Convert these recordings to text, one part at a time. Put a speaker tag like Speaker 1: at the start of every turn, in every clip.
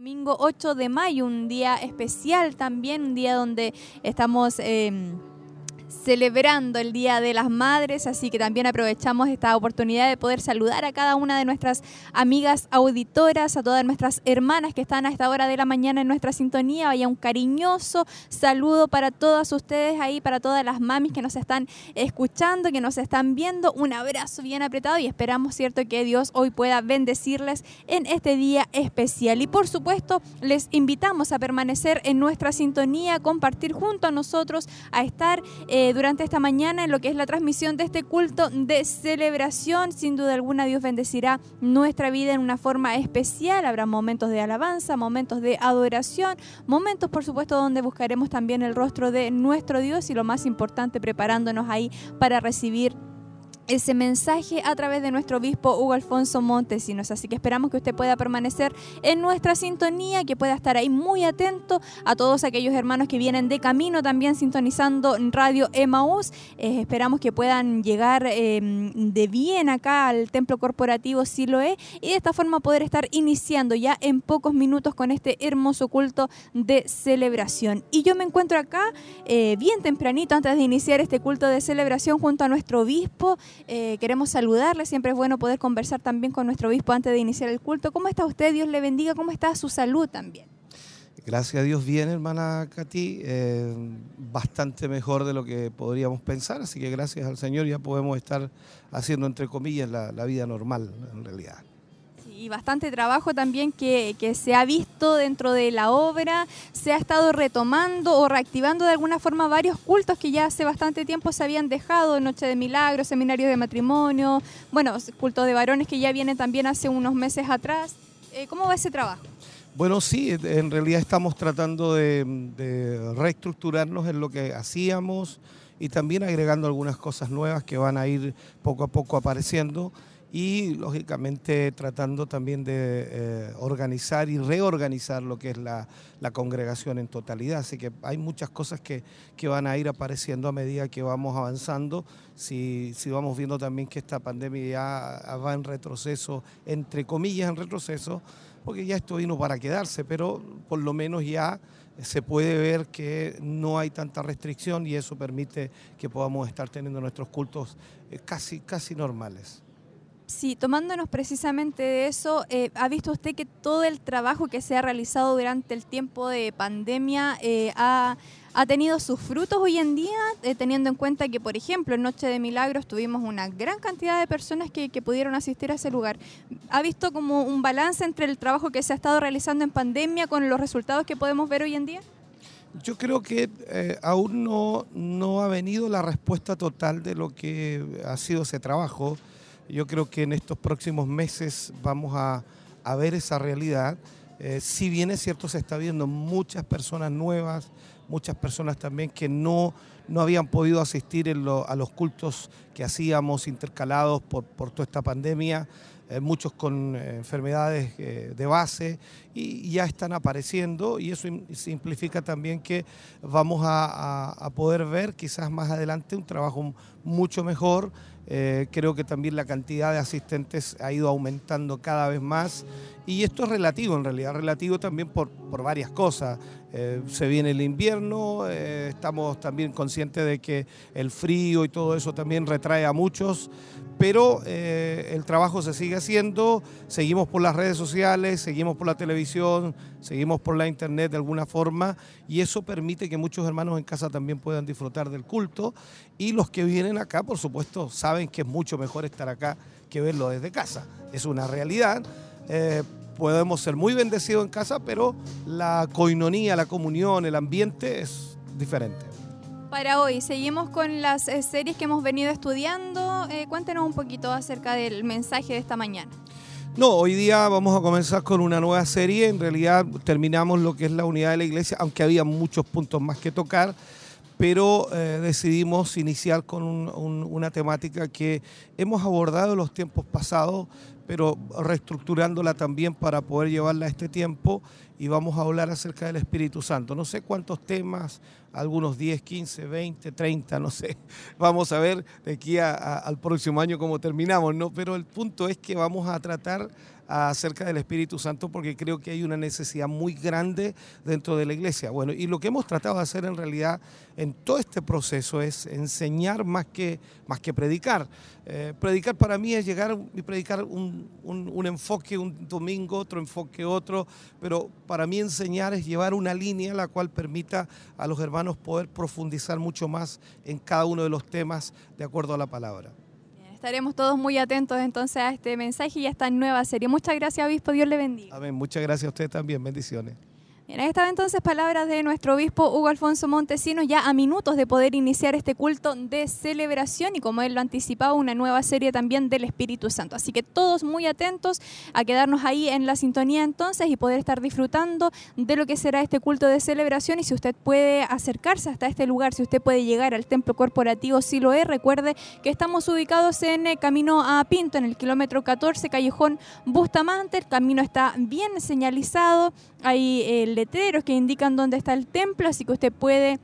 Speaker 1: Domingo 8 de mayo, un día especial también, un día donde estamos... Eh, celebrando el Día de las Madres, así que también aprovechamos esta oportunidad de poder saludar a cada una de nuestras amigas auditoras, a todas nuestras hermanas que están a esta hora de la mañana en nuestra sintonía. Vaya un cariñoso saludo para todas ustedes ahí, para todas las mamis que nos están escuchando, que nos están viendo. Un abrazo bien apretado y esperamos, ¿cierto?, que Dios hoy pueda bendecirles en este día especial. Y por supuesto, les invitamos a permanecer en nuestra sintonía, compartir junto a nosotros, a estar... Eh, durante esta mañana en lo que es la transmisión de este culto de celebración. Sin duda alguna Dios bendecirá nuestra vida en una forma especial. Habrá momentos de alabanza, momentos de adoración, momentos por supuesto donde buscaremos también el rostro de nuestro Dios y lo más importante preparándonos ahí para recibir ese mensaje a través de nuestro obispo Hugo Alfonso Montesinos. Así que esperamos que usted pueda permanecer en nuestra sintonía, que pueda estar ahí muy atento a todos aquellos hermanos que vienen de camino también sintonizando Radio Emaús. Eh, esperamos que puedan llegar em, de bien acá al templo corporativo Siloé y de esta forma poder estar iniciando ya en pocos minutos con este hermoso culto de celebración. Y yo me encuentro acá eh, bien tempranito antes de iniciar este culto de celebración junto a nuestro obispo. Eh, queremos saludarle, siempre es bueno poder conversar también con nuestro obispo antes de iniciar el culto. ¿Cómo está usted? Dios le bendiga. ¿Cómo está su salud también?
Speaker 2: Gracias a Dios bien, hermana Katy, eh, bastante mejor de lo que podríamos pensar, así que gracias al Señor ya podemos estar haciendo, entre comillas, la vida normal en realidad
Speaker 1: y bastante trabajo también que, se ha visto dentro de la obra. Se ha estado retomando o reactivando de alguna forma varios cultos que ya hace bastante tiempo se habían dejado, Noche de Milagros, Seminarios de Matrimonio, bueno, cultos de varones que ya vienen también hace unos meses atrás. Eh, ¿Cómo va ese trabajo?
Speaker 2: Bueno, sí, en realidad estamos tratando de, de reestructurarnos en lo que hacíamos y también agregando algunas cosas nuevas que van a ir poco a poco apareciendo y lógicamente tratando también de eh, organizar y reorganizar lo que es la, congregación en totalidad. Así que hay muchas cosas que, van a ir apareciendo a medida que vamos avanzando. Si, si vamos viendo también que esta pandemia ya va en retroceso, entre comillas en retroceso, porque ya esto vino para quedarse, pero por lo menos ya se puede ver que no hay tanta restricción y eso permite que podamos estar teniendo nuestros cultos eh, casi, casi normales.
Speaker 1: Sí, tomándonos precisamente de eso, eh, ¿ha visto usted que todo el trabajo que se ha realizado durante el tiempo de pandemia eh, ha, tenido sus frutos hoy en día, eh, teniendo en cuenta que, por ejemplo, en Noche de Milagros tuvimos una gran cantidad de personas que, que, pudieron asistir a ese lugar? ¿Ha visto como un balance entre el trabajo que se ha estado realizando en pandemia con los resultados que podemos ver hoy en día?
Speaker 2: Yo creo que aún no, no ha venido la respuesta total de lo que ha sido ese trabajo. Yo creo que en estos próximos meses vamos a, ver esa realidad. Eh, si bien es cierto, se está viendo muchas personas nuevas, muchas personas también que no, no habían podido asistir a los cultos que hacíamos intercalados por, por toda esta pandemia. Eh, muchos con eh, enfermedades de base y ya están apareciendo y eso simplifica también que vamos a, poder ver quizás más adelante un trabajo mucho mejor. Creo que también la cantidad de asistentes ha ido aumentando cada vez más y esto es relativo en realidad, relativo también por, por varias cosas. se viene el invierno, estamos también conscientes de que el frío y todo eso también retrae a muchos, pero eh, el trabajo se sigue haciendo, seguimos por las redes sociales, seguimos por la televisión, seguimos por la internet de alguna forma y eso permite que muchos hermanos en casa también puedan disfrutar del culto y los que vienen acá, por supuesto, saben que es mucho mejor estar acá que verlo desde casa. Es una realidad. Eh, podemos ser muy bendecidos en casa, pero la coinonía, la comunión, el ambiente es diferente
Speaker 1: para hoy. Seguimos con las eh, series que hemos venido estudiando. Eh, cuéntenos un poquito acerca del mensaje de esta mañana.
Speaker 2: No, hoy día vamos a comenzar con una nueva serie. En realidad terminamos lo que es la unidad de la iglesia, aunque había muchos puntos más que tocar pero eh, decidimos iniciar con una temática que hemos abordado en los tiempos pasados, pero reestructurándola también para poder llevarla a este tiempo y vamos a hablar acerca del Espíritu Santo. No sé cuántos temas, algunos 10, 15, 20, 30, no sé. Vamos a ver de aquí al próximo año cómo terminamos, ¿no? Pero el punto es que vamos a tratar acerca del Espíritu Santo porque creo que hay una necesidad muy grande dentro de la iglesia. Bueno, y lo que hemos tratado de hacer en realidad en todo este proceso es enseñar más que, más que predicar. Eh, predicar para mí es llegar y predicar un, un, enfoque un domingo, otro enfoque otro, pero para mí enseñar es llevar una línea la cual permita a los hermanos poder profundizar mucho más en cada uno de los temas de acuerdo a la palabra.
Speaker 1: Estaremos todos muy atentos entonces a este mensaje y a esta nueva serie. Muchas gracias, obispo. Dios le bendiga.
Speaker 2: Amén. Muchas gracias a usted también. Bendiciones.
Speaker 1: Bien, estaban entonces palabras de nuestro obispo Hugo Alfonso Montesinos, ya a minutos de poder iniciar este culto de celebración y como él lo anticipaba, una nueva serie también del Espíritu Santo. Así que todos muy atentos a quedarnos ahí en la sintonía entonces y poder estar disfrutando de lo que será este culto de celebración. Y si usted puede acercarse hasta este lugar, si usted puede llegar al templo corporativo si lo es, recuerde que estamos ubicados en el camino a Pinto, en el kilómetro 14, callejón Bustamante, el camino está bien señalizado, hay que indican dónde está el templo, así que usted puede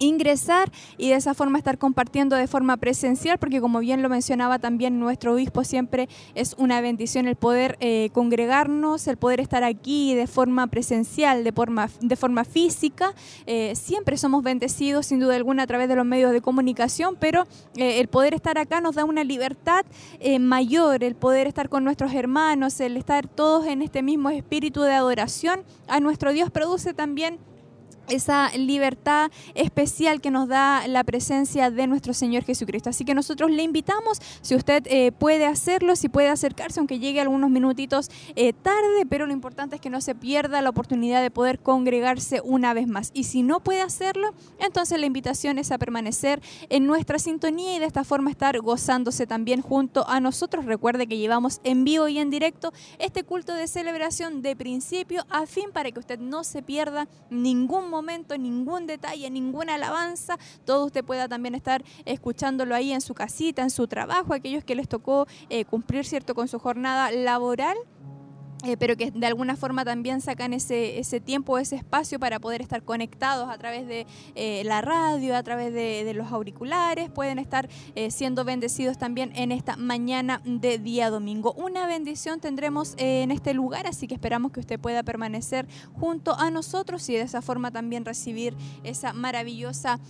Speaker 1: ingresar y de esa forma estar compartiendo de forma presencial, porque como bien lo mencionaba también nuestro obispo, siempre es una bendición el poder eh, congregarnos, el poder estar aquí de forma presencial, de forma, de forma física. Eh, siempre somos bendecidos, sin duda alguna, a través de los medios de comunicación, pero eh, el poder estar acá nos da una libertad mayor, el poder estar con nuestros hermanos, el estar todos en este mismo espíritu de adoración a nuestro Dios produce también esa libertad especial que nos da la presencia de nuestro Señor Jesucristo. Así que nosotros le invitamos, si usted eh, puede hacerlo, si puede acercarse, aunque llegue algunos minutitos eh, tarde, pero lo importante es que no se pierda la oportunidad de poder congregarse una vez más. Y si no puede hacerlo, entonces la invitación es a permanecer en nuestra sintonía y de esta forma estar gozándose también junto a nosotros. Recuerde que llevamos en vivo y en directo este culto de celebración de principio a fin para que usted no se pierda ningún momento momento, ningún detalle, ninguna alabanza, todo usted pueda también estar escuchándolo ahí en su casita, en su trabajo, aquellos que les tocó eh, cumplir cierto con su jornada laboral. Eh, pero que de alguna forma también sacan ese, ese tiempo, ese espacio para poder estar conectados a través de eh, la radio, a través de, los auriculares, pueden estar eh, siendo bendecidos también en esta mañana de día domingo. Una bendición tendremos en este lugar, así que esperamos que usted pueda permanecer junto a nosotros y de esa forma también recibir esa maravillosa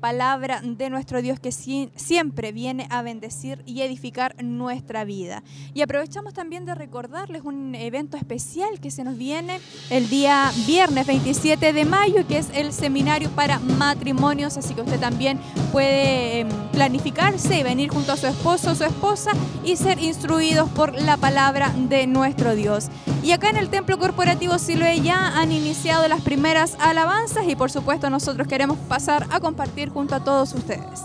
Speaker 1: palabra de nuestro Dios que siempre viene a bendecir y edificar nuestra vida. Y aprovechamos también de recordarles un evento especial que se nos viene el día viernes 27 de mayo, que es el seminario para matrimonios, así que usted también puede em, planificarse y venir junto a su esposo o su esposa y ser instruidos por la palabra de nuestro Dios. Y acá en el Templo Corporativo Siloé ya han iniciado las primeras alabanzas y por supuesto nosotros queremos pasar a compartir junto a todos ustedes.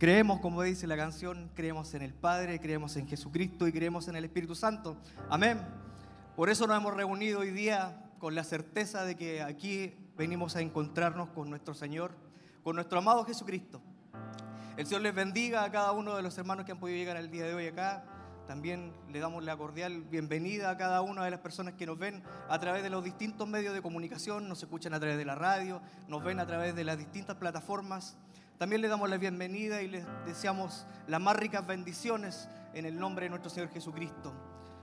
Speaker 3: Creemos, como dice la canción, creemos en el Padre, creemos en Jesucristo y creemos en el Espíritu Santo. Amén. Por eso nos hemos reunido hoy día con la certeza de que aquí venimos a encontrarnos con nuestro Señor, con nuestro amado Jesucristo. El Señor les bendiga a cada uno de los hermanos que han podido llegar al día de hoy acá. También le damos la cordial bienvenida a cada una de las personas que nos ven a través de los distintos medios de comunicación, nos escuchan a través de la radio, nos ven a través de las distintas plataformas. También le damos la bienvenida y les deseamos las más ricas bendiciones en el nombre de nuestro Señor Jesucristo.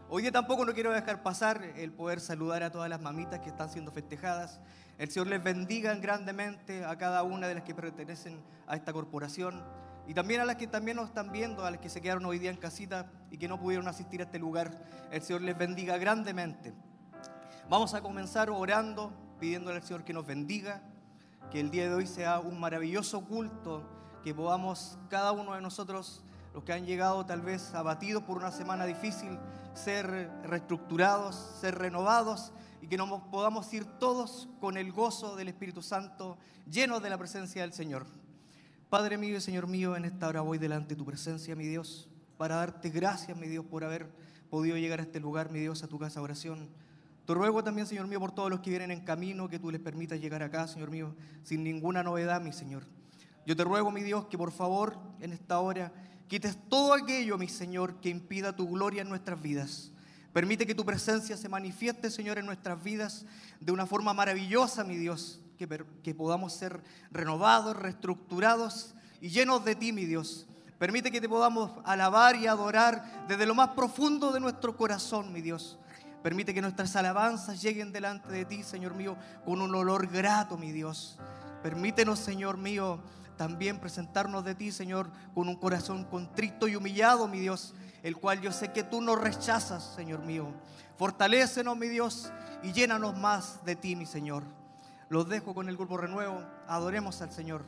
Speaker 3: Hoy día tampoco no quiero dejar pasar el poder saludar a todas las mamitas que están siendo festejadas. El Señor les bendiga grandemente a cada una de las que pertenecen a esta corporación y también a las que también nos están viendo, a las que se quedaron hoy día en casita y que no pudieron asistir a este lugar. El Señor les bendiga grandemente. Vamos a comenzar orando, pidiéndole al Señor que nos bendiga que el día de hoy sea un maravilloso culto, que podamos cada uno de nosotros, los que han llegado tal vez abatidos por una semana difícil, ser reestructurados, ser renovados y que nos podamos ir todos con el gozo del Espíritu Santo, llenos de la presencia del Señor. Padre mío y Señor mío, en esta hora voy delante de tu presencia, mi Dios, para darte gracias, mi Dios, por haber podido llegar a este lugar, mi Dios, a tu casa de oración. Te ruego también, Señor mío, por todos los que vienen en camino, que tú les permitas llegar acá, Señor mío, sin ninguna novedad, mi Señor. Yo te ruego, mi Dios, que por favor, en esta hora, quites todo aquello, mi Señor, que impida tu gloria en nuestras vidas. Permite que tu presencia se manifieste, Señor, en nuestras vidas de una forma maravillosa, mi Dios, que, que podamos ser renovados, reestructurados y llenos de ti, mi Dios. Permite que te podamos alabar y adorar desde lo más profundo de nuestro corazón, mi Dios. Permite que nuestras alabanzas lleguen delante de ti, Señor mío, con un olor grato, mi Dios. Permítenos, Señor mío, también presentarnos de ti, Señor, con un corazón contrito y humillado, mi Dios, el cual yo sé que tú nos rechazas, Señor mío. Fortalécenos, mi Dios, y llénanos más de ti, mi Señor. Los dejo con el grupo Renuevo. Adoremos al Señor.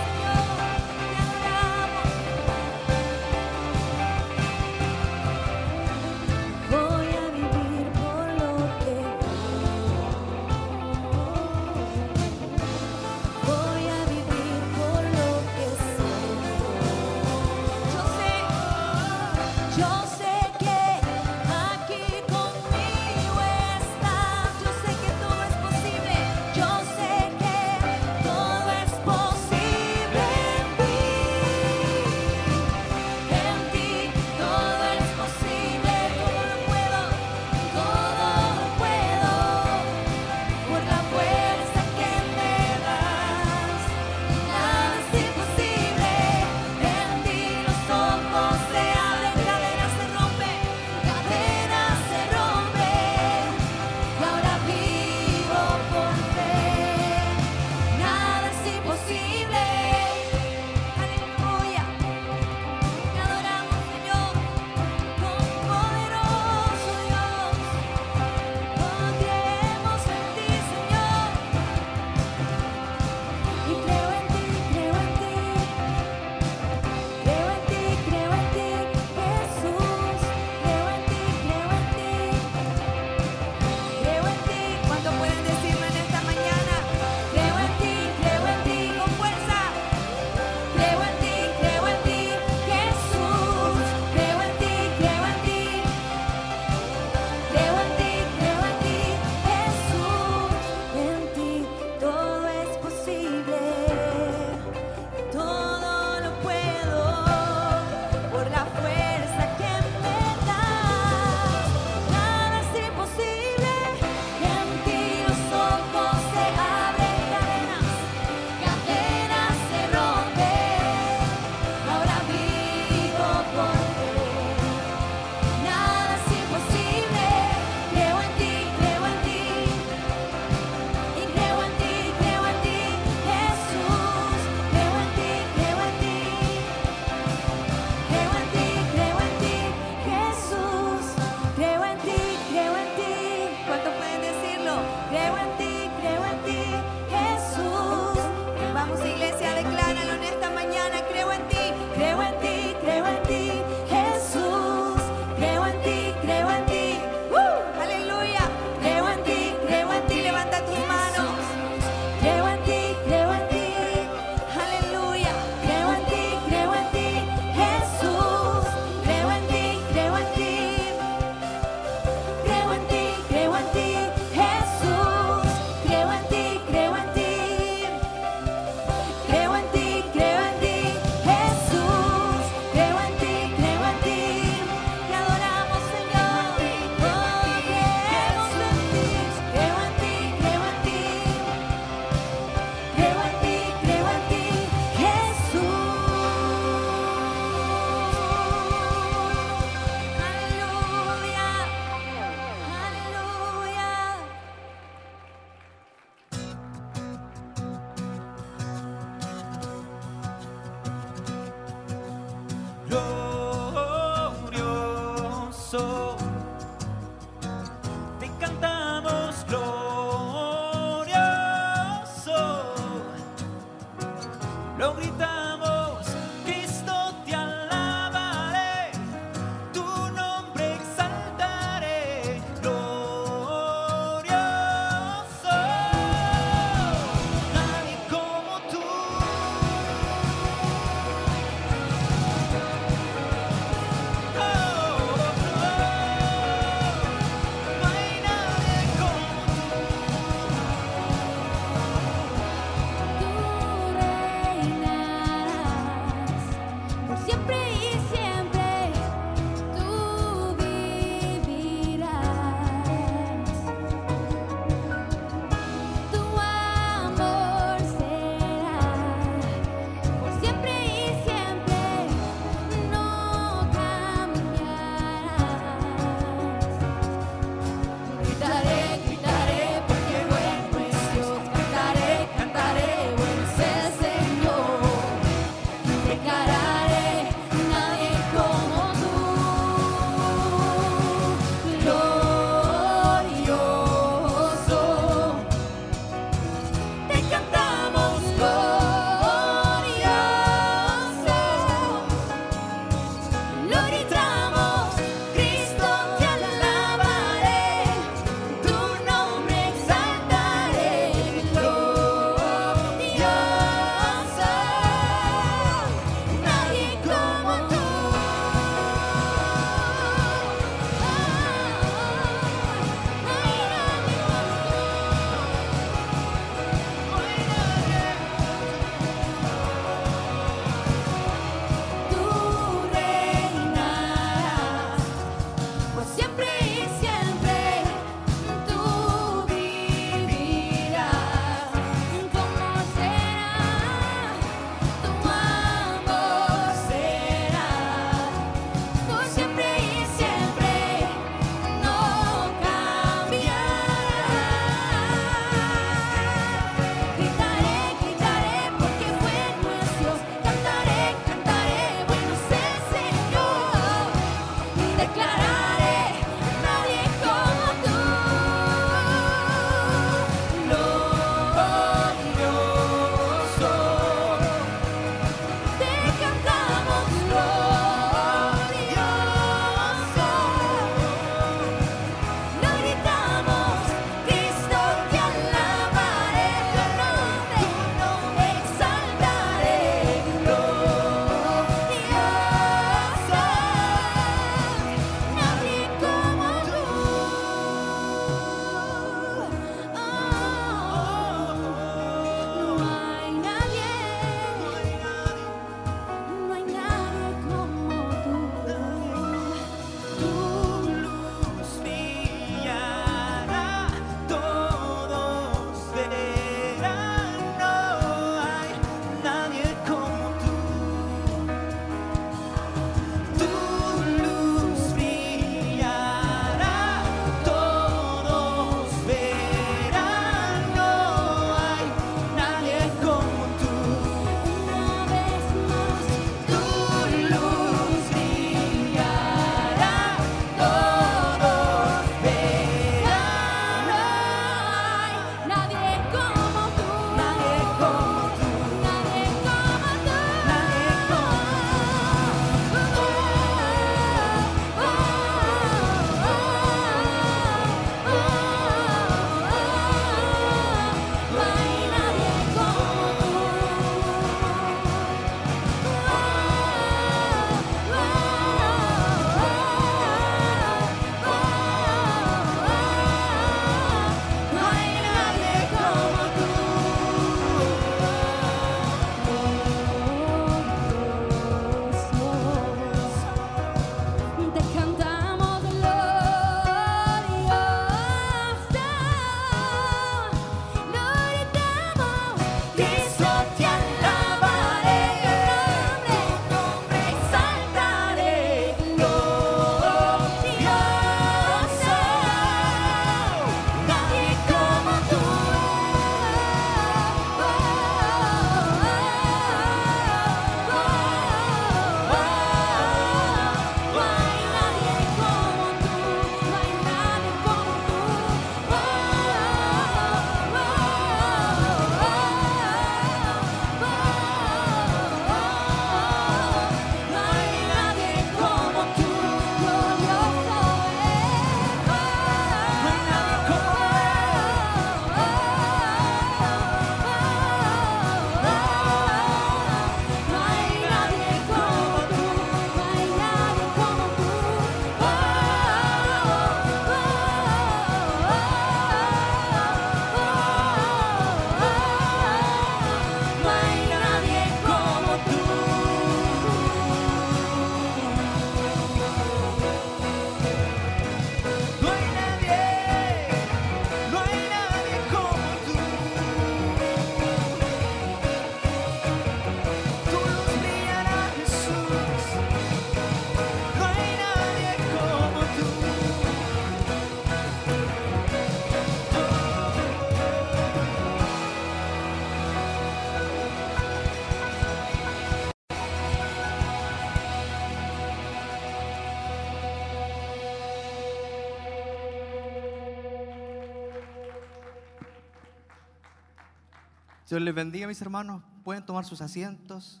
Speaker 3: Señor les bendiga, mis hermanos. Pueden tomar sus asientos.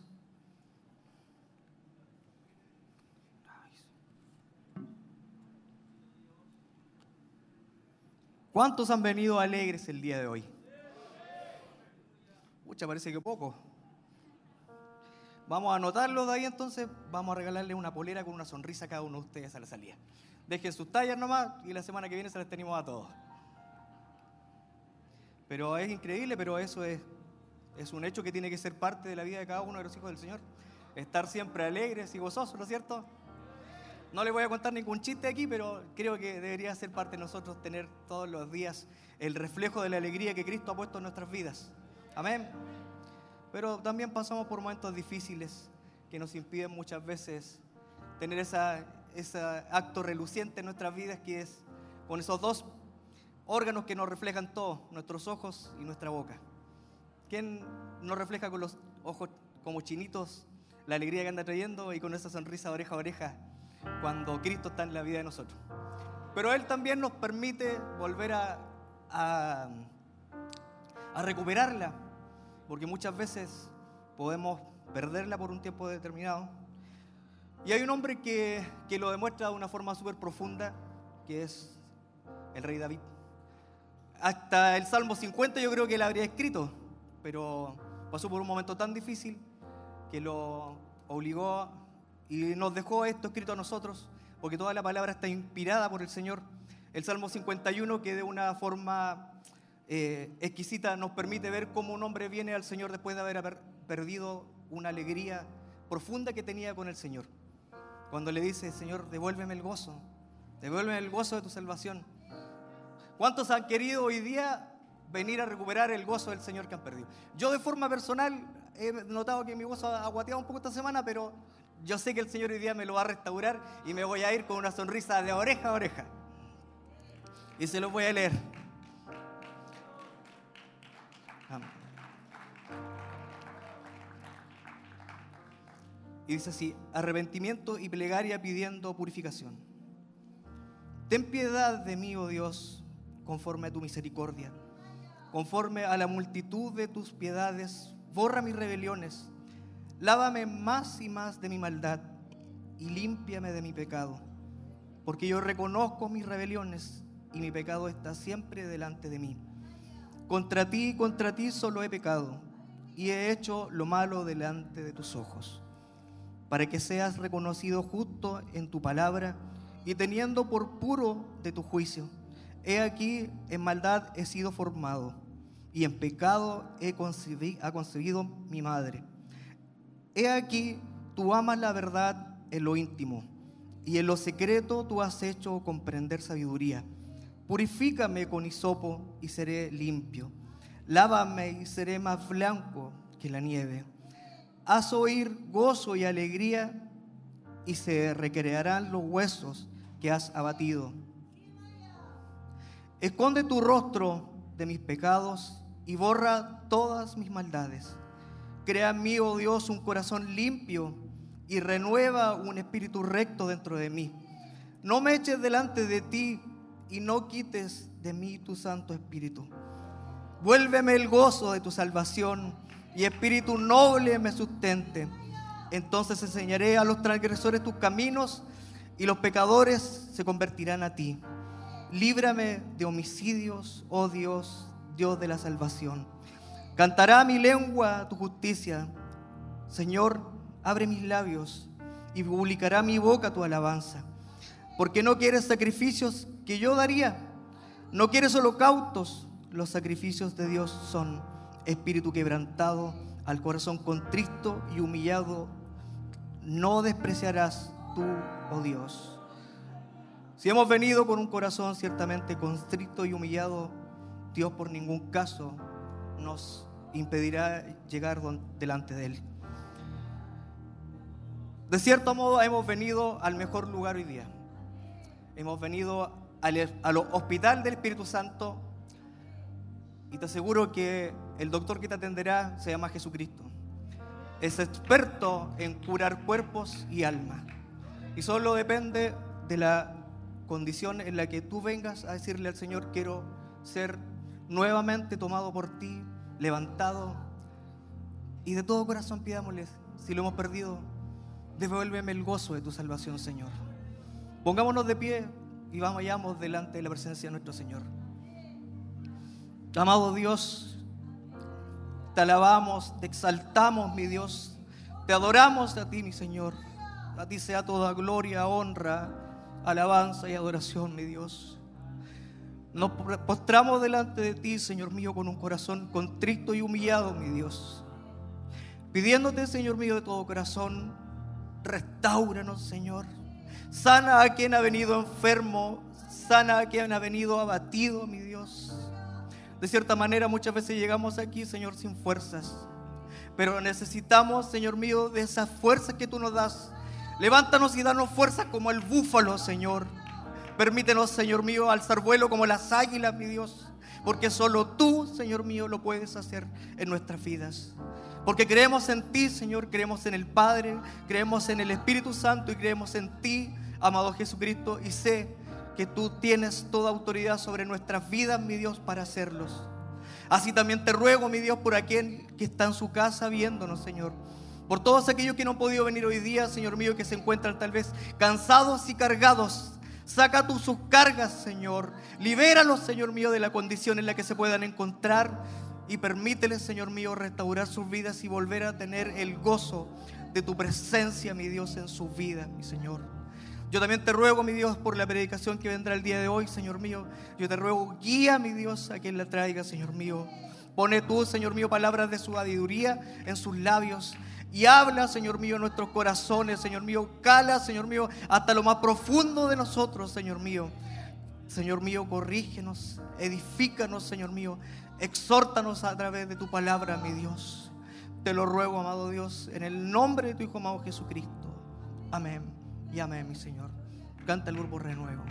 Speaker 3: ¿Cuántos han venido alegres el día de hoy? Mucha, parece que poco. Vamos a anotarlo de ahí entonces. Vamos a regalarle una polera con una sonrisa a cada uno de ustedes a la salida. Dejen sus tallas nomás y la semana que viene se las tenemos a todos. Pero es increíble, pero eso es, es un hecho que tiene que ser parte de la vida de cada uno de los hijos del Señor. Estar siempre alegres y gozosos, ¿no es cierto? No les voy a contar ningún chiste aquí, pero creo que debería ser parte de nosotros tener todos los días el reflejo de la alegría que Cristo ha puesto en nuestras vidas. Amén. Pero también pasamos por momentos difíciles que nos impiden muchas veces tener ese acto reluciente en nuestras vidas que es con esos dos órganos que nos reflejan todo, nuestros ojos y nuestra boca. ¿Quién nos refleja con los ojos como chinitos la alegría que anda trayendo y con esa sonrisa oreja a oreja cuando Cristo está en la vida de nosotros? Pero Él también nos permite volver a, a, a recuperarla, porque muchas veces podemos perderla por un tiempo determinado. Y hay un hombre que, que lo demuestra de una forma súper profunda, que es el rey David. Hasta el Salmo 50 yo creo que él habría escrito, pero pasó por un momento tan difícil que lo obligó y nos dejó esto escrito a nosotros, porque toda la palabra está inspirada por el Señor. El Salmo 51 que de una forma eh, exquisita nos permite ver cómo un hombre viene al Señor después de haber per- perdido una alegría profunda que tenía con el Señor. Cuando le dice, Señor, devuélveme el gozo, devuélveme el gozo de tu salvación. ¿Cuántos han querido hoy día venir a recuperar el gozo del Señor que han perdido? Yo de forma personal he notado que mi gozo ha aguateado un poco esta semana, pero yo sé que el Señor hoy día me lo va a restaurar y me voy a ir con una sonrisa de oreja a oreja. Y se lo voy a leer. Y dice así, arrepentimiento y plegaria pidiendo purificación. Ten piedad de mí, oh Dios, conforme a tu misericordia. Conforme a la multitud de tus piedades, borra mis rebeliones. Lávame más y más de mi maldad y límpiame de mi pecado. Porque yo reconozco mis rebeliones y mi pecado está siempre delante de mí. Contra ti, contra ti solo he pecado y he hecho lo malo delante de tus ojos, para que seas reconocido justo en tu palabra y teniendo por puro de tu juicio. He aquí, en maldad he sido formado y en pecado he concebi- ha concebido mi madre. He aquí, tú amas la verdad en lo íntimo y en lo secreto tú has hecho comprender sabiduría. Purifícame con hisopo y seré limpio. Lávame y seré más blanco que la nieve. Haz oír gozo y alegría y se recrearán los huesos que has abatido. Esconde tu rostro de mis pecados y borra todas mis maldades. Crea en mí, oh Dios, un corazón limpio y renueva un espíritu recto dentro de mí. No me eches delante de ti y no quites de mí tu Santo Espíritu. Vuélveme el gozo de tu salvación y espíritu noble me sustente. Entonces enseñaré a los transgresores tus caminos y los pecadores se convertirán a ti. Líbrame de homicidios, oh Dios, Dios de la salvación. Cantará mi lengua tu justicia. Señor, abre mis labios y publicará mi boca tu alabanza. Porque no quieres sacrificios que yo daría. No quieres holocaustos. Los sacrificios de Dios son espíritu quebrantado, al corazón contristo y humillado. No despreciarás tú, oh Dios. Si hemos venido con un corazón ciertamente constricto y humillado, Dios por ningún caso nos impedirá llegar delante de Él. De cierto modo hemos venido al mejor lugar hoy día. Hemos venido al, al hospital del Espíritu Santo y te aseguro que el doctor que te atenderá se llama Jesucristo. Es experto en curar cuerpos y alma. Y solo depende de la condición en la que tú vengas a decirle al Señor, quiero ser nuevamente tomado por ti, levantado. Y de todo corazón pidámosle, si lo hemos perdido, devuélveme el gozo de tu salvación, Señor. Pongámonos de pie y vayamos delante de la presencia de nuestro Señor. Amado Dios, te alabamos, te exaltamos, mi Dios. Te adoramos a ti, mi Señor. A ti sea toda gloria, honra, alabanza y adoración, mi Dios. Nos postramos delante de ti, Señor mío, con un corazón contrito y humillado, mi Dios. Pidiéndote, Señor mío, de todo corazón, restauranos, Señor. Sana a quien ha venido enfermo, sana a quien ha venido abatido, mi Dios. De cierta manera, muchas veces llegamos aquí, Señor, sin fuerzas. Pero necesitamos, Señor mío, de esa fuerza que tú nos das. Levántanos y danos fuerza como el búfalo, Señor. Permítenos, Señor mío, alzar vuelo como las águilas, mi Dios. Porque solo tú, Señor mío, lo puedes hacer en nuestras vidas. Porque creemos en ti, Señor, creemos en el Padre, creemos en el Espíritu Santo y creemos en ti, amado Jesucristo. Y sé que tú tienes toda autoridad sobre nuestras vidas, mi Dios, para hacerlos. Así también te ruego, mi Dios, por aquel que está en su casa viéndonos, Señor. Por todos aquellos que no han podido venir hoy día, Señor mío, que se encuentran tal vez cansados y cargados. Saca tú sus cargas, Señor. Libéralos, Señor mío, de la condición en la que se puedan encontrar. Y permíteles, Señor mío, restaurar sus vidas y volver a tener el gozo de tu presencia, mi Dios, en sus vidas, mi Señor. Yo también te ruego, mi Dios, por la predicación que vendrá el día de hoy, Señor mío. Yo te ruego, guía, mi Dios, a quien la traiga, Señor mío. Pone tú, Señor mío, palabras de su sabiduría en sus labios. Y habla, Señor mío, en nuestros corazones, Señor mío. Cala, Señor mío, hasta lo más profundo de nosotros, Señor mío. Señor mío, corrígenos, edifícanos, Señor mío. Exhórtanos a través de tu palabra, mi Dios. Te lo ruego, amado Dios, en el nombre de tu Hijo amado Jesucristo. Amén y amén, mi Señor. Canta el grupo Renuevo.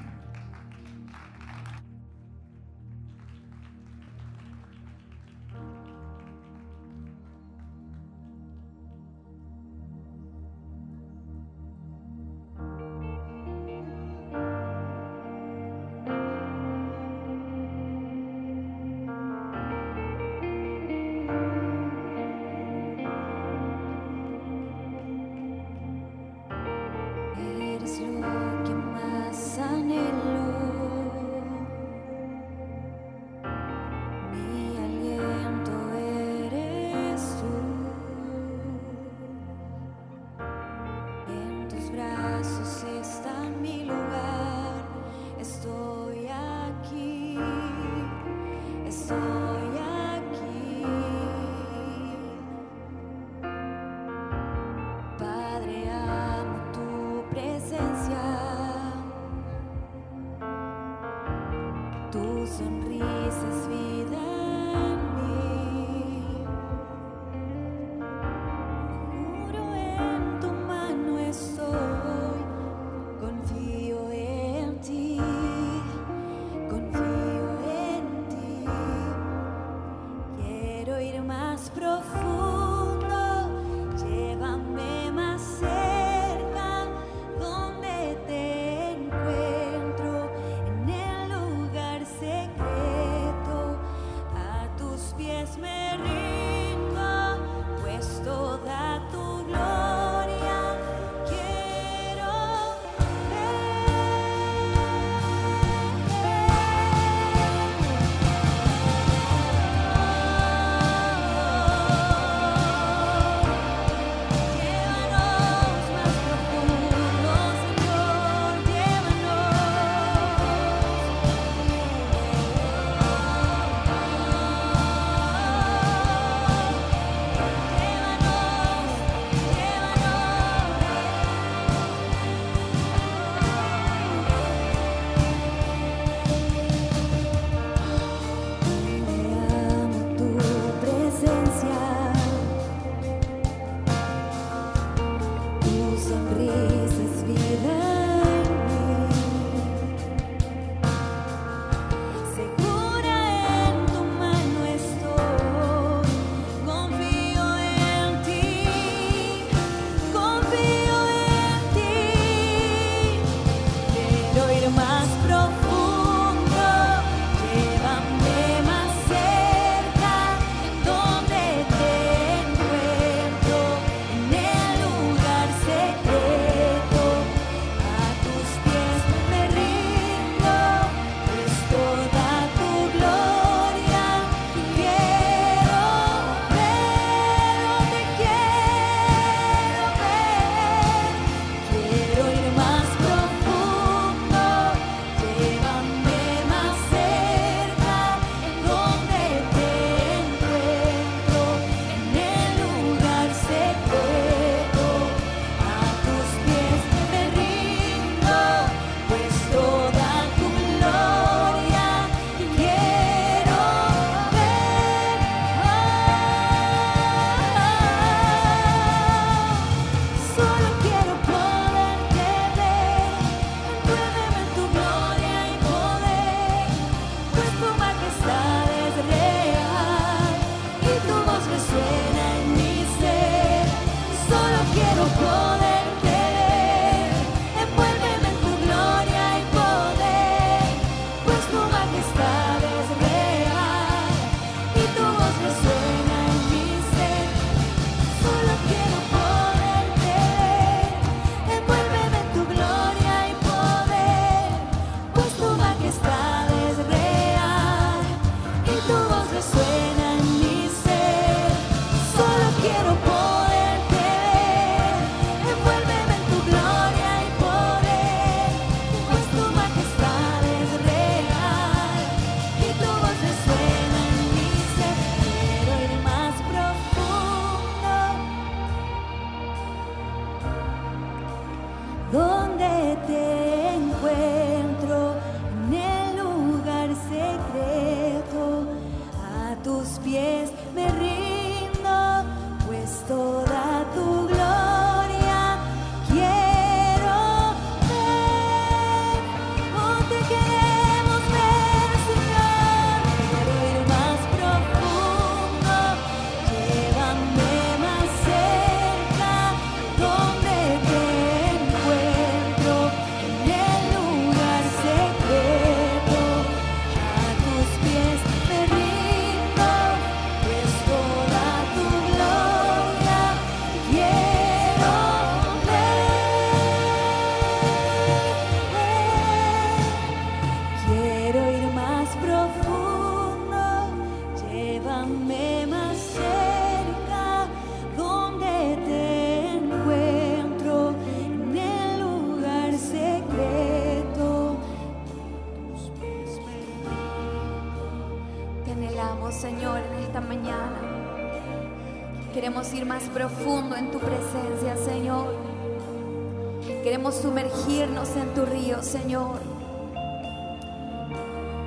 Speaker 4: Senhor.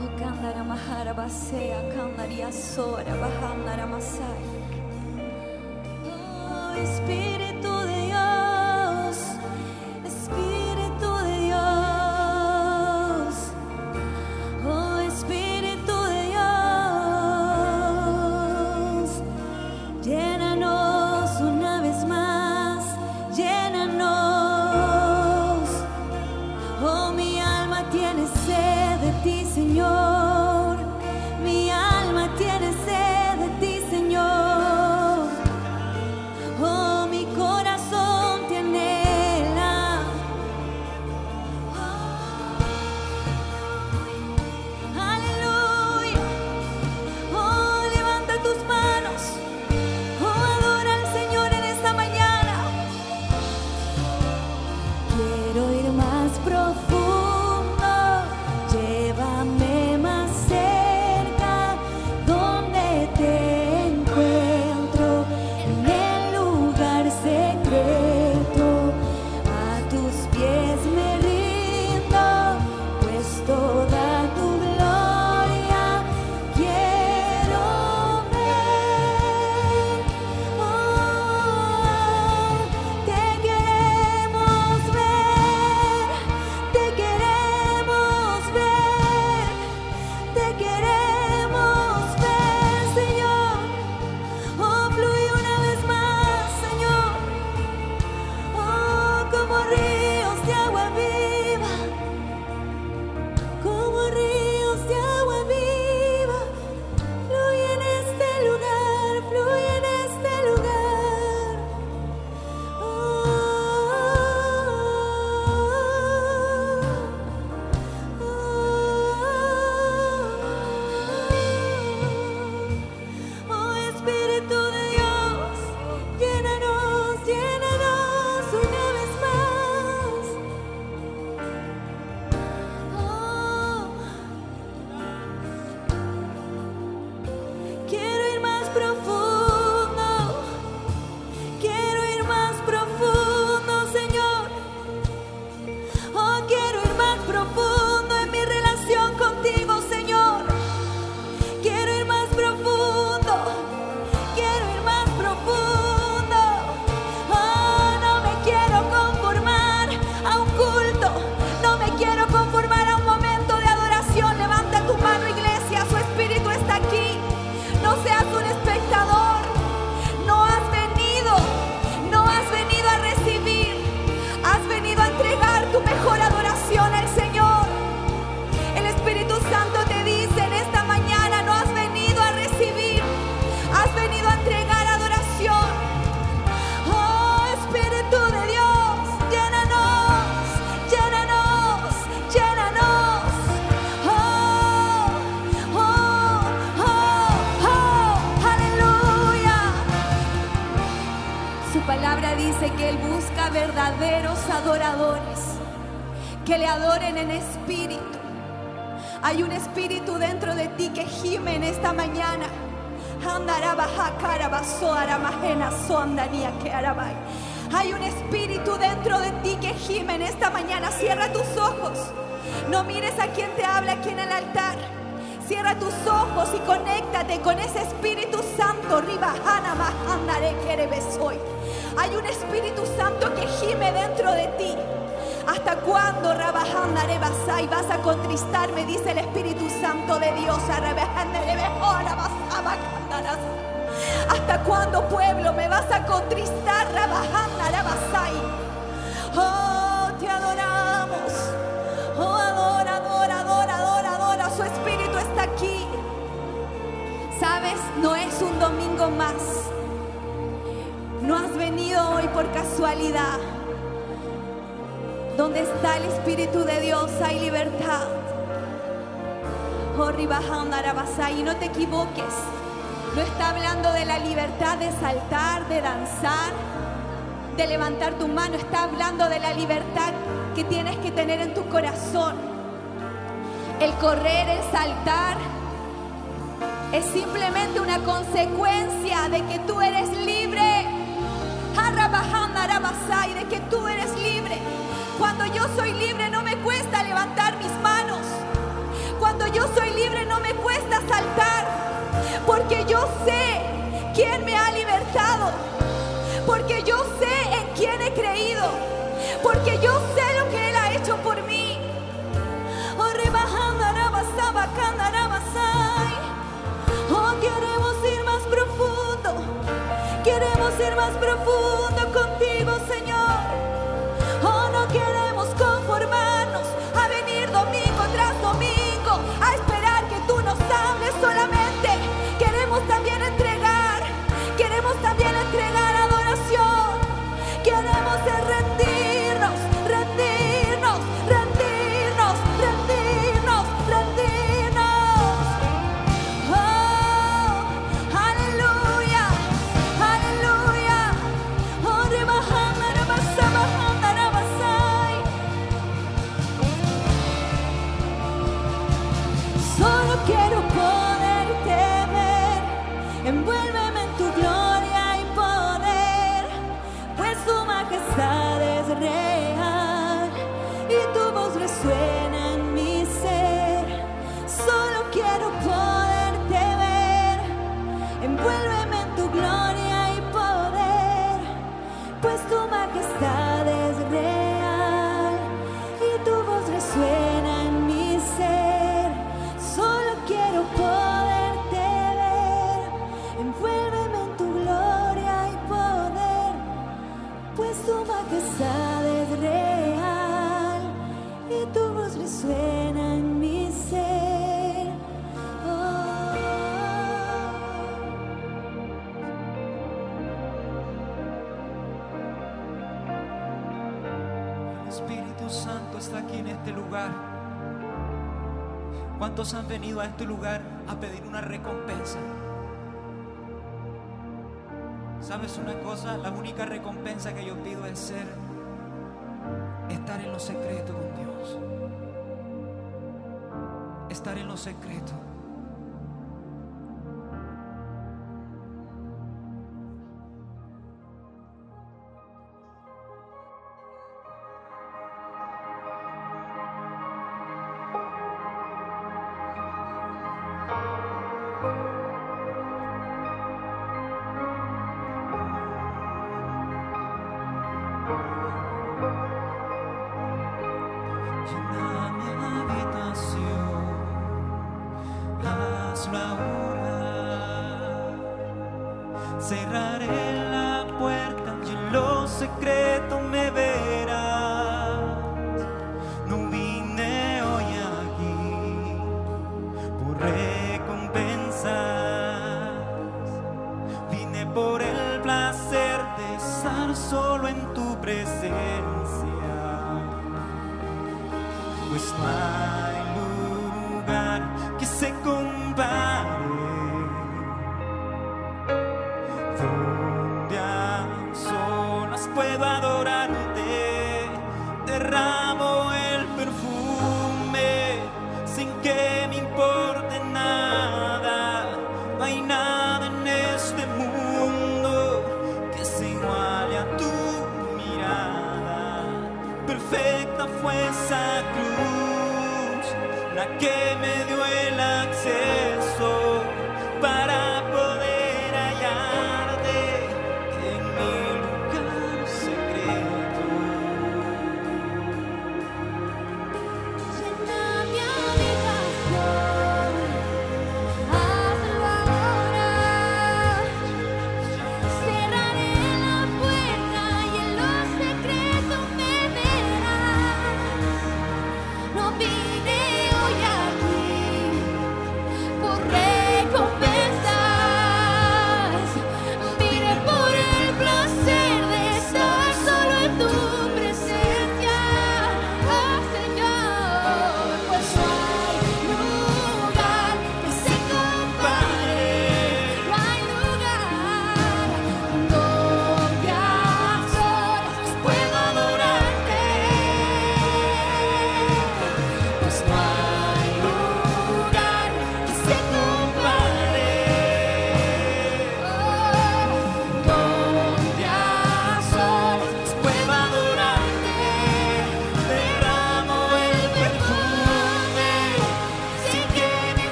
Speaker 4: O oh, candaramahara baseia, candariassora, bahamaramasai. O oh, Espírito. Donde está el Espíritu de Dios hay libertad. Y no te equivoques. No está hablando de la libertad de saltar, de danzar, de levantar tu mano. Está hablando de la libertad que tienes que tener en tu corazón. El correr, el saltar, es simplemente una consecuencia de que tú eres libre alabanza de que tú eres libre. Cuando yo soy libre no me cuesta levantar mis manos. Cuando yo soy libre no me cuesta saltar. Porque yo sé quién me ha libertado. Porque yo sé en quién he creído. Porque yo sé lo que Él ha hecho por mí. Oh, Oh, queremos ir más profundo. Queremos ir más profundo contigo. solamente. Queremos también entregar.
Speaker 5: ¿Cuántos han venido a este lugar a pedir una recompensa? ¿Sabes una cosa? La única recompensa que yo pido es ser, estar en lo secreto con Dios. Estar en lo secreto.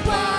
Speaker 5: 光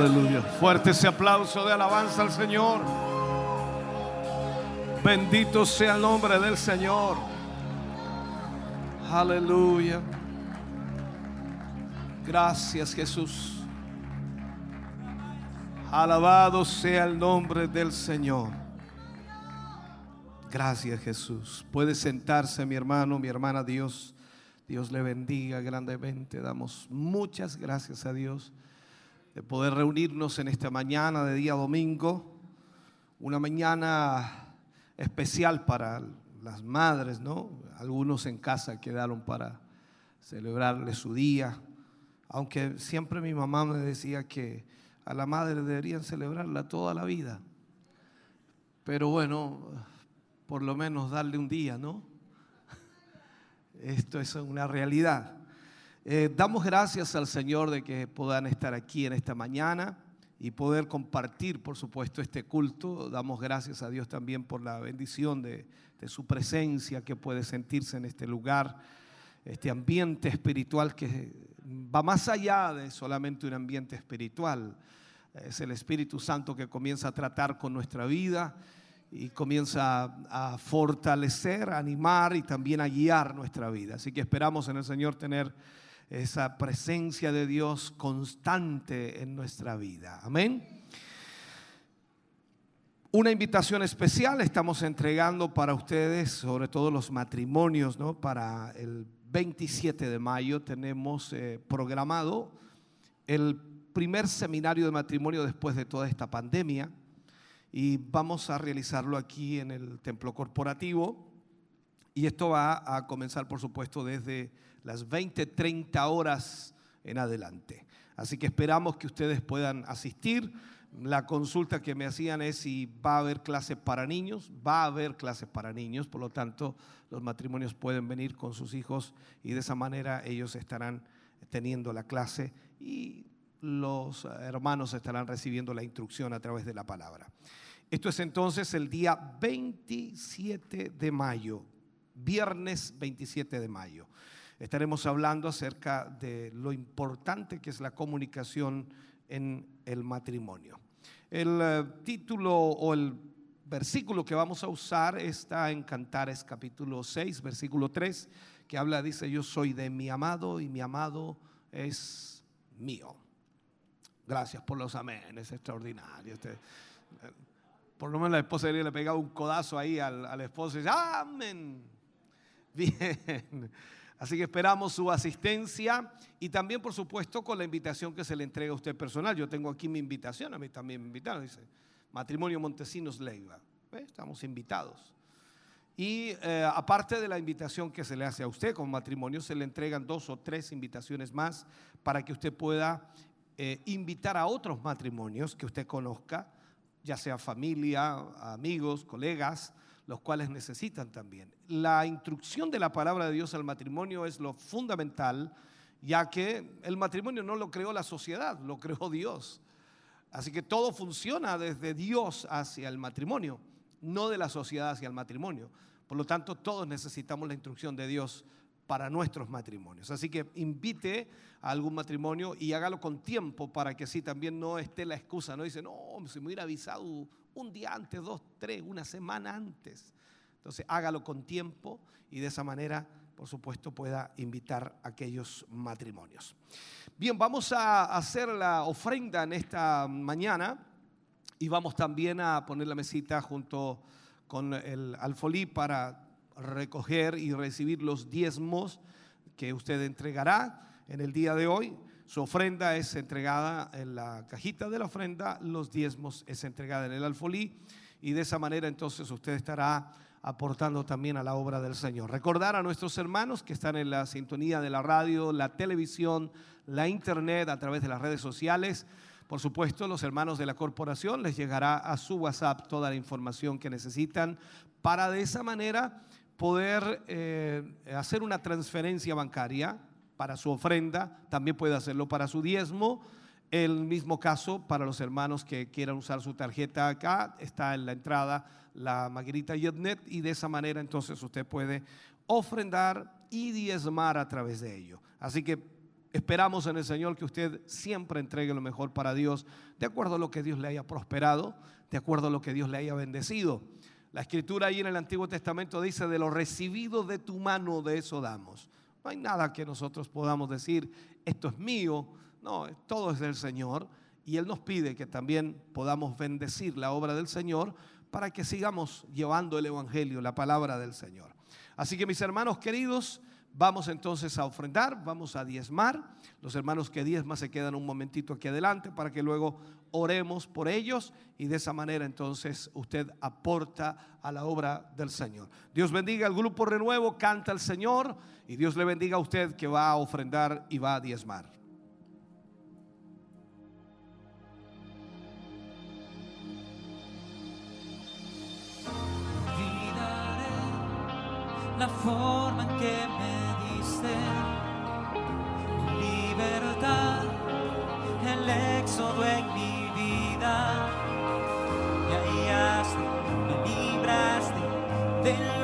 Speaker 2: Aleluya. Fuerte ese aplauso de alabanza al Señor. Bendito sea el nombre del Señor. Aleluya. Gracias Jesús. Alabado sea el nombre del Señor. Gracias Jesús. Puede sentarse mi hermano, mi hermana Dios. Dios le bendiga grandemente. Damos muchas gracias a Dios de poder reunirnos en esta mañana de día domingo. Una mañana especial para las madres, ¿no? Algunos en casa quedaron para celebrarle su día. Aunque siempre mi mamá me decía que a la madre deberían celebrarla toda la vida. Pero bueno, por lo menos darle un día, ¿no? Esto es una realidad. Eh, damos gracias al Señor de que puedan estar aquí en esta mañana y poder compartir, por supuesto, este culto. Damos gracias a Dios también por la bendición de, de su presencia que puede sentirse en este lugar, este ambiente espiritual que va más allá de solamente un ambiente espiritual. Es el Espíritu Santo que comienza a tratar con nuestra vida y comienza a fortalecer, a animar y también a guiar nuestra vida. Así que esperamos en el Señor tener esa presencia de Dios constante en nuestra vida. Amén. Una invitación especial estamos entregando para ustedes, sobre todo los matrimonios, ¿no? Para el 27 de mayo tenemos eh, programado el primer seminario de matrimonio después de toda esta pandemia y vamos a realizarlo aquí en el templo corporativo. Y esto va a comenzar, por supuesto, desde las 20, 30 horas en adelante. Así que esperamos que ustedes puedan asistir. La consulta que me hacían es si va a haber clases para niños. Va a haber clases para niños, por lo tanto los matrimonios pueden venir con sus hijos y de esa manera ellos estarán teniendo la clase y los hermanos estarán recibiendo la instrucción a través de la palabra. Esto es entonces el día 27 de mayo, viernes 27 de mayo. Estaremos hablando acerca de lo importante que es la comunicación en el matrimonio. El eh, título o el versículo que vamos a usar está en Cantares capítulo 6, versículo 3, que habla, dice, yo soy de mi amado y mi amado es mío. Gracias por los amén, es extraordinario. Este, por lo menos la esposa le pegaba un codazo ahí al, al esposo y dice, amén. Bien. Así que esperamos su asistencia y también, por supuesto, con la invitación que se le entrega a usted personal. Yo tengo aquí mi invitación, a mí también me invitaron, dice Matrimonio Montesinos Leiva. Estamos invitados. Y eh, aparte de la invitación que se le hace a usted como matrimonio, se le entregan dos o tres invitaciones más para que usted pueda eh, invitar a otros matrimonios que usted conozca ya sea familia, amigos, colegas, los cuales necesitan también. La instrucción de la palabra de Dios al matrimonio es lo fundamental, ya que el matrimonio no lo creó la sociedad, lo creó Dios. Así que todo funciona desde Dios hacia el matrimonio, no de la sociedad hacia el matrimonio. Por lo tanto, todos necesitamos la instrucción de Dios para nuestros matrimonios. Así que invite a algún matrimonio y hágalo con tiempo para que así también no esté la excusa. No dice, no, se me hubiera avisado un día antes, dos, tres, una semana antes. Entonces hágalo con tiempo y de esa manera, por supuesto, pueda invitar a aquellos matrimonios. Bien, vamos a hacer la ofrenda en esta mañana y vamos también a poner la mesita junto con el alfolí para recoger y recibir los diezmos que usted entregará en el día de hoy. Su ofrenda es entregada en la cajita de la ofrenda, los diezmos es entregada en el alfolí y de esa manera entonces usted estará aportando también a la obra del Señor. Recordar a nuestros hermanos que están en la sintonía de la radio, la televisión, la internet, a través de las redes sociales. Por supuesto, los hermanos de la corporación les llegará a su WhatsApp toda la información que necesitan para de esa manera poder eh, hacer una transferencia bancaria para su ofrenda, también puede hacerlo para su diezmo. El mismo caso para los hermanos que quieran usar su tarjeta acá, está en la entrada la Maguerita Yetnet y de esa manera entonces usted puede ofrendar y diezmar a través de ello. Así que esperamos en el Señor que usted siempre entregue lo mejor para Dios, de acuerdo a lo que Dios le haya prosperado, de acuerdo a lo que Dios le haya bendecido. La escritura ahí en el Antiguo Testamento dice, de lo recibido de tu mano, de eso damos. No hay nada que nosotros podamos decir, esto es mío. No, todo es del Señor. y Él nos pide que también podamos bendecir la obra del Señor para que sigamos llevando el Evangelio, la palabra del Señor. Así que mis hermanos queridos, vamos entonces a ofrendar, vamos a diezmar. Los hermanos que diezman se quedan un momentito aquí adelante para que luego oremos por ellos y de esa manera entonces usted aporta a la obra del Señor. Dios bendiga al grupo Renuevo, canta al Señor y Dios le bendiga a usted que va a ofrendar y va a diezmar.
Speaker 6: la forma en que me diste libertad, el éxodo de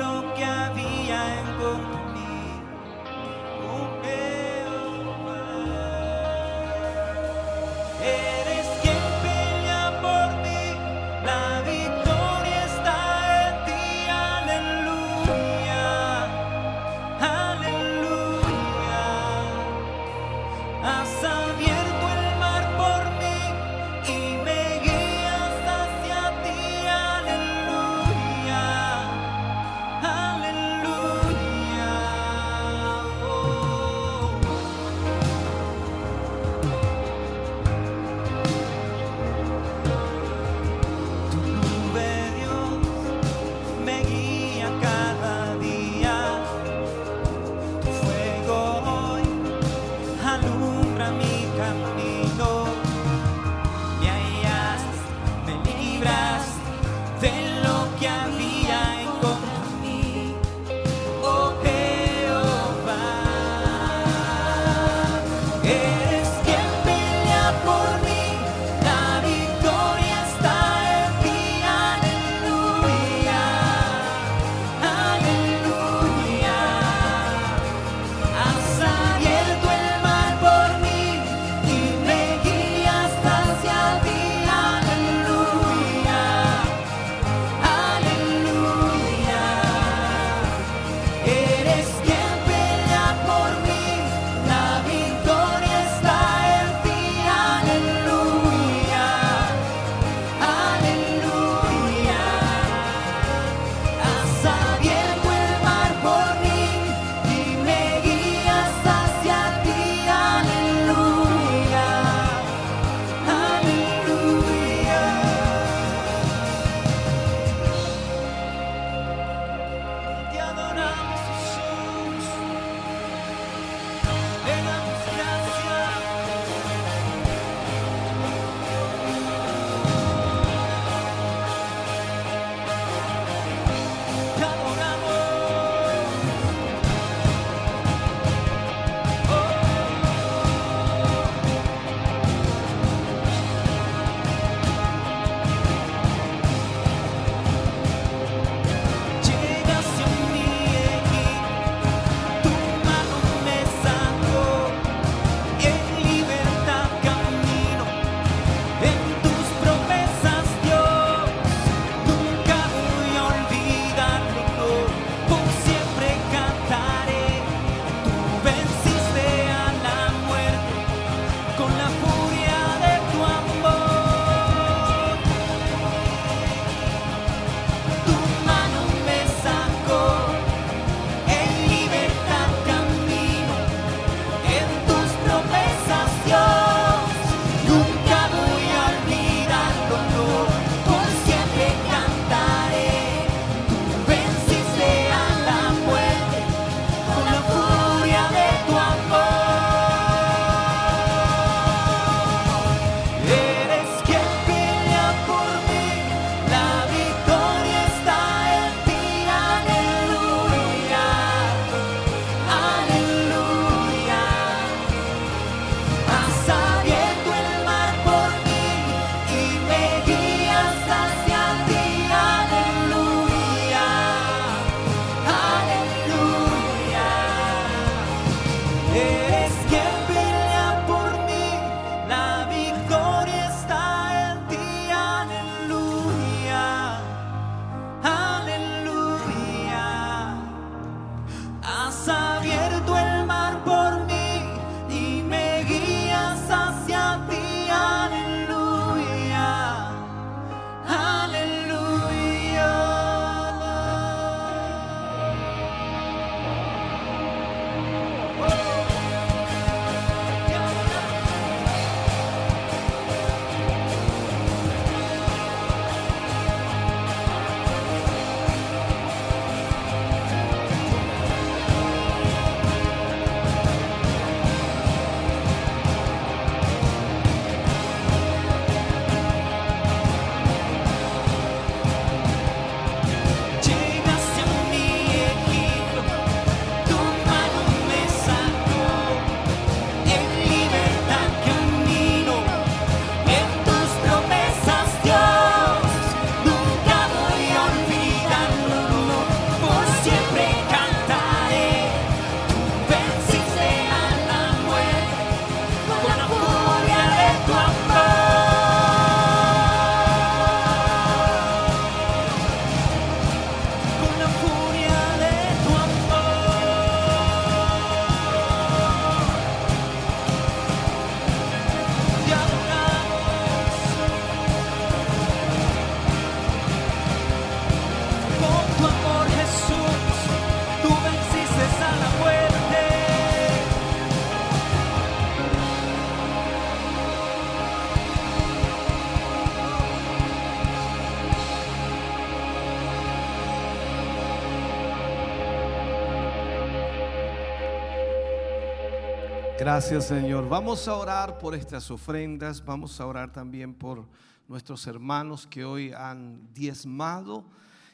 Speaker 6: Gracias
Speaker 2: Señor. Vamos a orar por estas ofrendas, vamos a orar también por nuestros hermanos que hoy han diezmado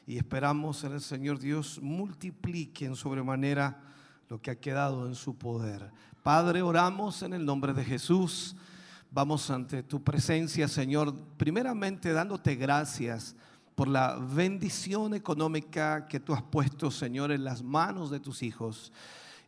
Speaker 2: y esperamos en el Señor Dios multiplique en sobremanera lo que ha quedado en su poder. Padre, oramos en el nombre de Jesús. Vamos ante tu presencia, Señor, primeramente dándote gracias por la bendición económica que tú has puesto, Señor, en las manos de tus hijos.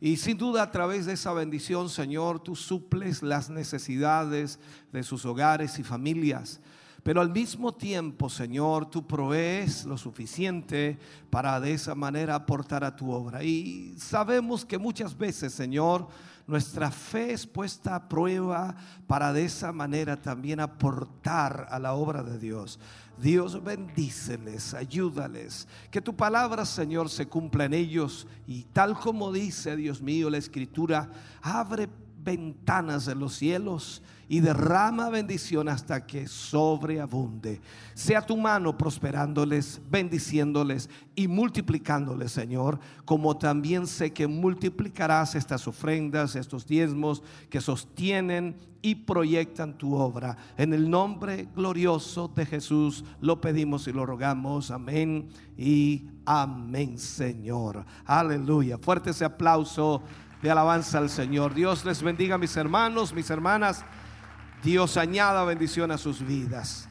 Speaker 2: Y sin duda a través de esa bendición, Señor, tú suples las necesidades de sus hogares y familias. Pero al mismo tiempo, Señor, tú provees lo suficiente para de esa manera aportar a tu obra. Y sabemos que muchas veces, Señor, nuestra fe es puesta a prueba para de esa manera también aportar a la obra de Dios. Dios bendíceles, ayúdales, que tu palabra, Señor, se cumpla en ellos. Y tal como dice, Dios mío, la escritura, abre ventanas de los cielos y derrama bendición hasta que sobreabunde. Sea tu mano prosperándoles, bendiciéndoles y multiplicándoles, Señor, como también sé que multiplicarás estas ofrendas, estos diezmos que sostienen y proyectan tu obra. En el nombre glorioso de Jesús lo pedimos y lo rogamos. Amén y amén, Señor. Aleluya. Fuerte ese aplauso de alabanza al Señor. Dios les bendiga, mis hermanos, mis hermanas. Dios añada bendición a sus vidas.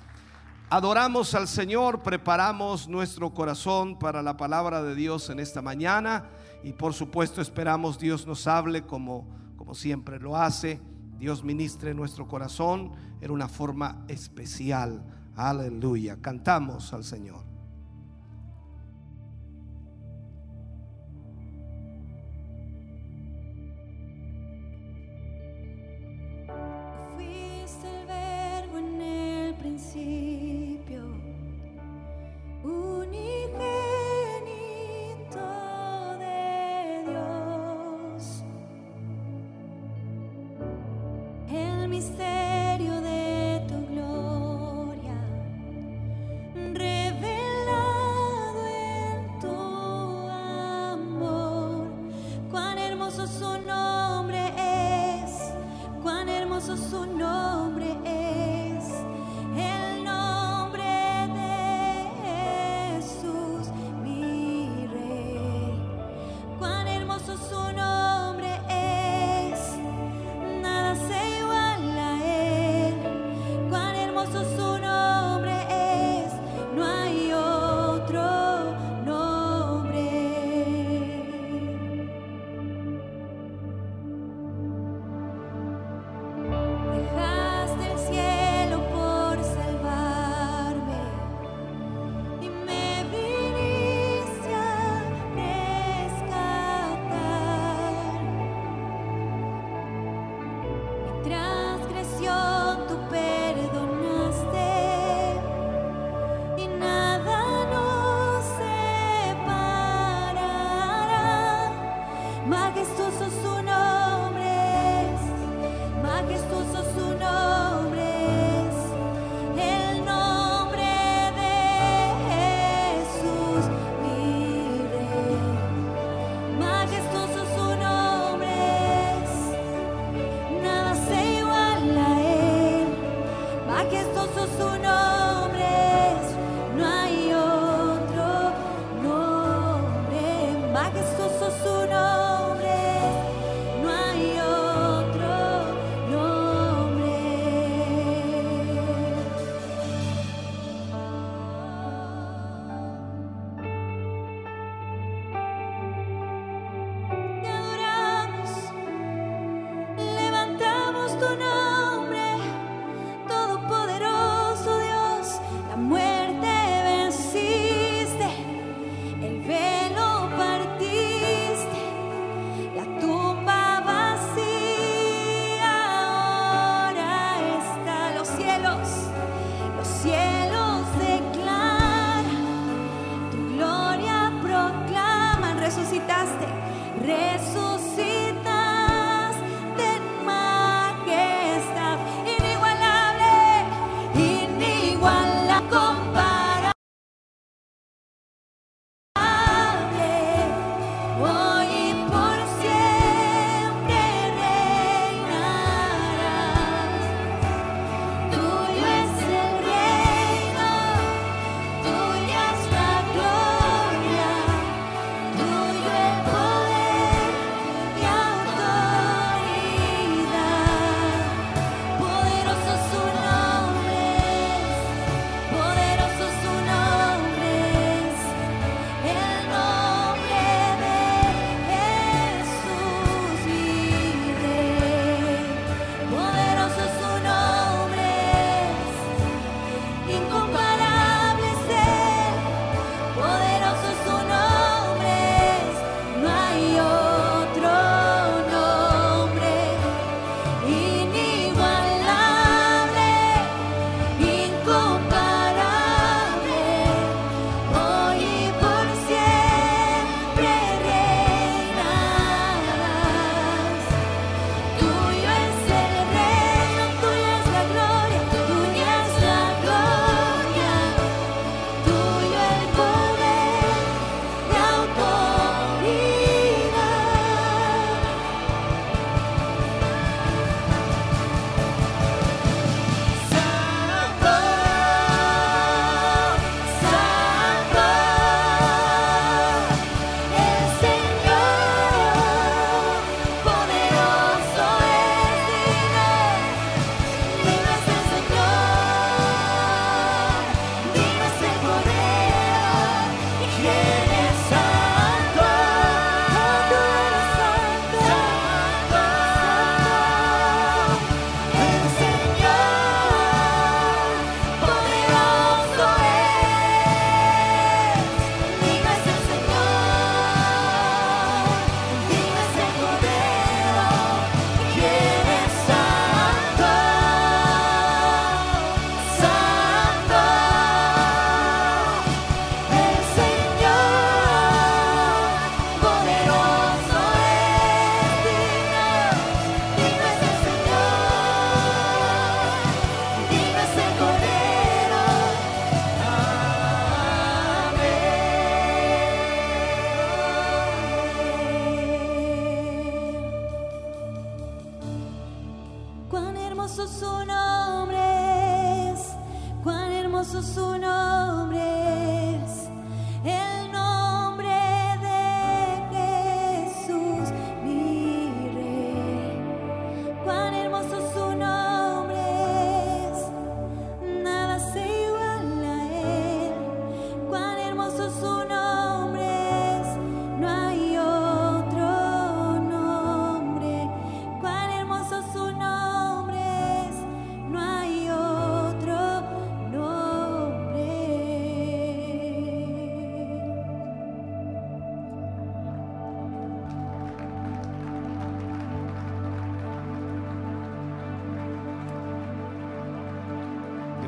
Speaker 2: Adoramos al Señor, preparamos nuestro corazón para la palabra de Dios en esta mañana y por supuesto esperamos Dios nos hable como, como siempre lo hace. Dios ministre nuestro corazón en una forma especial. Aleluya. Cantamos al Señor.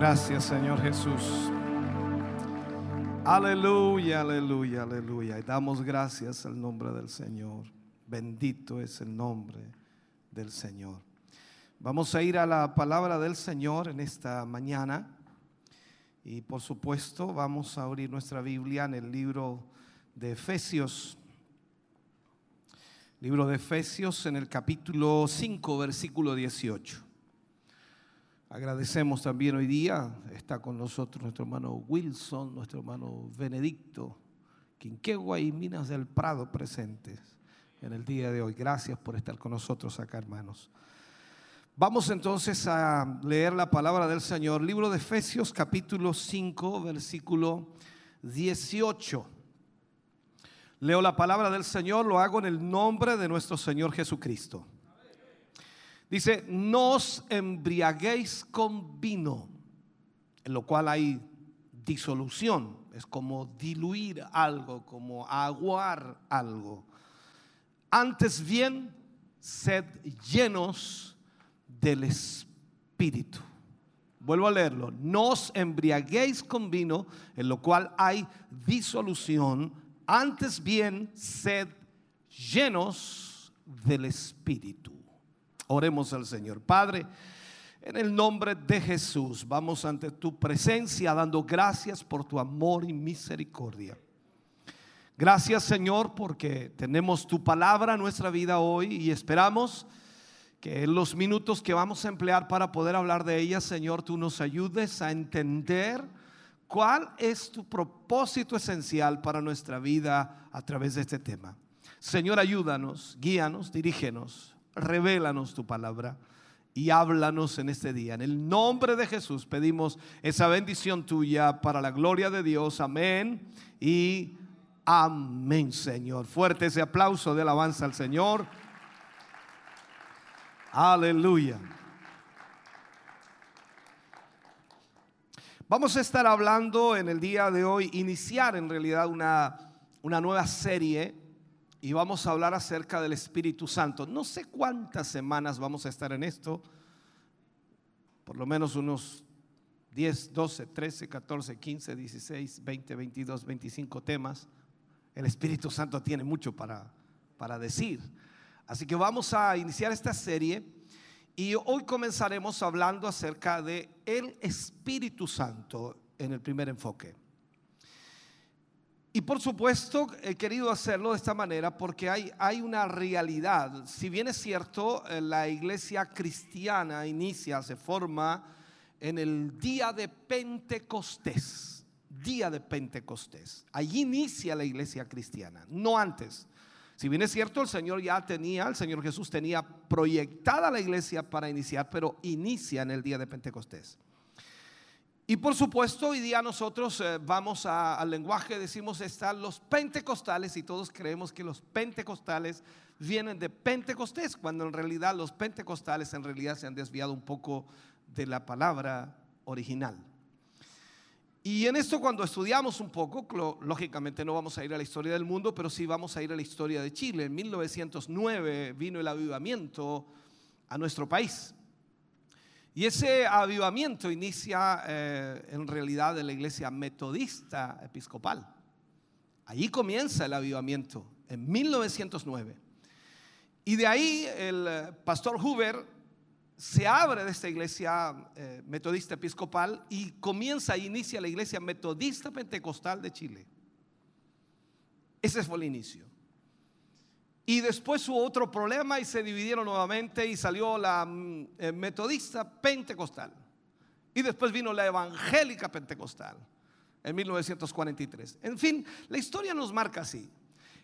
Speaker 2: Gracias, Señor Jesús. Aleluya, aleluya, aleluya. Y damos gracias al nombre del Señor. Bendito es el nombre del Señor. Vamos a ir a la palabra del Señor en esta mañana. Y por supuesto vamos a abrir nuestra Biblia en el libro de Efesios. Libro de Efesios en el capítulo 5, versículo 18. Agradecemos también hoy día, está con nosotros nuestro hermano Wilson, nuestro hermano Benedicto, Quinquegua y Minas del Prado presentes en el día de hoy. Gracias por estar con nosotros acá, hermanos. Vamos entonces a leer la palabra del Señor, libro de Efesios capítulo 5, versículo 18. Leo la palabra del Señor, lo hago en el nombre de nuestro Señor Jesucristo. Dice, no os embriaguéis con vino, en lo cual hay disolución, es como diluir algo, como aguar algo. Antes bien, sed llenos del Espíritu. Vuelvo a leerlo, no os embriaguéis con vino, en lo cual hay disolución, antes bien, sed llenos del Espíritu. Oremos al Señor. Padre, en el nombre de Jesús, vamos ante tu presencia dando gracias por tu amor y misericordia. Gracias Señor porque tenemos tu palabra en nuestra vida hoy y esperamos que en los minutos que vamos a emplear para poder hablar de ella, Señor, tú nos ayudes a entender cuál es tu propósito esencial para nuestra vida a través de este tema. Señor, ayúdanos, guíanos, dirígenos revélanos tu palabra y háblanos en este día. En el nombre de Jesús pedimos esa bendición tuya para la gloria de Dios. Amén y amén, Señor. Fuerte ese aplauso de alabanza al Señor. Aleluya. Vamos a estar hablando en el día de hoy, iniciar en realidad una, una nueva serie y vamos a hablar acerca del Espíritu Santo. No sé cuántas semanas vamos a estar en esto, por lo menos unos 10, 12, 13, 14, 15, 16, 20, 22, 25 temas. El Espíritu Santo tiene mucho para, para decir. Así que vamos a iniciar esta serie y hoy comenzaremos hablando acerca de el Espíritu Santo en el primer enfoque. Y por supuesto he querido hacerlo de esta manera porque hay, hay una realidad. Si bien es cierto, eh, la iglesia cristiana inicia, se forma en el día de Pentecostés. Día de Pentecostés. Allí inicia la iglesia cristiana, no antes. Si bien es cierto, el Señor ya tenía, el Señor Jesús tenía proyectada la iglesia para iniciar, pero inicia en el día de Pentecostés. Y por supuesto, hoy día nosotros eh, vamos al lenguaje, decimos, están los pentecostales y todos creemos que los pentecostales vienen de Pentecostés, cuando en realidad los pentecostales en realidad se han desviado un poco de la palabra original. Y en esto cuando estudiamos un poco, lógicamente no vamos a ir a la historia del mundo, pero sí vamos a ir a la historia de Chile. En 1909 vino el avivamiento a nuestro país. Y ese avivamiento inicia eh, en realidad de la iglesia metodista episcopal. Allí comienza el avivamiento, en 1909. Y de ahí el eh, pastor Huber se abre de esta iglesia eh, metodista episcopal y comienza e inicia la iglesia metodista pentecostal de Chile. Ese fue el inicio. Y después hubo otro problema y se dividieron nuevamente y salió la mm, eh, metodista pentecostal. Y después vino la evangélica pentecostal en 1943. En fin, la historia nos marca así.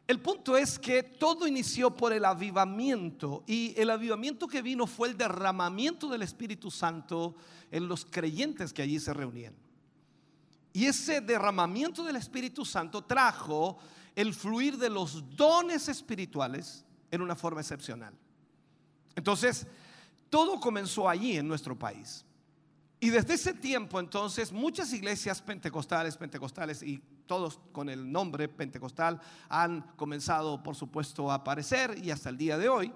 Speaker 2: El punto es que todo inició por el avivamiento y el avivamiento que vino fue el derramamiento del Espíritu Santo en los creyentes que allí se reunían. Y ese derramamiento del Espíritu Santo trajo el fluir de los dones espirituales en una forma excepcional. Entonces, todo comenzó allí en nuestro país. Y desde ese tiempo entonces muchas iglesias pentecostales, pentecostales y todos con el nombre pentecostal han comenzado por supuesto a aparecer y hasta el día de hoy.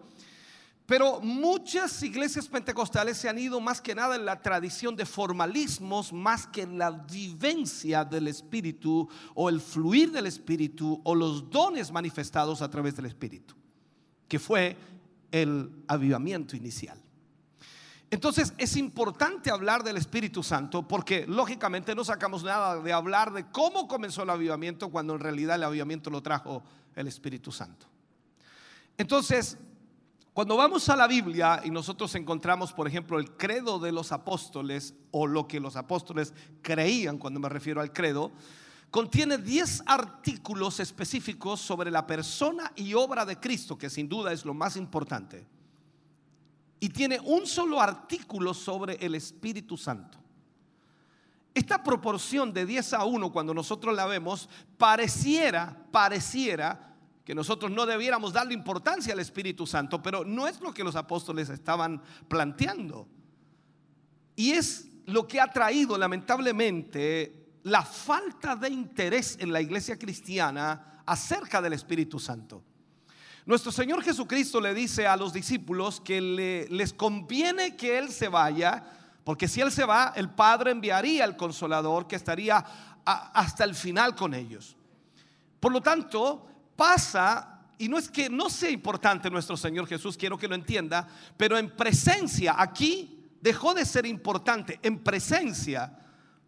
Speaker 2: Pero muchas iglesias pentecostales se han ido más que nada en la tradición de formalismos, más que en la vivencia del Espíritu o el fluir del Espíritu o los dones manifestados a través del Espíritu, que fue el avivamiento inicial. Entonces es importante hablar del Espíritu Santo porque lógicamente no sacamos nada de hablar de cómo comenzó el avivamiento cuando en realidad el avivamiento lo trajo el Espíritu Santo. Entonces, cuando vamos a la Biblia y nosotros encontramos, por ejemplo, el credo de los apóstoles o lo que los apóstoles creían cuando me refiero al credo, contiene 10 artículos específicos sobre la persona y obra de Cristo, que sin duda es lo más importante y tiene un solo artículo sobre el Espíritu Santo. Esta proporción de 10 a 1, cuando nosotros la vemos, pareciera, pareciera que nosotros no debiéramos darle importancia al Espíritu Santo, pero no es lo que los apóstoles estaban planteando. Y es lo que ha traído lamentablemente la falta de interés en la iglesia cristiana acerca del Espíritu Santo. Nuestro Señor Jesucristo le dice a los discípulos que les conviene que Él se vaya, porque si Él se va, el Padre enviaría al consolador que estaría hasta el final con ellos. Por lo tanto, pasa, y no es que no sea importante nuestro Señor Jesús, quiero que lo entienda, pero en presencia, aquí dejó de ser importante, en presencia,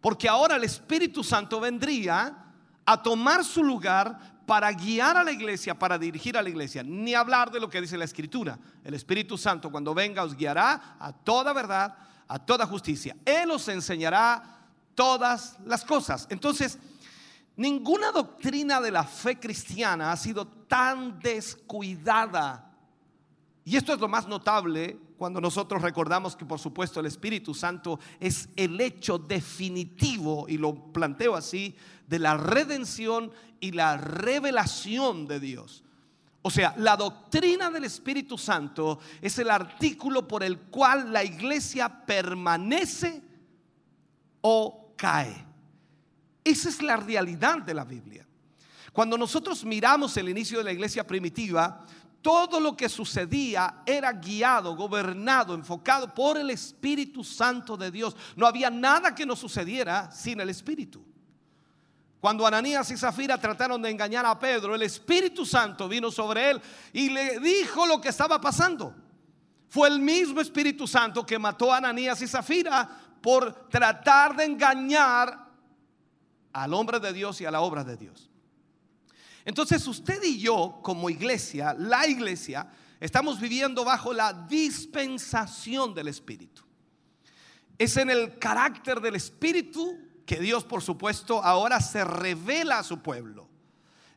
Speaker 2: porque ahora el Espíritu Santo vendría a tomar su lugar para guiar a la iglesia, para dirigir a la iglesia, ni hablar de lo que dice la escritura. El Espíritu Santo cuando venga os guiará a toda verdad, a toda justicia. Él os enseñará todas las cosas. Entonces, ninguna doctrina de la fe cristiana ha sido tan descuidada. Y esto es lo más notable cuando nosotros recordamos que por supuesto el Espíritu Santo es el hecho definitivo, y lo planteo así, de la redención y la revelación de Dios. O sea, la doctrina del Espíritu Santo es el artículo por el cual la iglesia permanece o cae. Esa es la realidad de la Biblia. Cuando nosotros miramos el inicio de la iglesia primitiva, todo lo que sucedía era guiado, gobernado, enfocado por el Espíritu Santo de Dios. No había nada que no sucediera sin el Espíritu. Cuando Ananías y Zafira trataron de engañar a Pedro, el Espíritu Santo vino sobre él y le dijo lo que estaba pasando. Fue el mismo Espíritu Santo que mató a Ananías y Zafira por tratar de engañar al hombre de Dios y a la obra de Dios. Entonces usted y yo como iglesia, la iglesia, estamos viviendo bajo la dispensación del Espíritu. Es en el carácter del Espíritu que Dios, por supuesto, ahora se revela a su pueblo.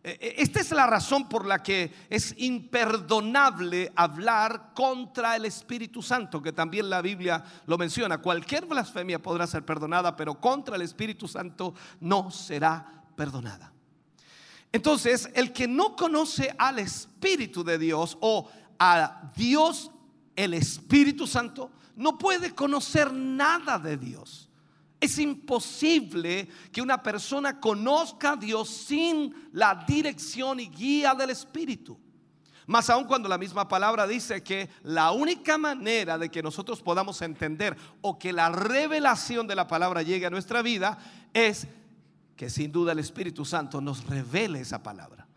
Speaker 2: E, e, esta es la razón por la que es imperdonable hablar contra el Espíritu Santo, que también la Biblia lo menciona. Cualquier blasfemia podrá ser perdonada, pero contra el Espíritu Santo no será perdonada. Entonces, el que no conoce al Espíritu de Dios o a Dios, el Espíritu Santo, no puede conocer nada de Dios. Es imposible que una persona conozca a Dios sin la dirección y guía del Espíritu. Más aún cuando la misma palabra dice que la única manera de que nosotros podamos entender o que la revelación de la palabra llegue a nuestra vida es que sin duda el Espíritu Santo nos revele esa palabra.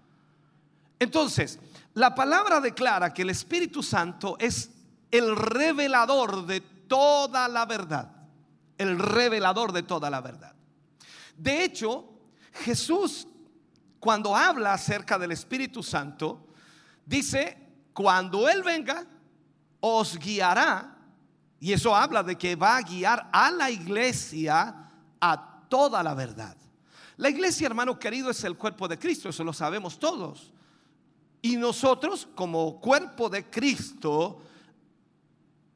Speaker 2: Entonces, la palabra declara que el Espíritu Santo es el revelador de toda la verdad el revelador de toda la verdad. De hecho, Jesús, cuando habla acerca del Espíritu Santo, Dice, cuando Él venga, os guiará, y eso habla de que va a guiar a la iglesia a toda la verdad. La iglesia, hermano querido, es el cuerpo de Cristo, eso lo sabemos todos. Y nosotros, como cuerpo de Cristo,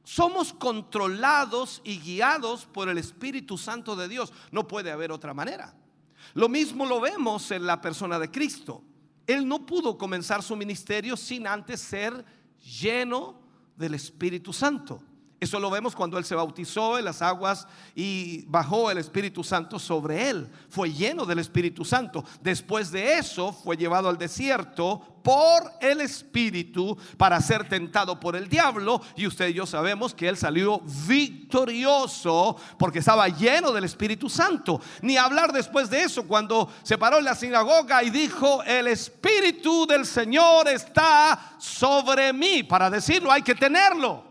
Speaker 2: somos controlados y guiados por el Espíritu Santo de Dios. No puede haber otra manera. Lo mismo lo vemos en la persona de Cristo. Él no pudo comenzar su ministerio sin antes ser lleno del Espíritu Santo. Eso lo vemos cuando Él se bautizó en las aguas y bajó el Espíritu Santo sobre Él. Fue lleno del Espíritu Santo. Después de eso fue llevado al desierto por el Espíritu para ser tentado por el diablo. Y usted y yo sabemos que Él salió victorioso porque estaba lleno del Espíritu Santo. Ni hablar después de eso cuando se paró en la sinagoga y dijo, el Espíritu del Señor está sobre mí. Para decirlo hay que tenerlo.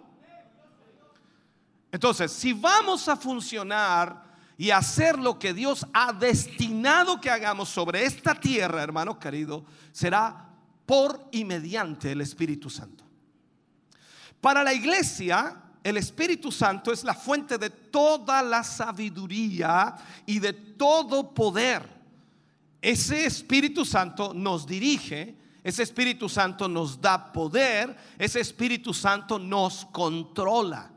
Speaker 2: Entonces, si vamos a funcionar y hacer lo que Dios ha destinado que hagamos sobre esta tierra, hermano querido, será por y mediante el Espíritu Santo. Para la iglesia, el Espíritu Santo es la fuente de toda la sabiduría y de todo poder. Ese Espíritu Santo nos dirige, ese Espíritu Santo nos da poder, ese Espíritu Santo nos controla.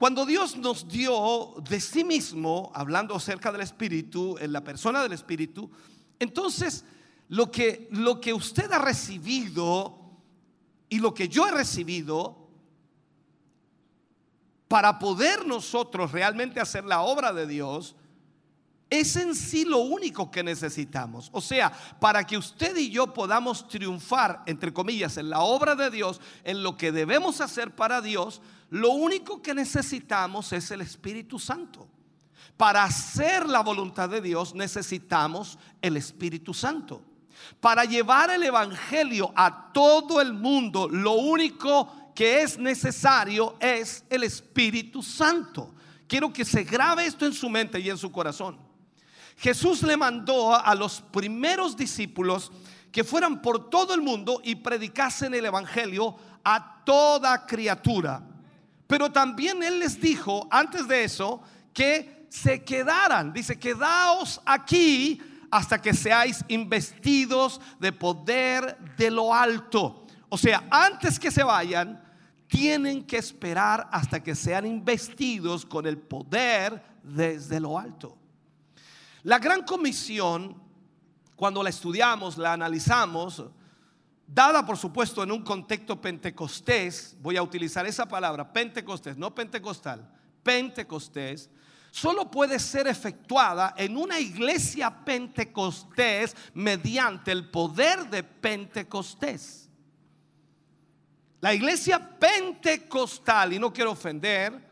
Speaker 2: Cuando Dios nos dio de sí mismo, hablando acerca del Espíritu, en la persona del Espíritu, entonces lo que, lo que usted ha recibido y lo que yo he recibido, para poder nosotros realmente hacer la obra de Dios, es en sí lo único que necesitamos. O sea, para que usted y yo podamos triunfar, entre comillas, en la obra de Dios, en lo que debemos hacer para Dios, lo único que necesitamos es el Espíritu Santo. Para hacer la voluntad de Dios necesitamos el Espíritu Santo. Para llevar el Evangelio a todo el mundo, lo único que es necesario es el Espíritu Santo. Quiero que se grabe esto en su mente y en su corazón. Jesús le mandó a los primeros discípulos que fueran por todo el mundo y predicasen el Evangelio a toda criatura. Pero también Él les dijo antes de eso que se quedaran. Dice, quedaos aquí hasta que seáis investidos de poder de lo alto. O sea, antes que se vayan, tienen que esperar hasta que sean investidos con el poder desde lo alto. La gran comisión, cuando la estudiamos, la analizamos, dada por supuesto en un contexto pentecostés, voy a utilizar esa palabra, pentecostés, no pentecostal, pentecostés, solo puede ser efectuada en una iglesia pentecostés mediante el poder de pentecostés. La iglesia pentecostal, y no quiero ofender,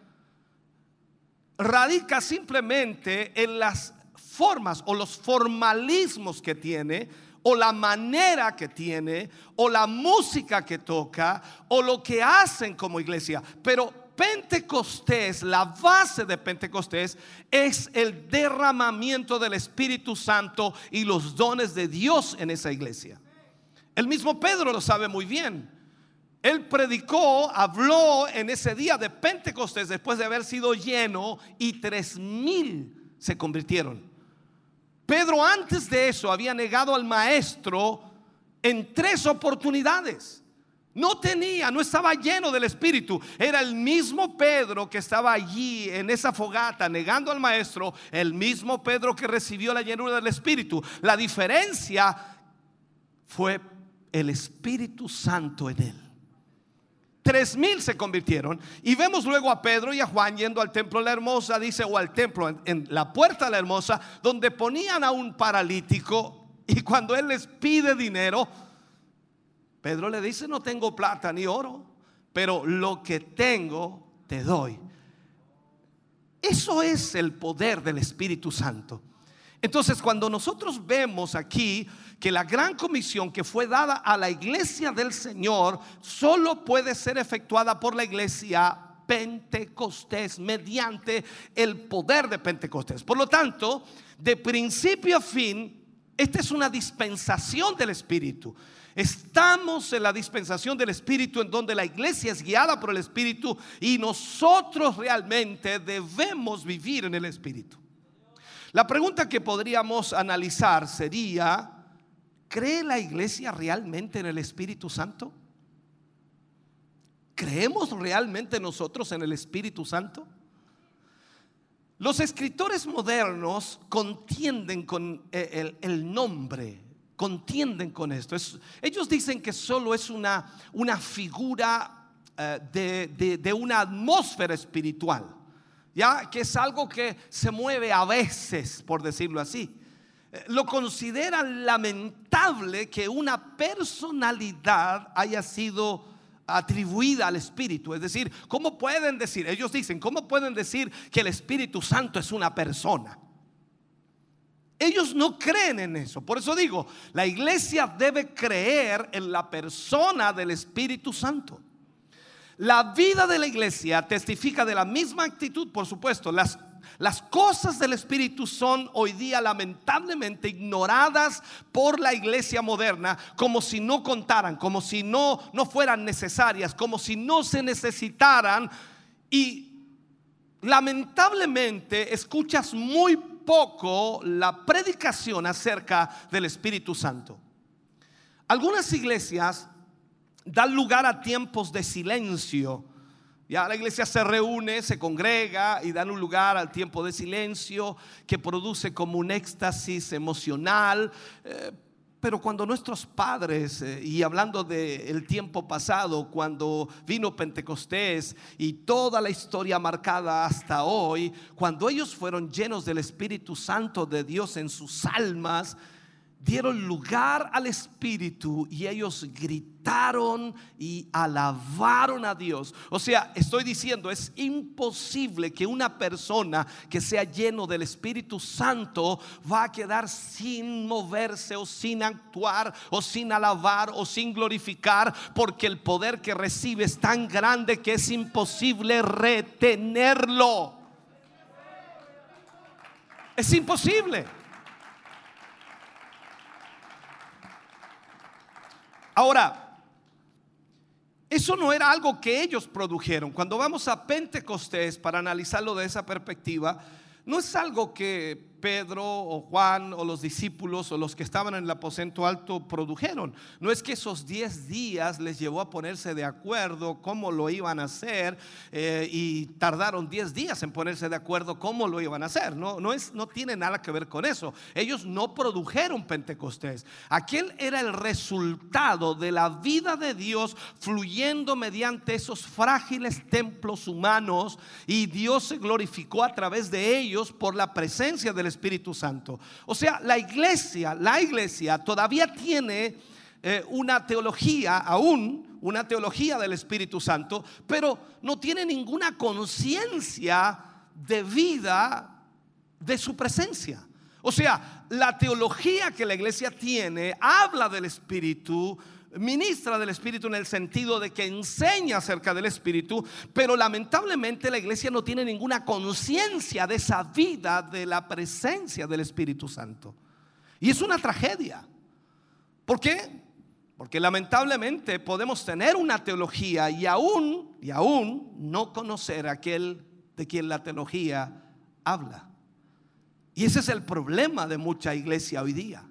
Speaker 2: radica simplemente en las formas o los formalismos que tiene, o la manera que tiene, o la música que toca, o lo que hacen como iglesia. Pero Pentecostés, la base de Pentecostés es el derramamiento del Espíritu Santo y los dones de Dios en esa iglesia. El mismo Pedro lo sabe muy bien. Él predicó, habló en ese día de Pentecostés después de haber sido lleno y tres mil se convirtieron. Pedro antes de eso había negado al maestro en tres oportunidades. No tenía, no estaba lleno del Espíritu. Era el mismo Pedro que estaba allí en esa fogata negando al maestro, el mismo Pedro que recibió la llenura del Espíritu. La diferencia fue el Espíritu Santo en él. Tres mil se convirtieron. Y vemos luego a Pedro y a Juan yendo al templo de la hermosa, dice, o al templo en, en la puerta de la hermosa, donde ponían a un paralítico. Y cuando él les pide dinero, Pedro le dice, no tengo plata ni oro, pero lo que tengo te doy. Eso es el poder del Espíritu Santo. Entonces, cuando nosotros vemos aquí que la gran comisión que fue dada a la iglesia del Señor solo puede ser efectuada por la iglesia Pentecostés mediante el poder de Pentecostés. Por lo tanto, de principio a fin, esta es una dispensación del Espíritu. Estamos en la dispensación del Espíritu en donde la iglesia es guiada por el Espíritu y nosotros realmente debemos vivir en el Espíritu. La pregunta que podríamos analizar sería, ¿cree la iglesia realmente en el Espíritu Santo? ¿Creemos realmente nosotros en el Espíritu Santo? Los escritores modernos contienden con eh, el, nombre, contienden con esto. Es- ellos dicen que solo es una, una figura eh, de, de- de una atmósfera espiritual, ya que es algo que se mueve a veces, por decirlo así. Eh, Lo consideran lamentable que una personalidad haya sido atribuida al Espíritu. Es decir, ¿cómo pueden decir? Ellos dicen, ¿cómo pueden decir que el Espíritu Santo es una persona? Ellos no creen en eso. Por eso digo, la iglesia debe creer en la persona del Espíritu Santo. La vida de la iglesia testifica de la misma actitud, por supuesto. Las, las cosas del Espíritu son hoy día lamentablemente ignoradas por la iglesia moderna como si no contaran, como si no, no fueran necesarias, como si no se necesitaran. Y lamentablemente escuchas muy poco la predicación acerca del Espíritu Santo. Algunas iglesias dan lugar a tiempos de silencio. Ya la iglesia se reúne, se congrega y dan un lugar al tiempo de silencio que produce como un éxtasis emocional. Eh, pero cuando nuestros padres, eh, y hablando del tiempo pasado, cuando vino Pentecostés y toda la historia marcada hasta hoy, cuando ellos fueron llenos del Espíritu Santo de Dios en sus almas, dieron lugar al Espíritu y ellos gritaron y alabaron a Dios. O sea, estoy diciendo, es imposible que una persona que sea lleno del Espíritu Santo va a quedar sin moverse o sin actuar o sin alabar o sin glorificar porque el poder que recibe es tan grande que es imposible retenerlo. Es imposible. Ahora, eso no era algo que ellos produjeron. Cuando vamos a Pentecostés para analizarlo de esa perspectiva, no es algo que Pedro o Juan o los discípulos o los que estaban en el aposento alto produjeron. No es que esos 10 días les llevó a ponerse de acuerdo cómo lo iban a hacer eh, y tardaron 10 días en ponerse de acuerdo cómo lo iban a hacer. No, no, es, no tiene nada que ver con eso. Ellos no produjeron Pentecostés. Aquel era el resultado de la vida de Dios fluyendo mediante esos frágiles templos humanos y Dios se glorificó a través de ellos por la presencia del Espíritu Santo. O sea, la iglesia, la iglesia todavía tiene eh, una teología aún, una teología del Espíritu Santo, pero no tiene ninguna conciencia de vida de su presencia. O sea, la teología que la iglesia tiene habla del Espíritu, ministra del Espíritu en el sentido de que enseña acerca del Espíritu, pero lamentablemente la iglesia no tiene ninguna conciencia de esa vida de la presencia del Espíritu Santo. Y es una tragedia. ¿Por qué? Porque lamentablemente podemos tener una teología y aún, y aún no conocer a aquel de quien la teología habla. Y ese es el problema de mucha iglesia hoy día.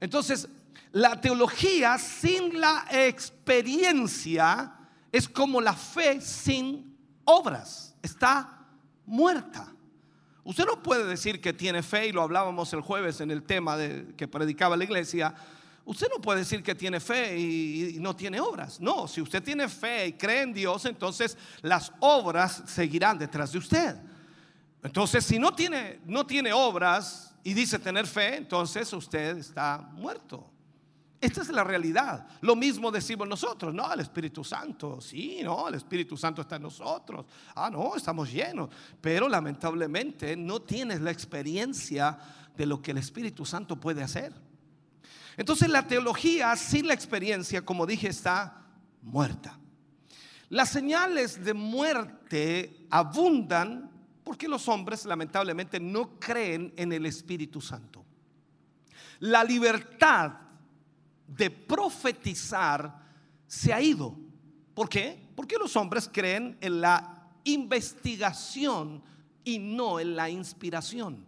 Speaker 2: Entonces, la teología sin la experiencia es como la fe sin obras. Está muerta. Usted no puede decir que tiene fe, y lo hablábamos el jueves en el tema de, que predicaba la iglesia. Usted no puede decir que tiene fe y, no tiene obras. No, si usted tiene fe y cree en Dios, entonces las obras seguirán detrás de usted. Entonces, si no tiene, no tiene obras y dice tener fe, entonces usted está muerto. Esta es la realidad. Lo mismo decimos nosotros, no, el Espíritu Santo, sí, no, el Espíritu Santo está en nosotros. Ah, no, estamos llenos. Pero lamentablemente no tienes la experiencia de lo que el Espíritu Santo puede hacer. Entonces la teología sin la experiencia, como dije, está muerta. Las señales de muerte abundan porque los hombres lamentablemente no creen en el Espíritu Santo. La libertad de profetizar se ha ido. ¿Por qué? Porque los hombres creen en la investigación y no en la inspiración.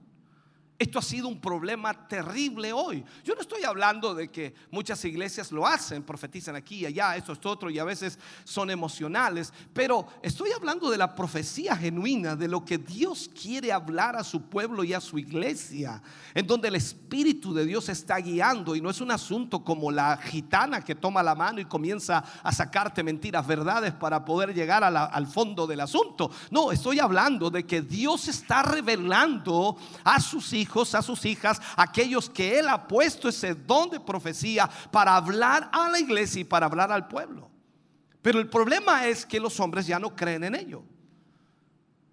Speaker 2: Esto ha sido un problema terrible hoy. Yo no estoy hablando de que muchas iglesias lo hacen, profetizan aquí allá, esto, esto, otro, y a veces son emocionales, pero estoy hablando de la profecía genuina, de lo que Dios quiere hablar a su pueblo y a su iglesia, en donde el Espíritu de Dios está guiando y no es un asunto como la gitana que toma la mano y comienza a sacarte mentiras, verdades para poder llegar al fondo del asunto. No, estoy hablando de que Dios está revelando a sus hijos, a sus hijas, aquellos que Él ha puesto ese don de profecía para hablar a la iglesia y para hablar al pueblo. Pero el problema es que los hombres ya no creen en ello.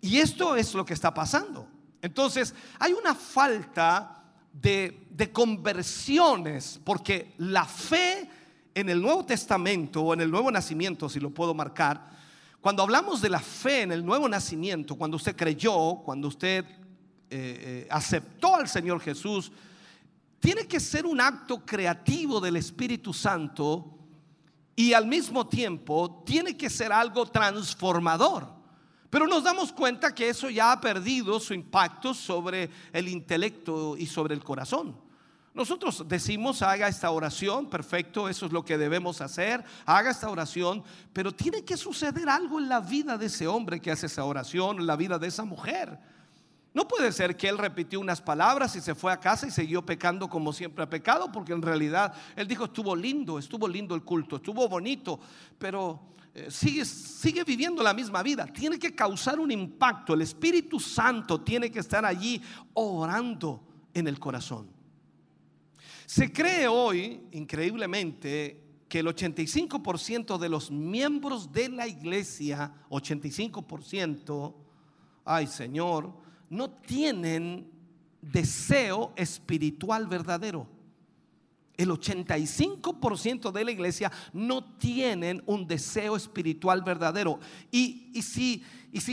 Speaker 2: Y esto es lo que está pasando. Entonces, hay una falta de, de conversiones, porque la fe en el Nuevo Testamento o en el Nuevo Nacimiento, si lo puedo marcar, cuando hablamos de la fe en el Nuevo Nacimiento, cuando usted creyó, cuando usted eh, eh, aceptó al Señor Jesús, tiene que ser un acto creativo del Espíritu Santo y al mismo tiempo tiene que ser algo transformador. Pero nos damos cuenta que eso ya ha perdido su impacto sobre el intelecto y sobre el corazón. Nosotros decimos, haga esta oración, perfecto, eso es lo que debemos hacer, haga esta oración, pero tiene que suceder algo en la vida de ese hombre que hace esa oración, en la vida de esa mujer. No puede ser que él repitió unas palabras y se fue a casa y siguió pecando como siempre ha pecado, porque en realidad él dijo, estuvo lindo, estuvo lindo el culto, estuvo bonito, pero eh, sigue, sigue viviendo la misma vida. Tiene que causar un impacto. El Espíritu Santo tiene que estar allí orando en el corazón. Se cree hoy, increíblemente, que el 85% de los miembros de la iglesia, 85%, ay Señor, no tienen deseo espiritual verdadero. El 85% de la iglesia no tienen un deseo espiritual verdadero. Y, si,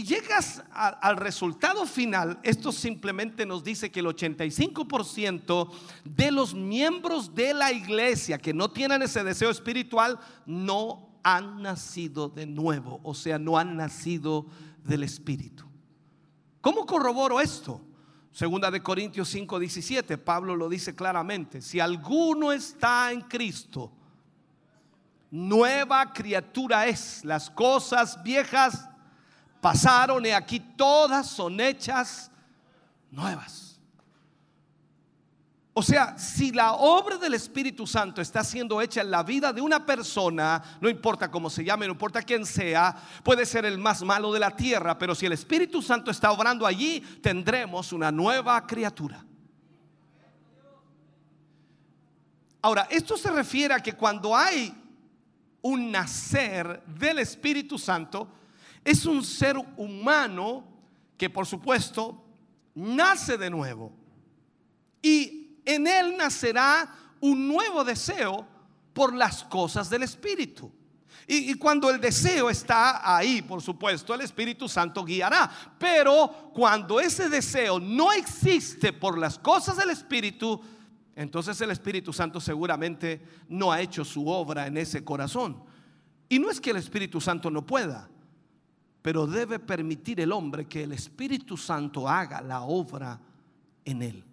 Speaker 2: llegas al resultado final, esto simplemente nos dice que el 85% de los miembros de la iglesia que no tienen ese deseo espiritual no han nacido de nuevo, o sea, no han nacido del Espíritu. ¿Cómo corroboro esto? Segunda de Corintios 5, 17, Pablo lo dice claramente, si alguno está en Cristo, nueva criatura es, las cosas viejas pasaron y aquí todas son hechas nuevas. O sea, si la obra del Espíritu Santo está siendo hecha en la vida de una persona, no importa cómo se llame, no importa quién sea, puede ser el más malo de la tierra, pero si el Espíritu Santo está obrando allí, tendremos una nueva criatura. Ahora, esto se refiere a que cuando hay un nacer del Espíritu Santo, es un ser humano que por supuesto nace de nuevo. Y en él nacerá un nuevo deseo por las cosas del Espíritu. Y, cuando el deseo está ahí, por supuesto, el Espíritu Santo guiará. Pero cuando ese deseo no existe por las cosas del Espíritu, entonces el Espíritu Santo seguramente no ha hecho su obra en ese corazón. Y no es que el Espíritu Santo no pueda, pero debe permitir el hombre que el Espíritu Santo haga la obra en él.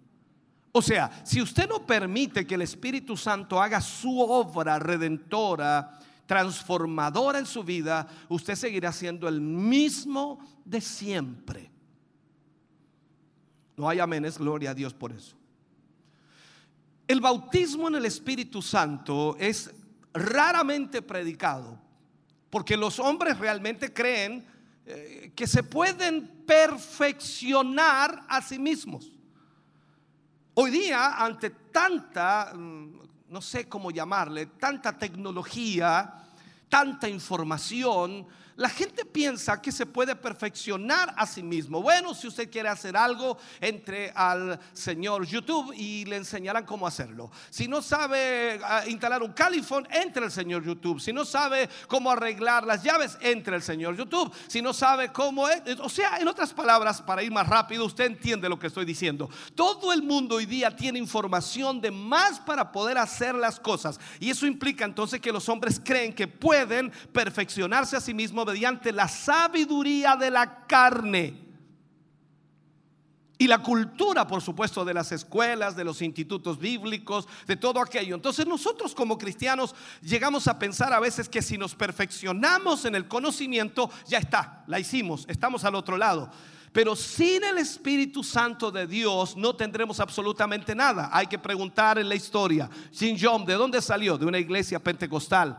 Speaker 2: O sea, si usted no permite que el Espíritu Santo haga su obra redentora, transformadora en su vida, usted seguirá siendo el mismo de siempre. No hay amenes, gloria a Dios por eso. El bautismo en el Espíritu Santo es raramente predicado, porque los hombres realmente creen eh, que se pueden perfeccionar a sí mismos. Hoy día, ante tanta, mm, no sé cómo llamarle, tanta tecnología, tanta información, La gente piensa que se puede perfeccionar a sí mismo. Bueno, si usted quiere hacer algo, entre al señor YouTube y le enseñarán cómo hacerlo. Si no sabe ah, instalar un califón, entre al señor YouTube. Si no sabe cómo arreglar las llaves, entre al señor YouTube. Si no sabe cómo es, o sea, en otras palabras, para ir más rápido, usted entiende lo que estoy diciendo. Todo el mundo hoy día tiene información de más para poder hacer las cosas. Y eso implica entonces que los hombres creen que pueden perfeccionarse a sí mismos mediante la sabiduría de la carne. Y la cultura, por supuesto, de las escuelas, de los institutos bíblicos, de todo aquello. Entonces nosotros como cristianos llegamos a pensar a veces que si nos perfeccionamos en el conocimiento, ya está, la hicimos, estamos al otro lado. Pero sin el Espíritu Santo de Dios no tendremos absolutamente nada. Hay que preguntar en la historia. Sin John, ¿de dónde salió? De una iglesia pentecostal.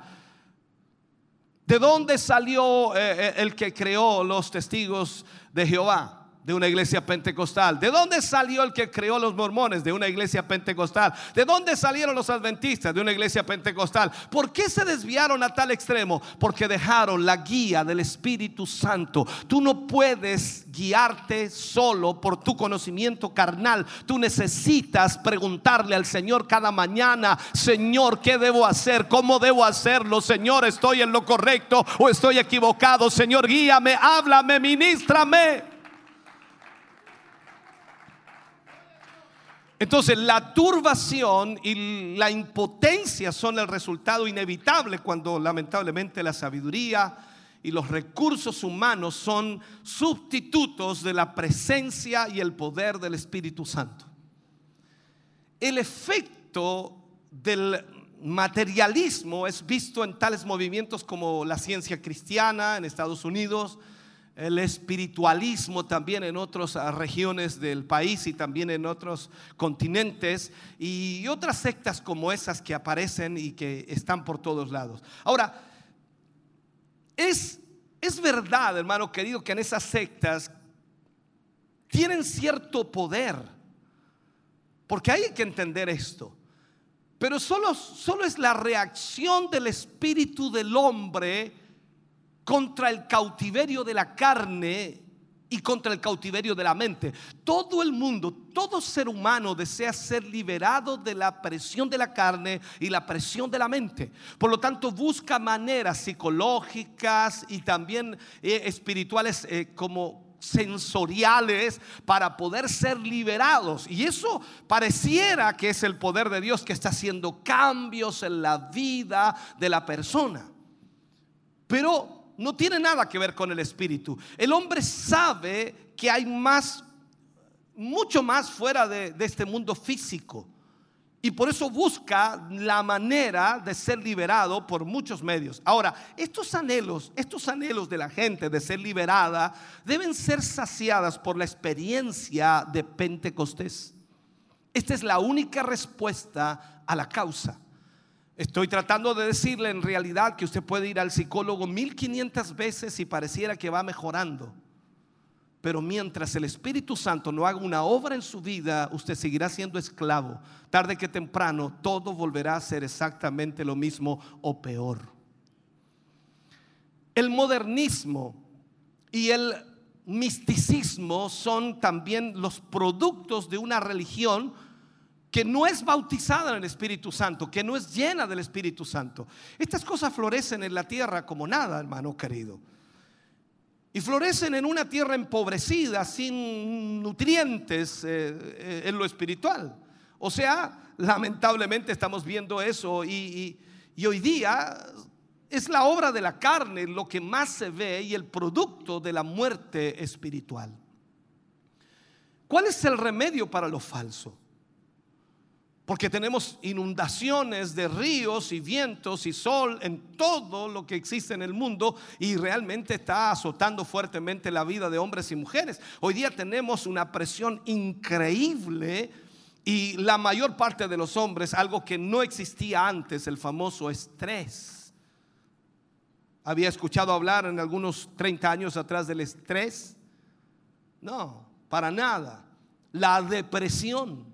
Speaker 2: ¿De dónde salió eh, eh, el que creó los testigos de Jehová? De una iglesia pentecostal. ¿De dónde salió el que creó los mormones? De una iglesia pentecostal. ¿De dónde salieron los adventistas? De una iglesia pentecostal. ¿Por qué se desviaron a tal extremo? Porque dejaron la guía del Espíritu Santo. Tú no puedes guiarte solo por tu conocimiento carnal. Tú necesitas preguntarle al Señor cada mañana, Señor, ¿qué debo hacer? ¿Cómo debo hacerlo? Señor, ¿estoy en lo correcto o estoy equivocado? Señor, guíame, háblame, ministrame. Entonces la turbación y la impotencia son el resultado inevitable cuando lamentablemente la sabiduría y los recursos humanos son sustitutos de la presencia y el poder del Espíritu Santo. El efecto del materialismo es visto en tales movimientos como la ciencia cristiana en Estados Unidos, el espiritualismo también en otras regiones del país y también en otros continentes y otras sectas como esas que aparecen y que están por todos lados. Ahora, es, es verdad, hermano querido, que en esas sectas tienen cierto poder, porque hay que entender esto. Pero solo, solo es la reacción del espíritu del hombre contra el cautiverio de la carne y contra el cautiverio de la mente. Todo el mundo, todo ser humano desea ser liberado de la presión de la carne y la presión de la mente. Por lo tanto, busca maneras psicológicas y también eh, espirituales eh, como sensoriales para poder ser liberados. Y eso pareciera que es el poder de Dios que está haciendo cambios en la vida de la persona. Pero no tiene nada que ver con el espíritu. El hombre sabe que hay más, mucho más fuera de, este mundo físico. Y por eso busca la manera de ser liberado por muchos medios. Ahora, estos anhelos, estos anhelos de la gente de ser liberada, deben ser saciadas por la experiencia de Pentecostés. Esta es la única respuesta a la causa. Estoy tratando de decirle en realidad que usted puede ir al psicólogo 1500 veces y pareciera que va mejorando. Pero mientras el Espíritu Santo no haga una obra en su vida, usted seguirá siendo esclavo. Tarde que temprano, todo volverá a ser exactamente lo mismo o peor. El modernismo y el misticismo son también los productos de una religión que no es bautizada en el Espíritu Santo, que no es llena del Espíritu Santo. Estas cosas florecen en la tierra como nada, hermano querido. Y florecen en una tierra empobrecida, sin nutrientes eh, eh, en lo espiritual. O sea, lamentablemente estamos viendo eso y, y hoy día es la obra de la carne lo que más se ve y el producto de la muerte espiritual. ¿Cuál es el remedio para lo falso? Porque tenemos inundaciones de ríos y vientos y sol en todo lo que existe en el mundo y realmente está azotando fuertemente la vida de hombres y mujeres. Hoy día tenemos una presión increíble y la mayor parte de los hombres, algo que no existía antes, el famoso estrés. ¿Había escuchado hablar en algunos 30 años atrás del estrés? No, para nada. La depresión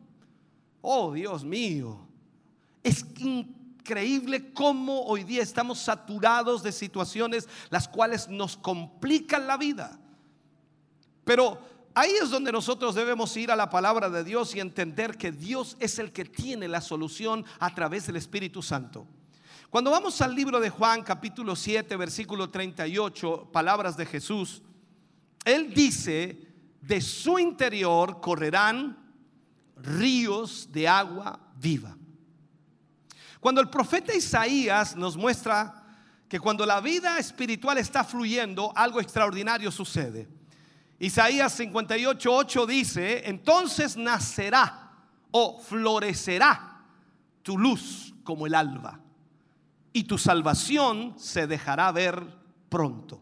Speaker 2: Oh, Dios mío. Es increíble cómo hoy día estamos saturados de situaciones las cuales nos complican la vida. Pero ahí es donde nosotros debemos ir a la palabra de Dios y entender que Dios es el que tiene la solución a través del Espíritu Santo. Cuando vamos al libro de Juan capítulo 7 versículo 38, palabras de Jesús, Él dice, de su interior correrán ríos de agua viva. Cuando el profeta Isaías nos muestra que cuando la vida espiritual está fluyendo, algo extraordinario sucede. Isaías 58, dice, entonces nacerá o florecerá tu luz como el alba y tu salvación se dejará ver pronto.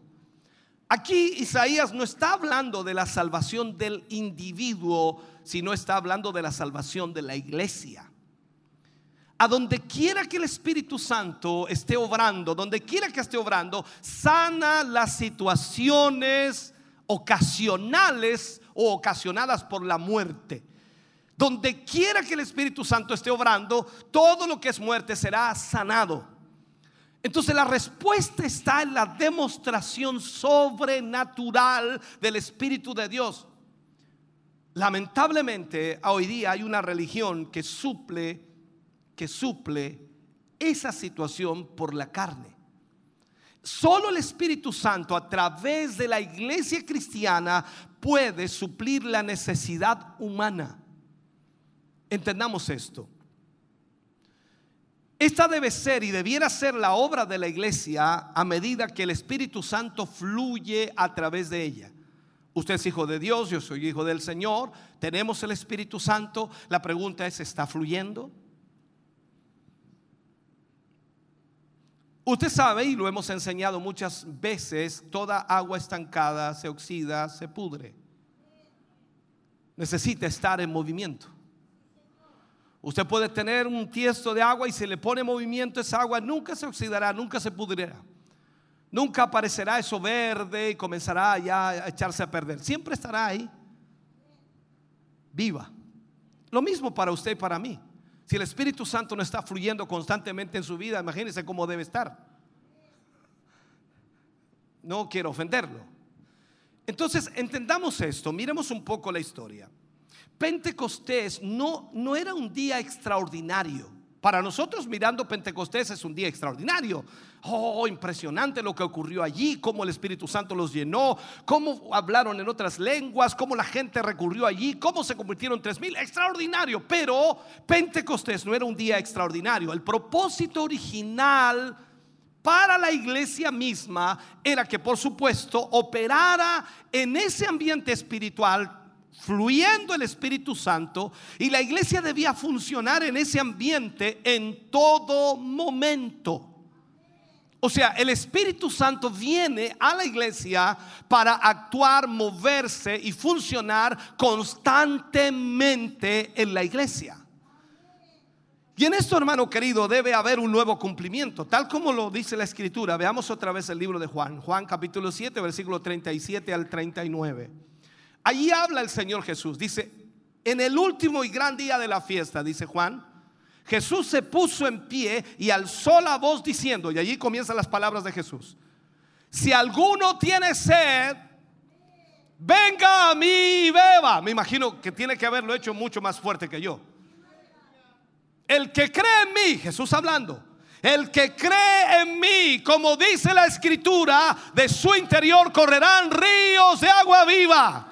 Speaker 2: Aquí Isaías no está hablando de la salvación del individuo, sino está hablando de la salvación de la iglesia. A donde quiera que el Espíritu Santo esté obrando, donde quiera que esté obrando, sana las situaciones ocasionales o ocasionadas por la muerte. Donde quiera que el Espíritu Santo esté obrando, todo lo que es muerte será sanado. Entonces la respuesta está en la demostración sobrenatural del Espíritu de Dios. Lamentablemente, hoy día hay una religión que suple que suple esa situación por la carne. Solo el Espíritu Santo a través de la iglesia cristiana puede suplir la necesidad humana. Entendamos esto. Esta debe ser y debiera ser la obra de la iglesia a medida que el Espíritu Santo fluye a través de ella. Usted es hijo de Dios, yo soy hijo del Señor, tenemos el Espíritu Santo. La pregunta es, ¿está fluyendo? Usted sabe, y lo hemos enseñado muchas veces, toda agua estancada se oxida, se pudre. Necesita estar en movimiento. Usted puede tener un tiesto de agua y si le pone movimiento esa agua nunca se oxidará, nunca se pudrirá. Nunca aparecerá eso verde y comenzará ya a echarse a perder. Siempre estará ahí, viva. Lo mismo para usted y para mí. Si el Espíritu Santo no está fluyendo constantemente en su vida, imagínese cómo debe estar. No quiero ofenderlo. Entonces, entendamos esto, miremos un poco la historia. Pentecostés no, no era un día extraordinario. Para nosotros mirando Pentecostés es un día extraordinario. Oh, impresionante lo que ocurrió allí, cómo el Espíritu Santo los llenó, cómo hablaron en otras lenguas, cómo la gente recurrió allí, cómo se convirtieron tres mil. Extraordinario, pero Pentecostés no era un día extraordinario. El propósito original para la iglesia misma era que, por supuesto, operara en ese ambiente espiritual fluyendo el Espíritu Santo y la iglesia debía funcionar en ese ambiente en todo momento. O sea, el Espíritu Santo viene a la iglesia para actuar, moverse y funcionar constantemente en la iglesia. Y en esto, hermano querido, debe haber un nuevo cumplimiento, tal como lo dice la Escritura. Veamos otra vez el libro de Juan, Juan capítulo 7, versículo 37 al 39. Allí habla el Señor Jesús. Dice, en el último y gran día de la fiesta, dice Juan, Jesús se puso en pie y alzó la voz diciendo, y allí comienzan las palabras de Jesús, si alguno tiene sed, venga a mí y beba. Me imagino que tiene que haberlo hecho mucho más fuerte que yo. El que cree en mí, Jesús hablando, el que cree en mí, como dice la escritura, de su interior correrán ríos de agua viva.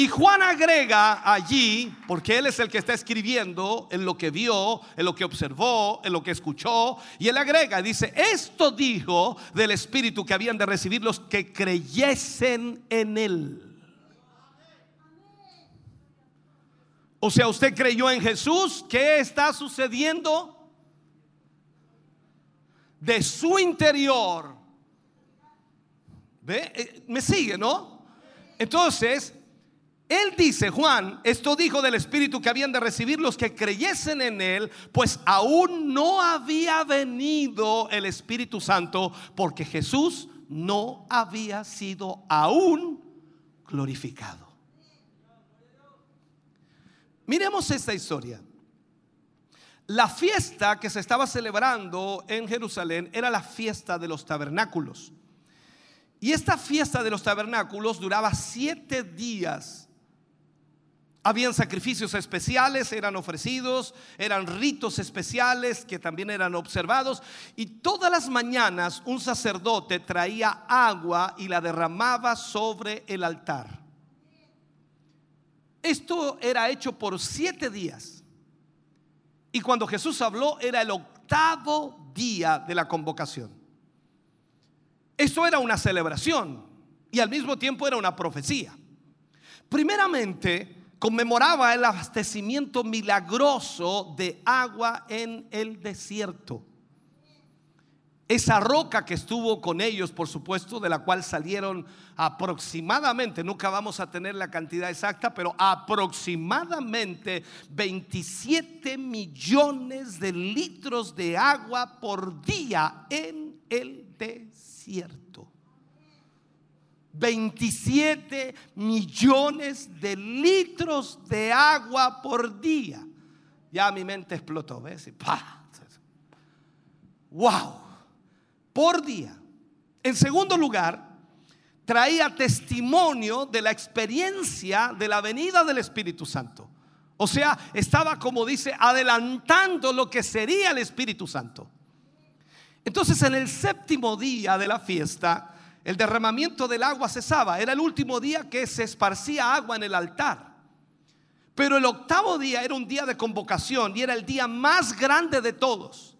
Speaker 2: Y Juan agrega allí, porque él es el que está escribiendo en lo que vio, en lo que observó, en lo que escuchó, y él agrega, dice, esto dijo del Espíritu que habían de recibir los que creyesen en él. O sea, usted creyó en Jesús, ¿qué está sucediendo? De su interior. ¿Ve? Eh, ¿Me sigue, no? Entonces, él dice, Juan, esto dijo del Espíritu que habían de recibir los que creyesen en Él, pues aún no había venido el Espíritu Santo porque Jesús no había sido aún glorificado. Miremos esta historia. La fiesta que se estaba celebrando en Jerusalén era la fiesta de los tabernáculos. Y esta fiesta de los tabernáculos duraba siete días. Habían sacrificios especiales, eran ofrecidos, eran ritos especiales que también eran observados. Y todas las mañanas un sacerdote traía agua y la derramaba sobre el altar. Esto era hecho por siete días. Y cuando Jesús habló era el octavo día de la convocación. Esto era una celebración y al mismo tiempo era una profecía. Primeramente, conmemoraba el abastecimiento milagroso de agua en el desierto. Esa roca que estuvo con ellos, por supuesto, de la cual salieron aproximadamente, nunca vamos a tener la cantidad exacta, pero aproximadamente 27 millones de litros de agua por día en el desierto. 27 millones de litros de agua por día. Ya mi mente explotó, ¿ves? ¡Wow! Por día. En segundo lugar, traía testimonio de la experiencia de la venida del Espíritu Santo. O sea, estaba, como dice, adelantando lo que sería el Espíritu Santo. Entonces, en el séptimo día de la fiesta, el derramamiento del agua cesaba. Era el último día que se esparcía agua en el altar. Pero el octavo día era un día de convocación y era el día más grande de todos.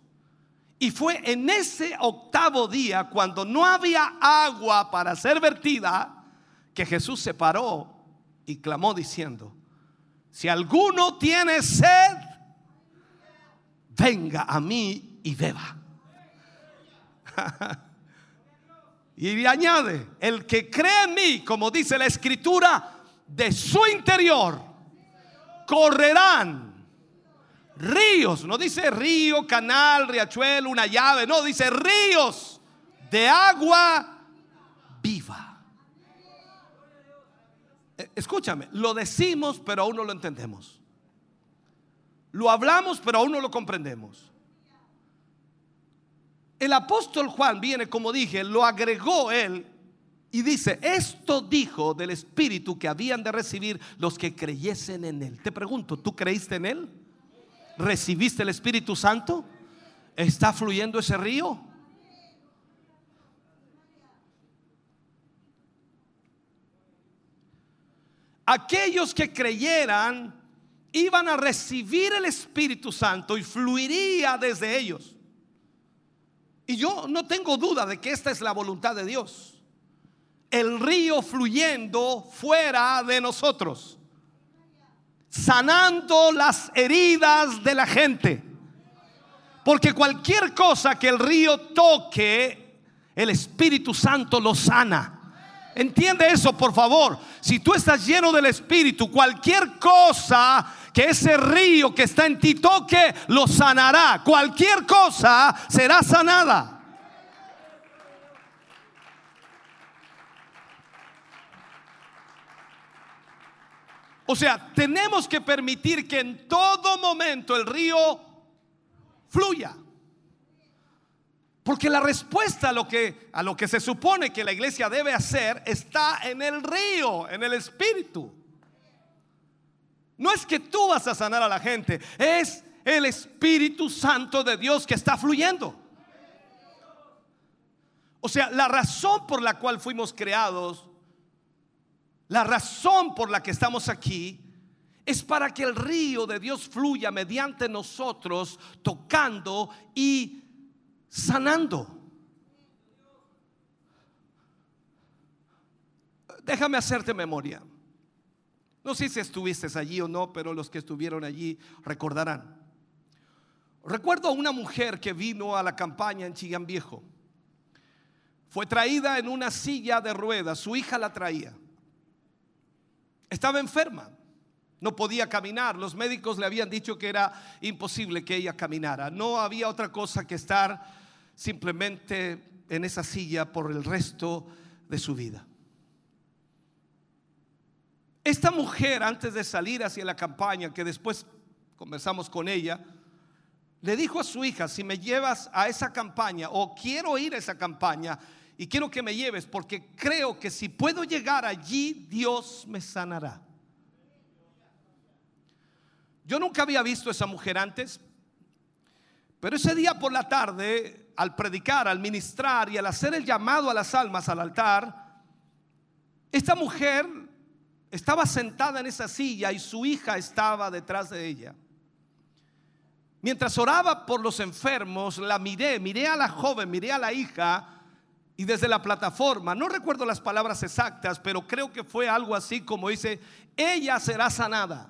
Speaker 2: Y fue en ese octavo día, cuando no había agua para ser vertida, que Jesús se paró y clamó diciendo, si alguno tiene sed, venga a mí y beba. Y añade, el que cree en mí, como dice la escritura, de su interior correrán ríos. No dice río, canal, riachuelo, una llave. No, dice ríos de agua viva. Eh, Escúchame, lo decimos pero aún no lo entendemos. Lo hablamos pero aún no lo comprendemos. El apóstol Juan viene, como dije, lo agregó él y dice, esto dijo del Espíritu que habían de recibir los que creyesen en él. Te pregunto, ¿tú creíste en él? ¿Recibiste el Espíritu Santo? ¿Está fluyendo ese río? Aquellos que creyeran iban a recibir el Espíritu Santo y fluiría desde ellos. Y yo no tengo duda de que esta es la voluntad de Dios. El río fluyendo fuera de nosotros, sanando las heridas de la gente. Porque cualquier cosa que el río toque, el Espíritu Santo lo sana. Entiende eso, por favor. Si tú estás lleno del Espíritu, cualquier cosa que ese río que está en ti toque, lo sanará. Cualquier cosa será sanada. O sea, tenemos que permitir que en todo momento el río fluya. Porque la respuesta a lo que a lo que se supone que la iglesia debe hacer está en el río, en el espíritu. No es que tú vas a sanar a la gente, es el Espíritu Santo de Dios que está fluyendo. O sea, la razón por la cual fuimos creados, la razón por la que estamos aquí, es para que el río de Dios fluya mediante nosotros, tocando y sanando. Déjame hacerte memoria. No sé si estuviste allí o no, pero los que estuvieron allí recordarán. Recuerdo a una mujer que vino a la campaña en Chillán Viejo. Fue traída en una silla de ruedas, su hija la traía. Estaba enferma, no podía caminar. Los médicos le habían dicho que era imposible que ella caminara. No había otra cosa que estar simplemente en esa silla por el resto de su vida. Esta mujer, antes de salir hacia la campaña, que después conversamos con ella, le dijo a su hija, si me llevas a esa campaña o quiero ir a esa campaña y quiero que me lleves porque creo que si puedo llegar allí, Dios me sanará. Yo nunca había visto a esa mujer antes, pero ese día por la tarde, al predicar, al ministrar y al hacer el llamado a las almas al altar, esta mujer estaba sentada en esa silla y su hija estaba detrás de ella. Mientras oraba por los enfermos, la miré, miré a la joven, miré a la hija y desde la plataforma, no recuerdo las palabras exactas, pero creo que fue algo así como dice, ella será sanada.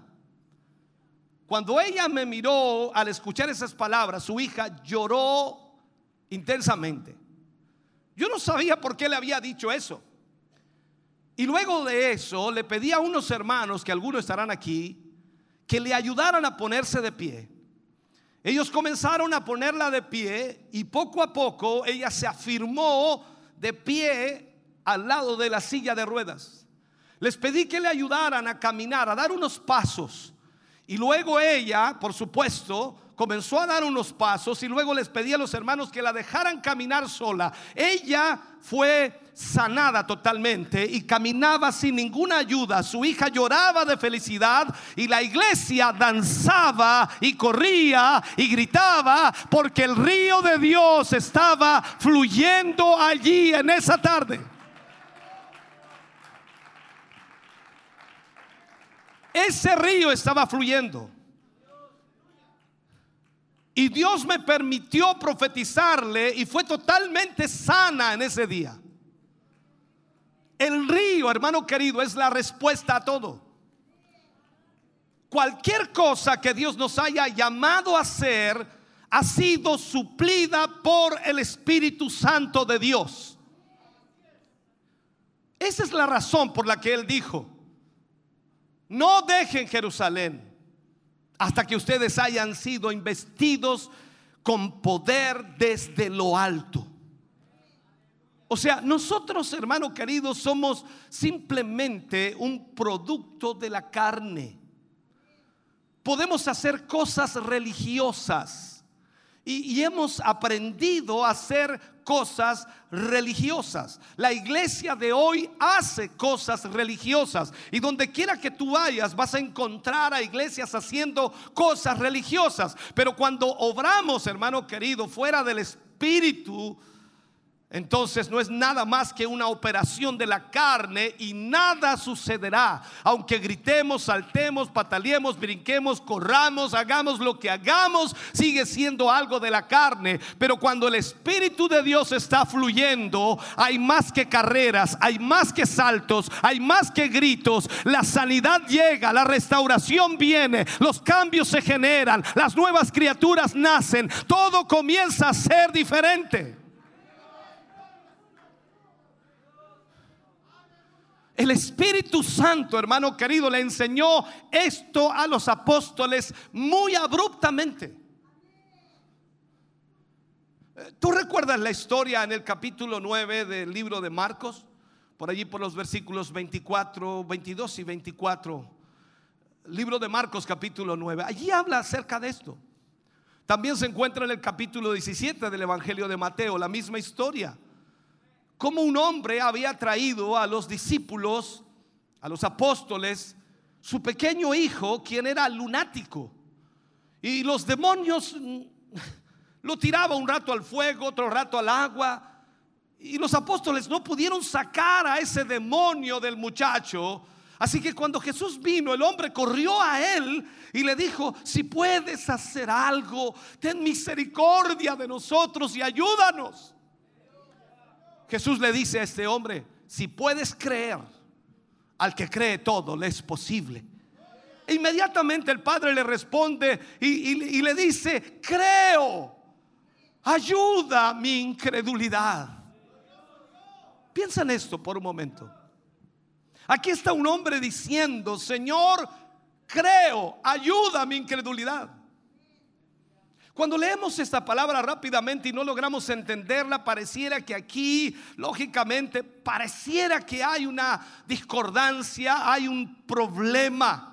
Speaker 2: Cuando ella me miró al escuchar esas palabras, su hija lloró intensamente. Yo no sabía por qué le había dicho eso. Y luego de eso le pedí a unos hermanos, que algunos estarán aquí, que le ayudaran a ponerse de pie. Ellos comenzaron a ponerla de pie y poco a poco ella se afirmó de pie al lado de la silla de ruedas. Les pedí que le ayudaran a caminar, a dar unos pasos. Y luego ella, por supuesto, comenzó a dar unos pasos y luego les pedí a los hermanos que la dejaran caminar sola. Ella fue sanada totalmente y caminaba sin ninguna ayuda. Su hija lloraba de felicidad y la iglesia danzaba y corría y gritaba porque el río de Dios estaba fluyendo allí en esa tarde. Ese río estaba fluyendo. Y Dios me permitió profetizarle y fue totalmente sana en ese día. El río, hermano querido, es la respuesta a todo. Cualquier cosa que Dios nos haya llamado a hacer ha sido suplida por el Espíritu Santo de Dios. Esa es la razón por la que Él dijo, no dejen Jerusalén hasta que ustedes hayan sido investidos con poder desde lo alto. O sea, nosotros, hermano querido, somos simplemente un producto de la carne. Podemos hacer cosas religiosas y, y hemos aprendido a hacer cosas religiosas. La iglesia de hoy hace cosas religiosas y donde quiera que tú vayas vas a encontrar a iglesias haciendo cosas religiosas. Pero cuando obramos, hermano querido, fuera del Espíritu, entonces no es nada más que una operación de la carne y nada sucederá. Aunque gritemos, saltemos, pataleemos, brinquemos, corramos, hagamos lo que hagamos, sigue siendo algo de la carne. Pero cuando el Espíritu de Dios está fluyendo, hay más que carreras, hay más que saltos, hay más que gritos. La sanidad llega, la restauración viene, los cambios se generan, las nuevas criaturas nacen, todo comienza a ser diferente. El Espíritu Santo, hermano querido, le enseñó esto a los apóstoles muy abruptamente. Eh, ¿Tú recuerdas la historia en el capítulo 9 del libro de Marcos? Por allí por los versículos 24, 22 y 24. Libro de Marcos capítulo 9. Allí habla acerca de esto. También se encuentra en el capítulo 17 del Evangelio de Mateo, la misma historia como un hombre había traído a los discípulos, a los apóstoles, su pequeño hijo, quien era lunático. Y los demonios mm, lo tiraba un rato al fuego, otro rato al agua. Y los apóstoles no pudieron sacar a ese demonio del muchacho. Así que cuando Jesús vino, el hombre corrió a él y le dijo, si puedes hacer algo, ten misericordia de nosotros y ayúdanos. Jesús le dice a este hombre, si puedes creer, al que cree todo le es posible. E inmediatamente el padre le responde y, le dice, creo, ayuda mi incredulidad. Piensa en esto por un momento. Aquí está un hombre diciendo, Señor, creo, ayuda mi incredulidad. Cuando leemos esta palabra rápidamente y no logramos entenderla, pareciera que aquí, lógicamente, pareciera que hay una discordancia, hay un problema.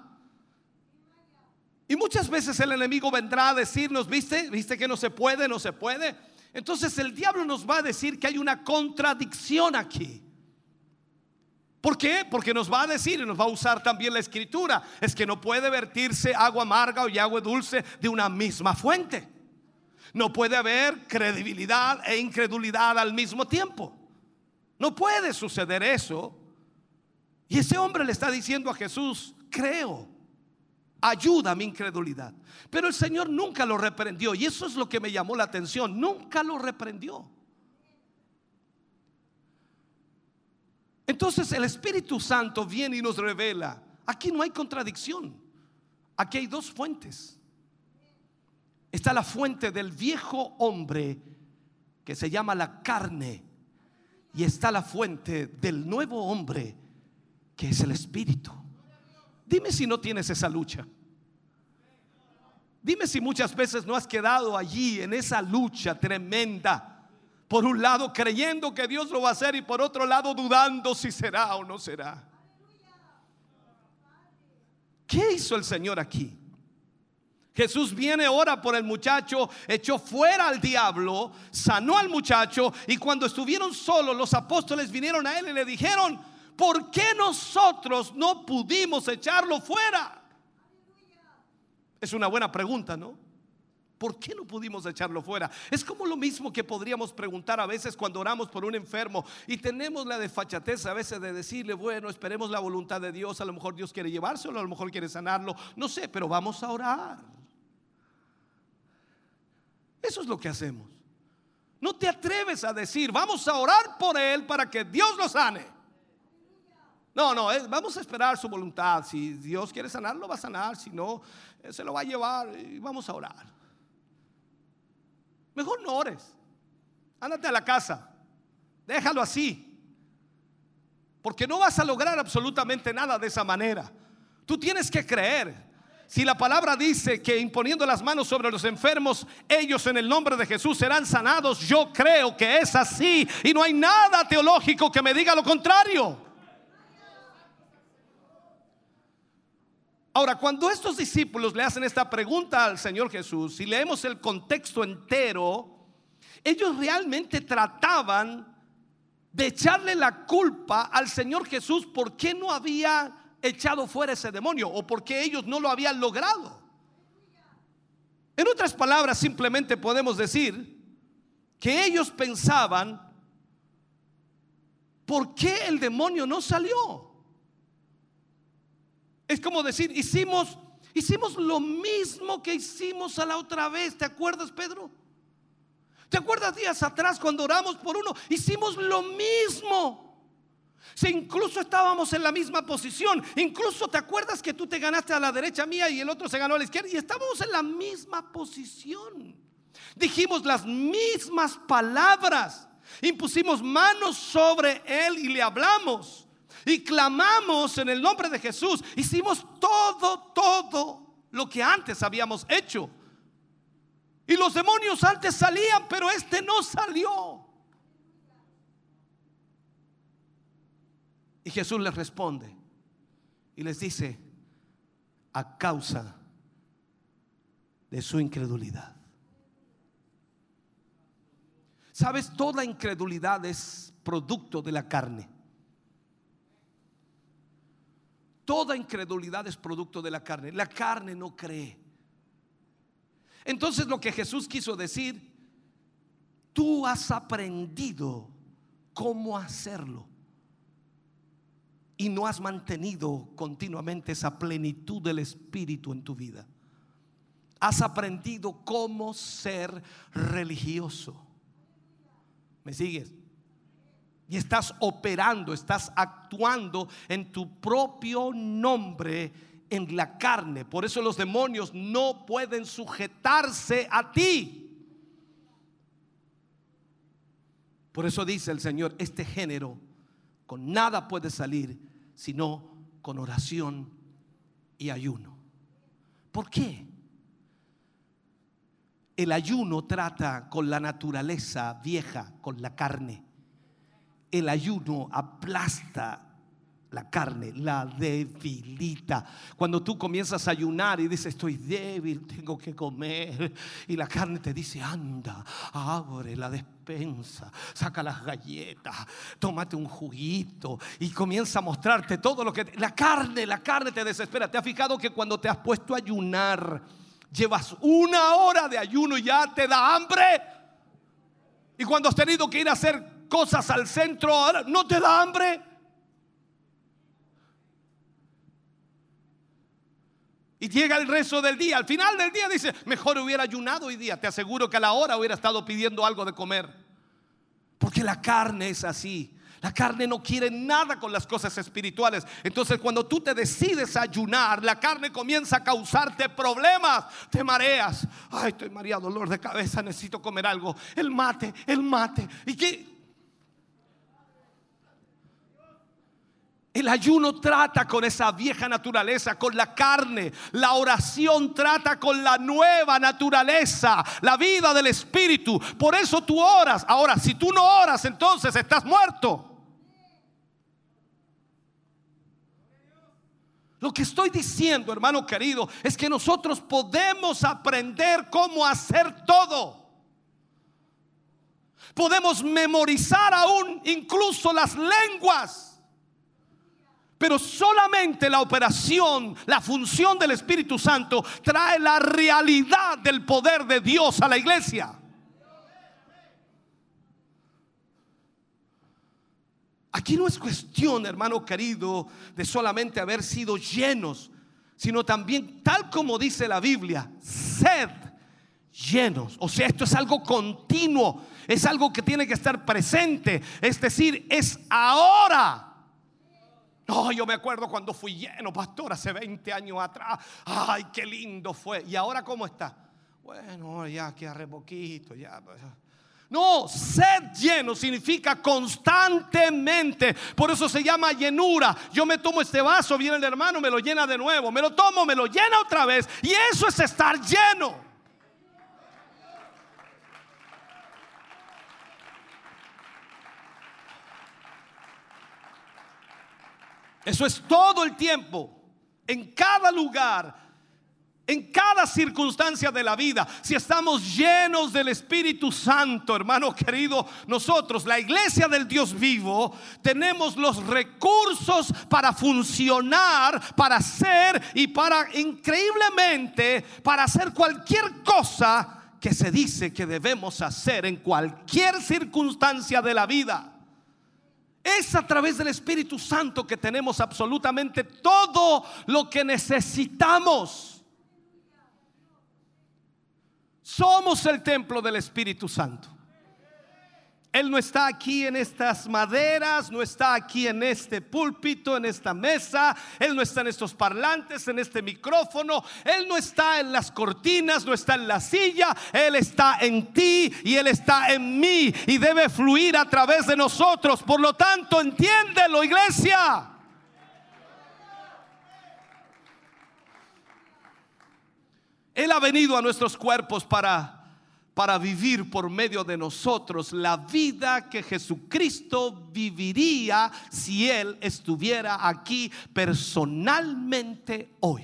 Speaker 2: Y muchas veces el enemigo vendrá a decirnos, ¿viste? ¿Viste que no se puede? No se puede. Entonces el diablo nos va a decir que hay una contradicción aquí. ¿Por qué? Porque nos va a decir y nos va a usar también la escritura. Es que no puede vertirse agua amarga o agua dulce de una misma fuente. No puede haber credibilidad e incredulidad al mismo tiempo. No puede suceder eso. Y ese hombre le está diciendo a Jesús, creo, ayuda a mi incredulidad. Pero el Señor nunca lo reprendió. Y eso es lo que me llamó la atención. Nunca lo reprendió. Entonces el Espíritu Santo viene y nos revela, aquí no hay contradicción, aquí hay dos fuentes. Está la fuente del viejo hombre que se llama la carne y está la fuente del nuevo hombre que es el Espíritu. Dime si no tienes esa lucha. Dime si muchas veces no has quedado allí en esa lucha tremenda por un lado creyendo que Dios lo va a hacer y por otro lado dudando si será o no será. ¿Qué hizo el Señor aquí? Jesús viene, ora por el muchacho, echó fuera al diablo, sanó al muchacho y cuando estuvieron solos los apóstoles vinieron a él y le dijeron, ¿por qué nosotros no pudimos echarlo fuera? Es una buena pregunta, ¿no? ¿Por qué no pudimos echarlo fuera? Es como lo mismo que podríamos preguntar a veces cuando oramos por un enfermo y tenemos la desfachatez a veces de decirle, bueno, esperemos la voluntad de Dios, a lo mejor Dios quiere llevárselo, a lo mejor quiere sanarlo, no sé, pero vamos a orar. Eso es lo que hacemos. No te atreves a decir, vamos a orar por él para que Dios lo sane. No, no, vamos a esperar su voluntad. Si Dios quiere sanarlo, va a sanar. Si no, se lo va a llevar y vamos a orar. Mejor no ores. Ándate a la casa. Déjalo así. Porque no vas a lograr absolutamente nada de esa manera. Tú tienes que creer. Si la palabra dice que imponiendo las manos sobre los enfermos, ellos en el nombre de Jesús serán sanados, yo creo que es así. Y no hay nada teológico que me diga lo contrario. Ahora, cuando estos discípulos le hacen esta pregunta al Señor Jesús, y leemos el contexto entero, ellos realmente trataban de echarle la culpa al Señor Jesús por qué no había echado fuera ese demonio o por qué ellos no lo habían logrado. En otras palabras, simplemente podemos decir que ellos pensaban, ¿por qué el demonio no salió? Es como decir, hicimos, hicimos lo mismo que hicimos a la otra vez. ¿Te acuerdas, Pedro? ¿Te acuerdas días atrás cuando oramos por uno? Hicimos lo mismo. Si incluso estábamos en la misma posición, incluso te acuerdas que tú te ganaste a la derecha mía y el otro se ganó a la izquierda y estábamos en la misma posición. Dijimos las mismas palabras, impusimos manos sobre él y le hablamos y clamamos en el nombre de Jesús. Hicimos todo, todo lo que antes habíamos hecho. Y los demonios antes salían, pero este no salió. Y Jesús les responde y les dice, a causa de su incredulidad. Sabes, toda incredulidad es producto de la carne. Toda incredulidad es producto de la carne. La carne no cree. Entonces lo que Jesús quiso decir, tú has aprendido cómo hacerlo y no has mantenido continuamente esa plenitud del Espíritu en tu vida. Has aprendido cómo ser religioso. ¿Me sigues? Y estás operando, estás actuando en tu propio nombre en la carne. Por eso los demonios no pueden sujetarse a ti. Por eso dice el Señor, este género con nada puede salir sino con oración y ayuno. ¿Por qué? El ayuno trata con la naturaleza vieja, con la carne. El ayuno aplasta la carne, la debilita. Cuando tú comienzas a ayunar y dices, estoy débil, tengo que comer. Y la carne te dice, anda, abre la despensa, saca las galletas, tómate un juguito y comienza a mostrarte todo lo que... La carne, la carne te desespera. ¿Te has fijado que cuando te has puesto a ayunar, llevas una hora de ayuno y ya te da hambre? Y cuando has tenido que ir a hacer cosas al centro, ahora no te da hambre. Y llega el resto del día. Al final del día dice, mejor hubiera ayunado hoy día. Te aseguro que a la hora hubiera estado pidiendo algo de comer. Porque la carne es así. La carne no quiere nada con las cosas espirituales. Entonces cuando tú te decides a ayunar, la carne comienza a causarte problemas. Te mareas. Ay, estoy mareado, dolor de cabeza, necesito comer algo. El mate, el mate. ¿Y qué? El ayuno trata con esa vieja naturaleza, con la carne. La oración trata con la nueva naturaleza, la vida del Espíritu. Por eso tú oras. Ahora, si tú no oras, entonces estás muerto. Lo que estoy diciendo, hermano querido, es que nosotros podemos aprender cómo hacer todo. Podemos memorizar aún incluso las lenguas. Pero solamente la operación, la función del Espíritu Santo trae la realidad del poder de Dios a la iglesia. Aquí no es cuestión, hermano querido, de solamente haber sido llenos, sino también, tal como dice la Biblia, sed llenos. O sea, esto es algo continuo, es algo que tiene que estar presente, es decir, es ahora. No, yo me acuerdo cuando fui lleno, pastor, hace 20 años atrás. Ay, qué lindo fue. ¿Y ahora cómo está? Bueno, ya que arre poquito, ya. pues. No, sed lleno significa constantemente. Por eso se llama llenura. Yo me tomo este vaso, viene el hermano, me lo llena de nuevo. Me lo tomo, me lo llena otra vez. Y eso es estar lleno. Eso es todo el tiempo, en cada lugar, en cada circunstancia de la vida. Si estamos llenos del Espíritu Santo, hermano querido, nosotros, la iglesia del Dios vivo, tenemos los recursos para funcionar, para hacer y para increíblemente, para hacer cualquier cosa que se dice que debemos hacer en cualquier circunstancia de la vida. Es a través del Espíritu Santo que tenemos absolutamente todo lo que necesitamos. Somos el templo del Espíritu Santo. Él no está aquí en estas maderas, no está aquí en este púlpito, en esta mesa, Él no está en estos parlantes, en este micrófono, Él no está en las cortinas, no está en la silla, Él está en ti y Él está en mí y debe fluir a través de nosotros. Por lo tanto, entiéndelo, iglesia. Él ha venido a nuestros cuerpos para para vivir por medio de nosotros la vida que Jesucristo viviría si Él estuviera aquí personalmente hoy.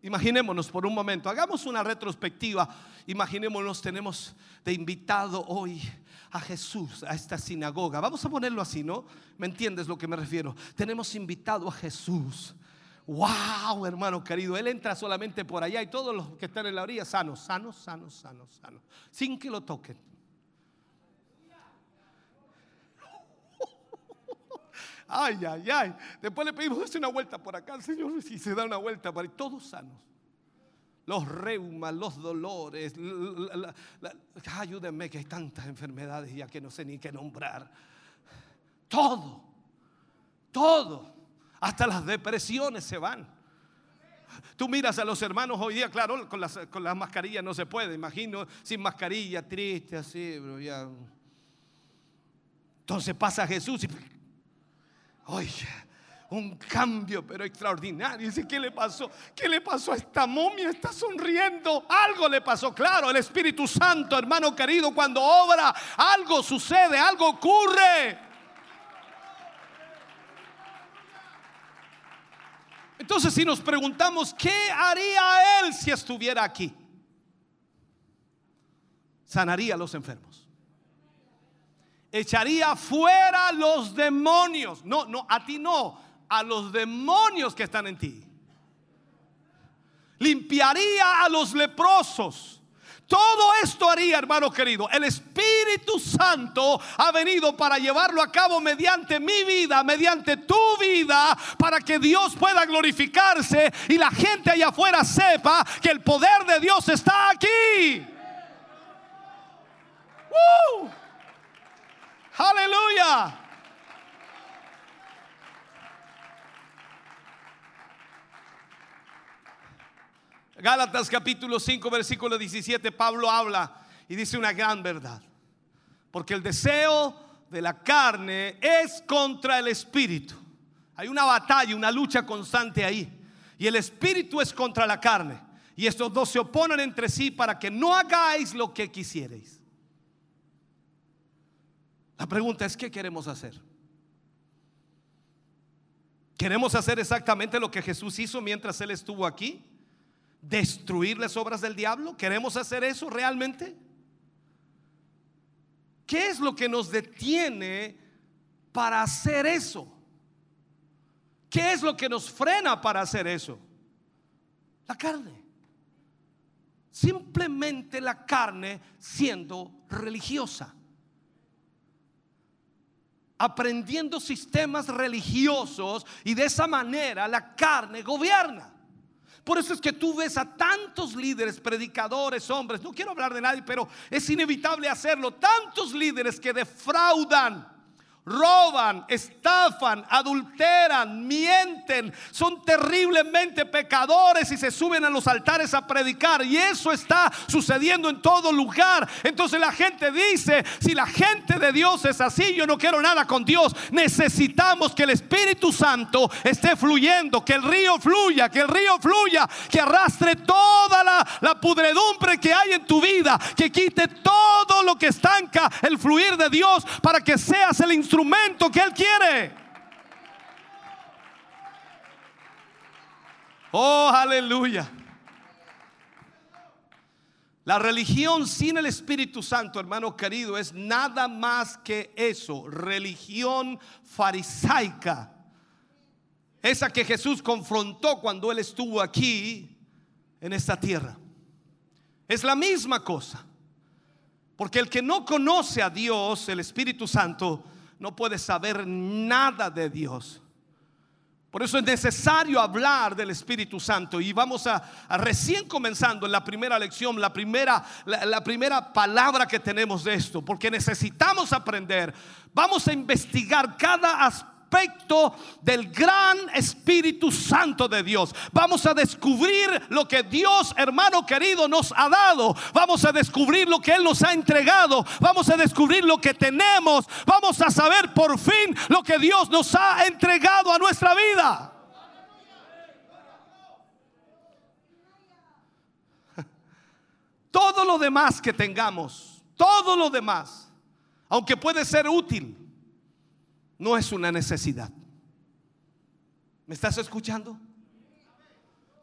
Speaker 2: Imaginémonos por un momento, hagamos una retrospectiva. Imaginémonos, tenemos de invitado hoy a Jesús a esta sinagoga. Vamos a ponerlo así, ¿no? ¿Me entiendes lo que me refiero? Tenemos invitado a Jesús Wow, hermano querido, Él entra solamente por allá y todos los que están en la orilla sanos, sanos, sanos, sanos, sanos, sin que lo toquen. Ay, ay, ay. Después le pedimos, hace una vuelta por acá, Señor, si se da una vuelta para todos sanos. Los reumas, los dolores, ayúdenme que hay tantas enfermedades ya que no sé ni qué nombrar. Todo, todo. Hasta las depresiones se van. Tú miras a los hermanos hoy día, claro, con las, con las mascarillas no se puede, imagino, sin mascarilla, triste, así, bro, ya. Entonces pasa Jesús y. Oye, un cambio, pero extraordinario. Dice, ¿qué le pasó? ¿Qué le pasó a esta momia? Está sonriendo. Algo le pasó. Claro, el Espíritu Santo, hermano querido, cuando obra, algo sucede, algo ocurre. Entonces, si nos preguntamos, ¿qué haría él si estuviera aquí? Sanaría a los enfermos. Echaría fuera los demonios. No, no, a ti no, a los demonios que están en ti. Limpiaría a los leprosos. Todo esto haría, hermano querido. El Espíritu Santo ha venido para llevarlo a cabo mediante mi vida, mediante tu vida, para que Dios pueda glorificarse y la gente allá afuera sepa que el poder de Dios está aquí. ¡Uh! Aleluya. Gálatas capítulo 5, versículo 17, Pablo habla y dice una gran verdad. Porque el deseo de la carne es contra el espíritu. Hay una batalla, una lucha constante ahí. Y el espíritu es contra la carne. Y estos dos se oponen entre sí para que no hagáis lo que quisierais. La pregunta es, ¿qué queremos hacer? ¿Queremos hacer exactamente lo que Jesús hizo mientras Él estuvo aquí? Destruir las obras del diablo? ¿Queremos hacer eso realmente? ¿Qué es lo que nos detiene para hacer eso? ¿Qué es lo que nos frena para hacer eso? La carne. Simplemente la carne siendo religiosa. Aprendiendo sistemas religiosos y de esa manera la carne gobierna. Por eso es que tú ves a tantos líderes, predicadores, hombres, no quiero hablar de nadie, pero es inevitable hacerlo, tantos líderes que defraudan roban, estafan, adulteran, mienten, son terriblemente pecadores y se suben a los altares a predicar. Y eso está sucediendo en todo lugar. Entonces la gente dice, si la gente de Dios es así, yo no quiero nada con Dios. Necesitamos que el Espíritu Santo esté fluyendo, que el río fluya, que el río fluya, que arrastre toda la, pudredumbre que hay en tu vida, que quite todo lo que estanca el fluir de Dios para que seas el instrumento instrumento que Él quiere. Oh, aleluya. La religión sin el Espíritu Santo, hermano querido, es nada más que eso, religión farisaica. Esa que Jesús confrontó cuando Él estuvo aquí en esta tierra. Es la misma cosa. Porque el que no conoce a Dios, el Espíritu Santo, no puede saber nada de Dios. Por eso es necesario hablar del Espíritu Santo. Y vamos a, recién comenzando en la primera lección, la primera, la primera palabra que tenemos de esto, porque necesitamos aprender. Vamos a investigar cada aspecto del gran Espíritu Santo de Dios. Vamos a descubrir lo que Dios, hermano querido, nos ha dado. Vamos a descubrir lo que Él nos ha entregado. Vamos a descubrir lo que tenemos. Vamos a saber por fin lo que Dios nos ha entregado a nuestra vida. Todo lo demás que tengamos, todo lo demás, aunque puede ser útil, no es una necesidad. ¿Me estás escuchando?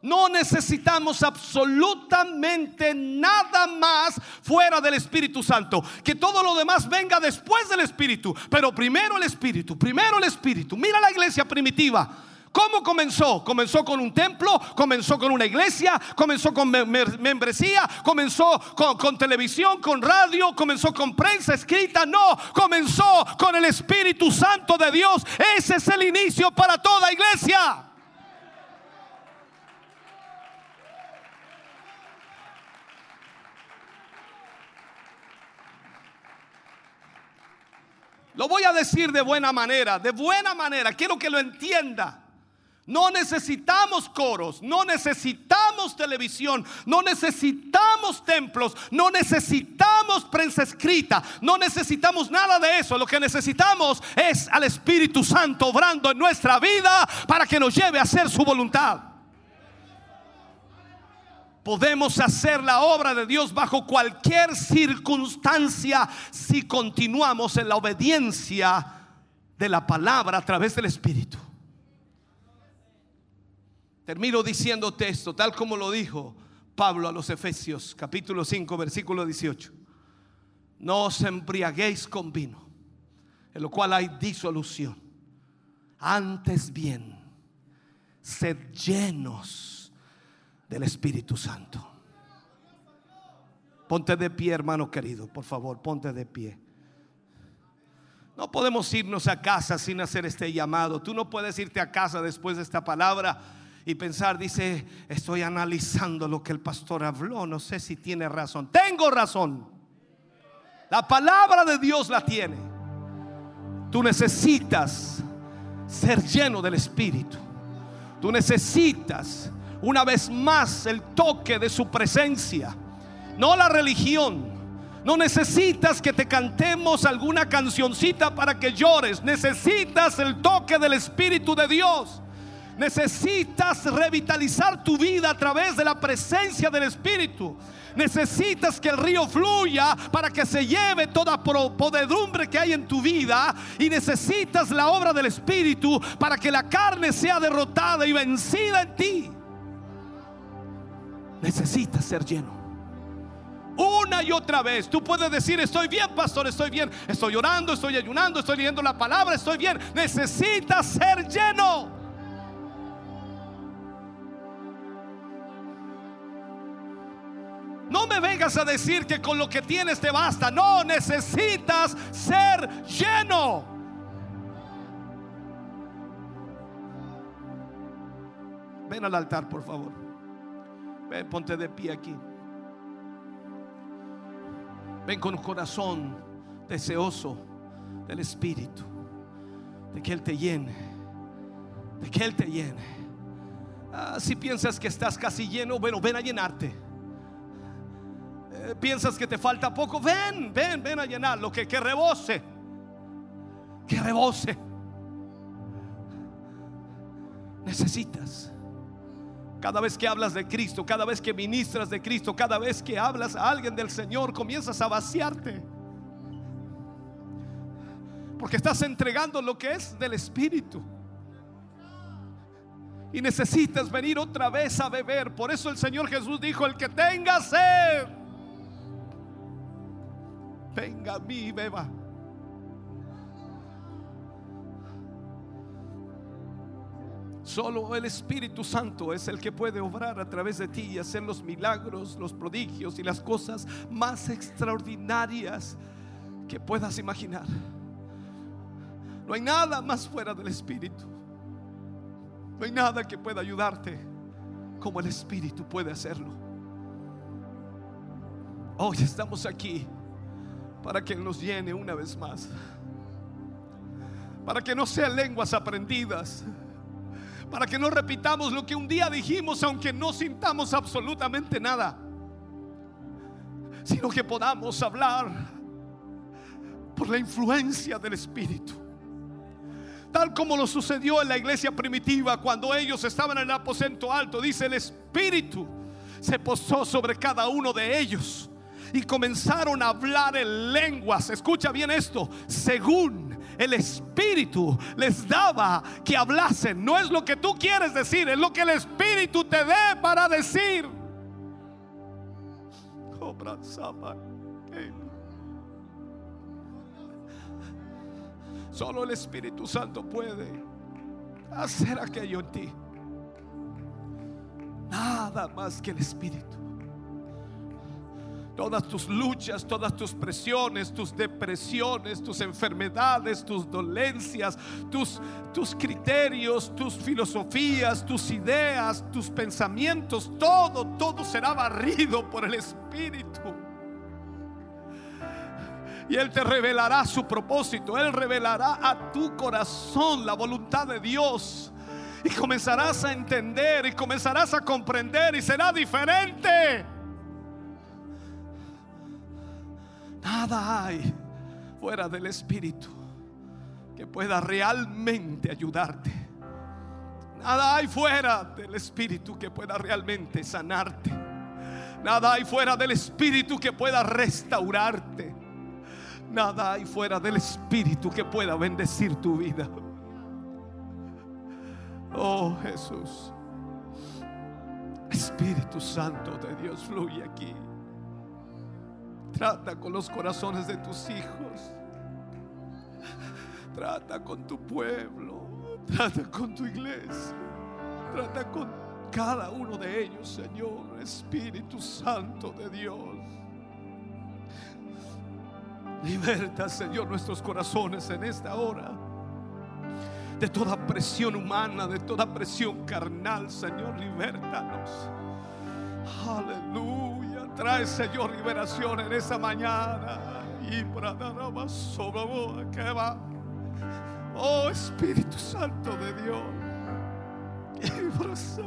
Speaker 2: No necesitamos absolutamente nada más fuera del Espíritu Santo. Que todo lo demás venga después del Espíritu. Pero primero el Espíritu, primero el Espíritu. Mira la iglesia primitiva. ¿Cómo comenzó? Comenzó con un templo, comenzó con una iglesia, comenzó con membresía, comenzó con, televisión, con radio, comenzó con prensa escrita. No, comenzó con el Espíritu Santo de Dios. Ese es el inicio para toda iglesia. Lo voy a decir de buena manera, de buena manera. Quiero que lo entienda. No necesitamos coros, no necesitamos televisión, no necesitamos templos, no necesitamos prensa escrita, no necesitamos nada de eso. Lo que necesitamos es al Espíritu Santo obrando en nuestra vida para que nos lleve a hacer su voluntad. Podemos hacer la obra de Dios bajo cualquier circunstancia si continuamos en la obediencia de la palabra a través del Espíritu. Termino diciéndote esto, tal como lo dijo Pablo a los Efesios, capítulo 5, versículo 18. No os embriaguéis con vino, en lo cual hay disolución. Antes bien, sed llenos del Espíritu Santo. Ponte de pie, hermano querido, por favor, ponte de pie. No podemos irnos a casa sin hacer este llamado. Tú no puedes irte a casa después de esta palabra y pensar, dice, estoy analizando lo que el pastor habló, no sé si tiene razón. Tengo razón. La palabra de Dios la tiene. Tú necesitas ser lleno del Espíritu. Tú necesitas una vez más el toque de su presencia, no la religión. No necesitas que te cantemos alguna cancioncita para que llores. Necesitas el toque del Espíritu de Dios. Necesitas revitalizar tu vida a través de la presencia del Espíritu. Necesitas que el río fluya para que se lleve toda podedumbre que hay en tu vida. Y necesitas la obra del Espíritu para que la carne sea derrotada y vencida en ti. Necesitas ser lleno. Una y otra vez. Tú puedes decir, estoy bien, pastor, estoy bien. Estoy orando, estoy ayunando, estoy leyendo la palabra, estoy bien. Necesitas ser lleno. No me vengas a decir que con lo que tienes te basta. No, necesitas ser lleno. Ven al altar, por favor. Ven, ponte de pie aquí. Ven con un corazón deseoso del Espíritu. De que Él te llene. De que Él te llene. Ah, si piensas que estás casi lleno, bueno, ven a llenarte. Eh, piensas que te falta poco, ven, ven, ven a llenar lo que, que rebose. Que rebose. Necesitas. Cada vez que hablas de Cristo, cada vez que ministras de Cristo, cada vez que hablas a alguien del Señor, comienzas a vaciarte. Porque estás entregando lo que es del Espíritu. Y necesitas venir otra vez a beber. Por eso el Señor Jesús dijo, el que tenga sed, venga a mí y beba. Solo el Espíritu Santo es el que puede obrar a través de ti y hacer los milagros, los prodigios y las cosas más extraordinarias que puedas imaginar. No hay nada más fuera del Espíritu. No hay nada que pueda ayudarte como el Espíritu puede hacerlo. Hoy estamos aquí para que nos llene una vez más. Para que no sean lenguas aprendidas para que no repitamos lo que un día dijimos, aunque no sintamos absolutamente nada, sino que podamos hablar por la influencia del Espíritu. Tal como lo sucedió en la iglesia primitiva cuando ellos estaban en el aposento alto, dice el Espíritu se posó sobre cada uno de ellos y comenzaron a hablar en lenguas. Escucha bien esto, según el Espíritu les daba que hablasen. No es lo que tú quieres decir, es lo que el Espíritu te dé para decir. Solo el Espíritu Santo puede hacer aquello en ti. Nada más que el Espíritu todas tus luchas, todas tus presiones, tus depresiones, tus enfermedades, tus dolencias, tus, tus criterios, tus filosofías, tus ideas, tus pensamientos, todo, todo será barrido por el Espíritu. Y Él te revelará su propósito, Él revelará a tu corazón la voluntad de Dios Y comenzarás a entender y comenzarás a comprender y será diferente. Nada hay fuera del Espíritu que pueda realmente ayudarte. Nada hay fuera del Espíritu que pueda realmente sanarte. Nada hay fuera del Espíritu que pueda restaurarte. Nada hay fuera del Espíritu que pueda bendecir tu vida. Oh Jesús. Espíritu Santo de Dios fluye aquí. Trata con los corazones de tus hijos. Trata con tu pueblo. Trata con tu iglesia. Trata con cada uno de ellos, Señor. Espíritu Santo de Dios. Liberta, Señor, nuestros corazones en esta hora. De toda presión humana, de toda presión carnal, Señor, libértanos. Aleluya. Trae, Señor, liberación en esa mañana. Y para sobre vos, que va. Oh Espíritu Santo de Dios. Y para.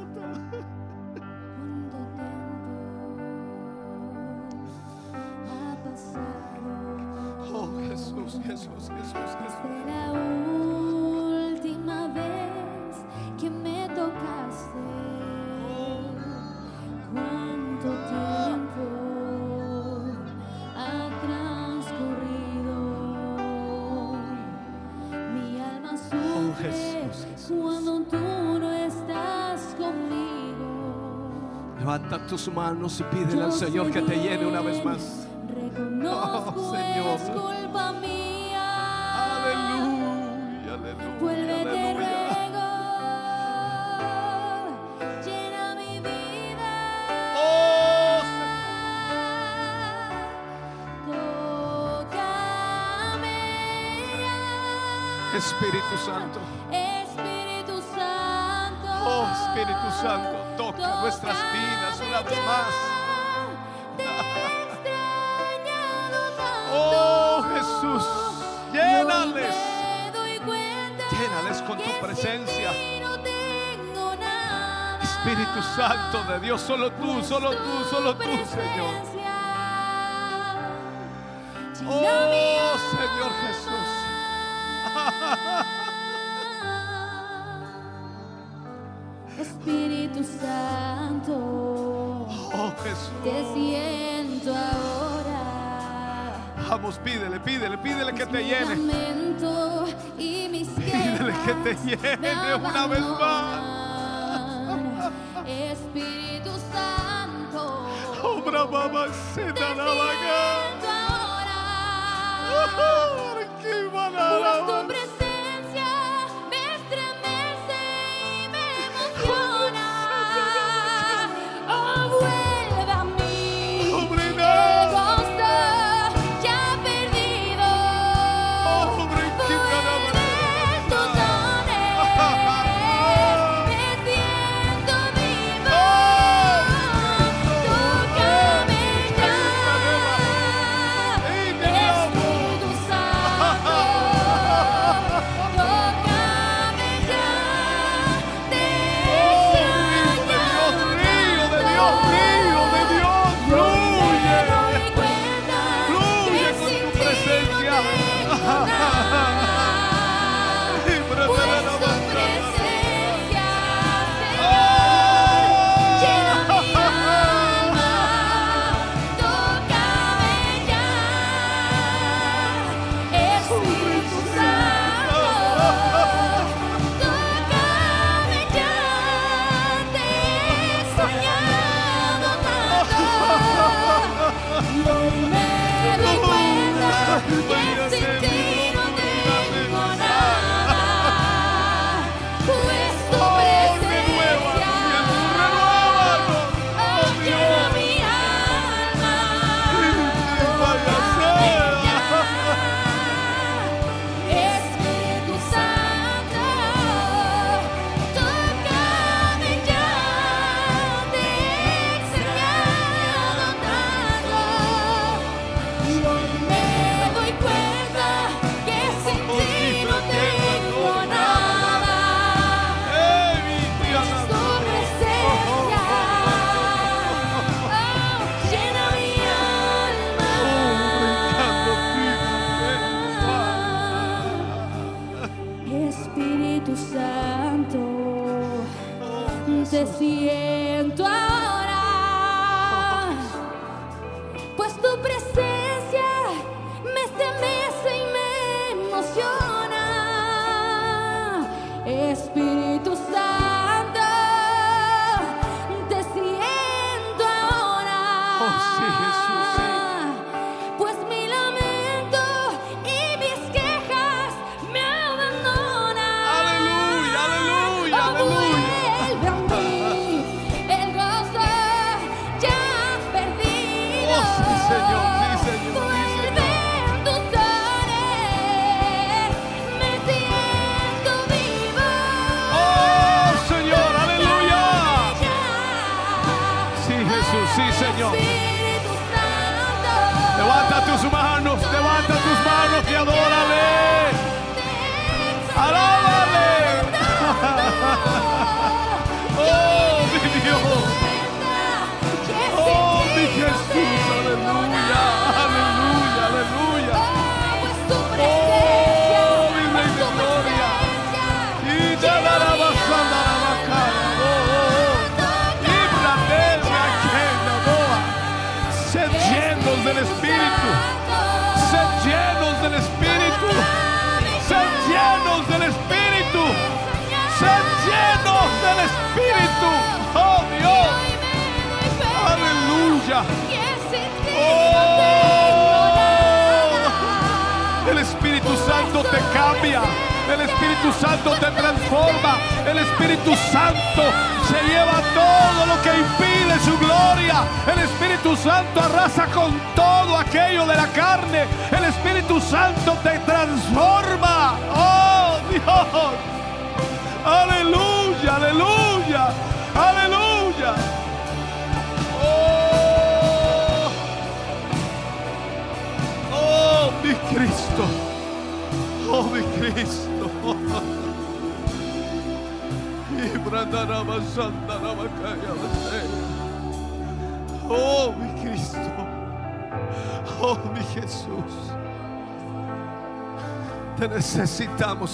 Speaker 2: Oh Jesús, Jesús, Jesús, Jesús.
Speaker 6: La última vez que me tocaste,
Speaker 2: Levanta tus manos y pídele al Señor que te llene una vez más.
Speaker 6: Reconozco
Speaker 2: Oh, Señor.
Speaker 6: es culpa mía.
Speaker 2: Aleluya, aleluya.
Speaker 6: Vuelve
Speaker 2: aleluya.
Speaker 6: ruego, llena mi vida.
Speaker 2: Oh,
Speaker 6: Tócame ya.
Speaker 2: Espíritu Santo.
Speaker 6: Espíritu Santo.
Speaker 2: Oh, Espíritu Santo, toca nuestras vidas una vez más. Oh, Jesús, llénales. Llénales con tu presencia. Espíritu Santo de Dios, solo tú, solo tú, solo tú, Señor. Oh, Señor Jesús.
Speaker 6: Espíritu Santo,
Speaker 2: Oh, Jesús.
Speaker 6: te siento ahora.
Speaker 2: Vamos, pídele, pídele, pídele que te
Speaker 6: Mi
Speaker 2: llene. Pídele que te llene una vez más.
Speaker 6: Espíritu Santo,
Speaker 2: Obra mamá, se
Speaker 6: te
Speaker 2: da la vaga.
Speaker 6: ahora.
Speaker 2: Qué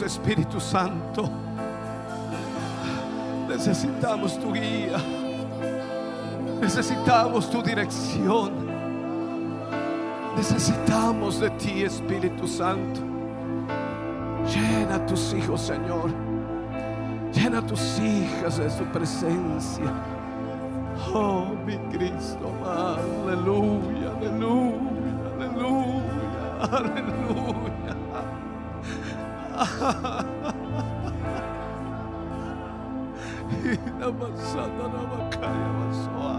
Speaker 6: Espíritu Santo.
Speaker 2: Necesitamos tu guía. Necesitamos tu dirección. Necesitamos de ti, Espíritu Santo. Llena tus hijos, Señor. Llena tus hijas de su presencia. Oh, mi Cristo, aleluya, aleluya, aleluya, aleluya. Y la mazana no va a caer a.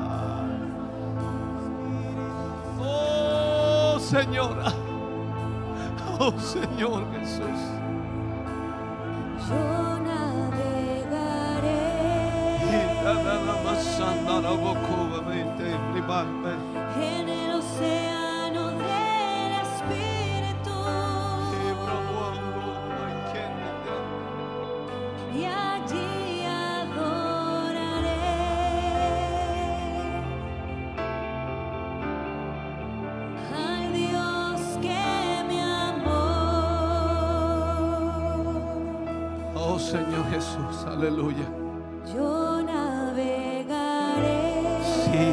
Speaker 2: Oh,
Speaker 6: señora.
Speaker 2: Oh, señor Jesús. Aleluya.
Speaker 6: Yo navegaré.
Speaker 2: Sí,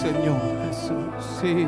Speaker 2: Señor Jesús, sí.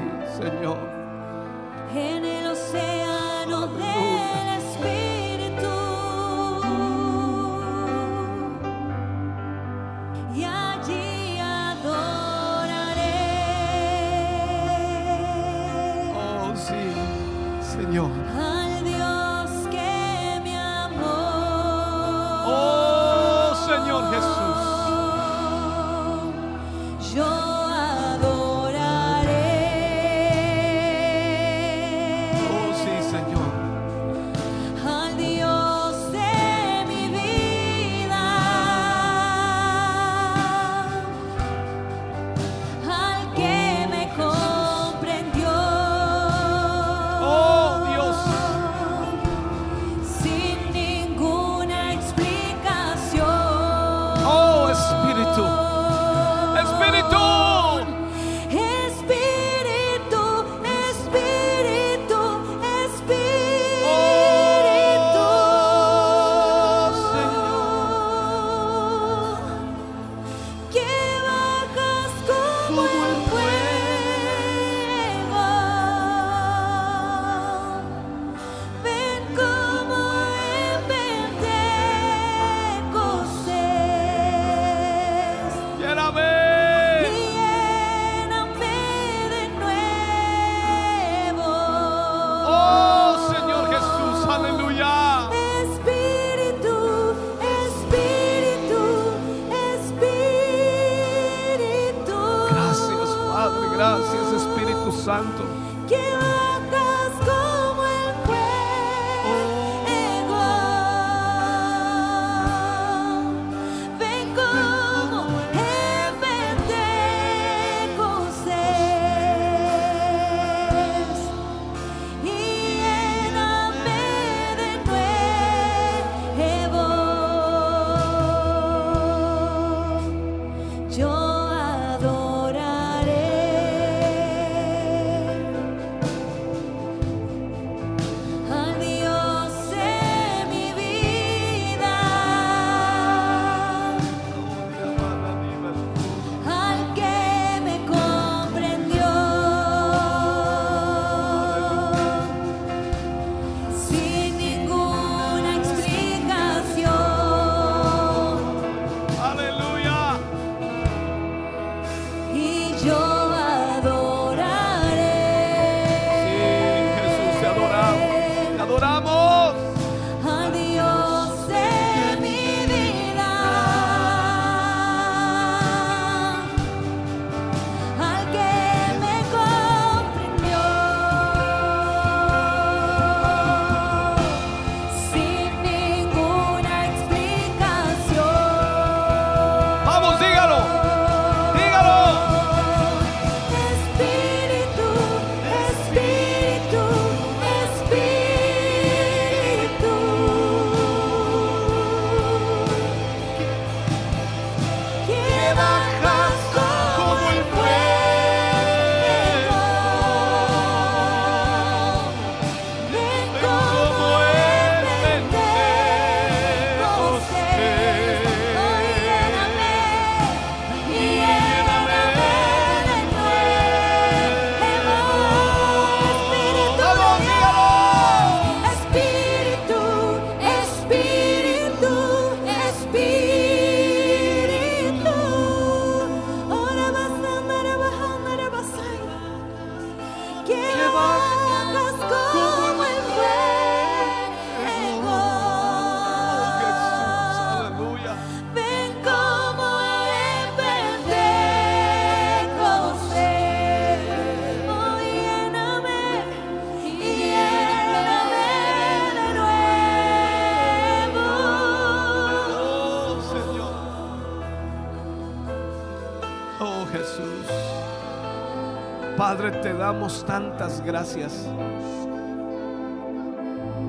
Speaker 2: Tantas gracias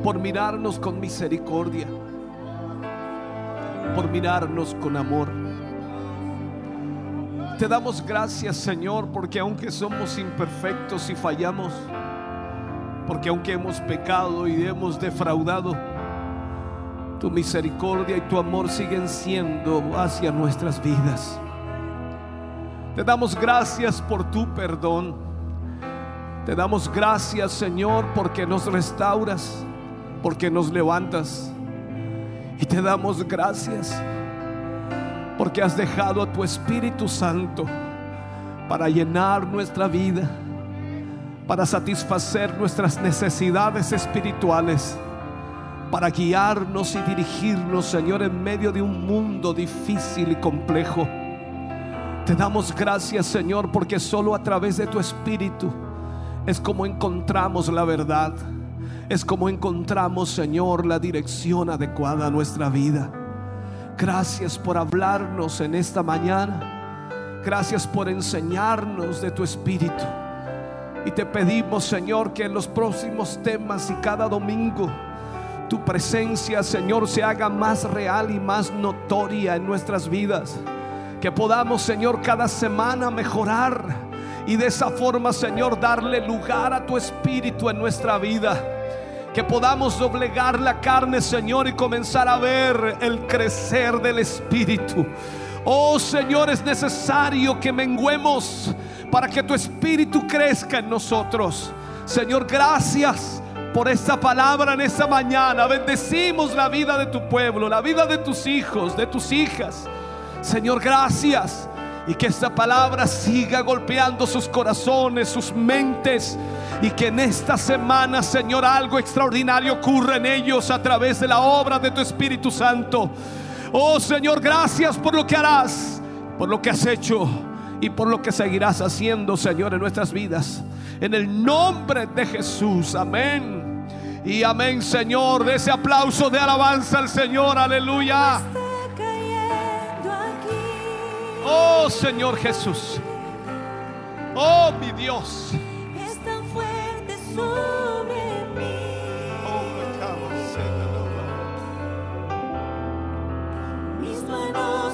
Speaker 2: por mirarnos con misericordia, por mirarnos con amor. Te damos gracias, Señor, porque aunque somos imperfectos y fallamos, porque aunque hemos pecado y hemos defraudado, tu misericordia y tu amor siguen siendo hacia nuestras vidas. Te damos gracias por tu perdón. Te damos gracias, Señor, porque nos restauras, porque nos levantas. Y te damos gracias porque has dejado a tu Espíritu Santo para llenar nuestra vida, para satisfacer nuestras necesidades espirituales, para guiarnos y dirigirnos, Señor, en medio de un mundo difícil y complejo. Te damos gracias, Señor, porque solo a través de tu Espíritu es como encontramos la verdad. Es como encontramos, Señor, la dirección adecuada a nuestra vida. Gracias por hablarnos en esta mañana. Gracias por enseñarnos de tu Espíritu. Y te pedimos, Señor, que en los próximos temas y cada domingo tu presencia, Señor, se haga más real y más notoria en nuestras vidas. Que podamos, Señor, cada semana mejorar y de esa forma, Señor, darle lugar a tu Espíritu en nuestra vida. Que podamos doblegar la carne, Señor, y comenzar a ver el crecer del Espíritu. Oh Señor, es necesario que menguemos para que tu Espíritu crezca en nosotros. Señor, gracias por esta palabra en esta mañana. Bendecimos la vida de tu pueblo, la vida de tus hijos, de tus hijas. Señor, gracias. Y que esta palabra siga golpeando sus corazones, sus mentes. Y que en esta semana, Señor, algo extraordinario ocurra en ellos a través de la obra de tu Espíritu Santo. Oh Señor, gracias por lo que harás, por lo que has hecho y por lo que seguirás haciendo, Señor, en nuestras vidas. En el nombre de Jesús, amén. Y amén, Señor, de ese aplauso de alabanza al Señor, aleluya. Oh Señor Jesús. Oh mi Dios.
Speaker 6: Es tan fuerte sobre mí. Mis manos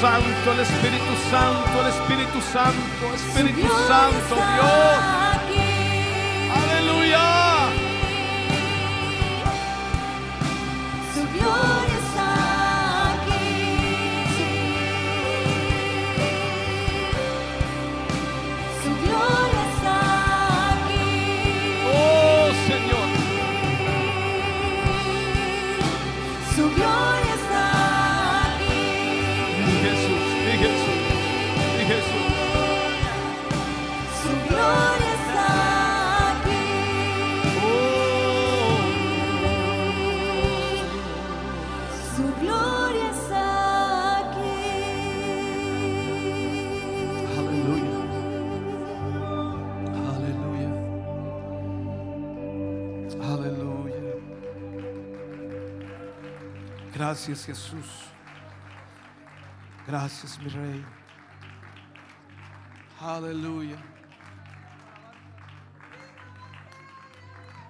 Speaker 6: Santo, el Espíritu Santo, el Espíritu Santo, Espíritu Santo, Dios. Gracias Jesús. Gracias mi rey. Aleluya.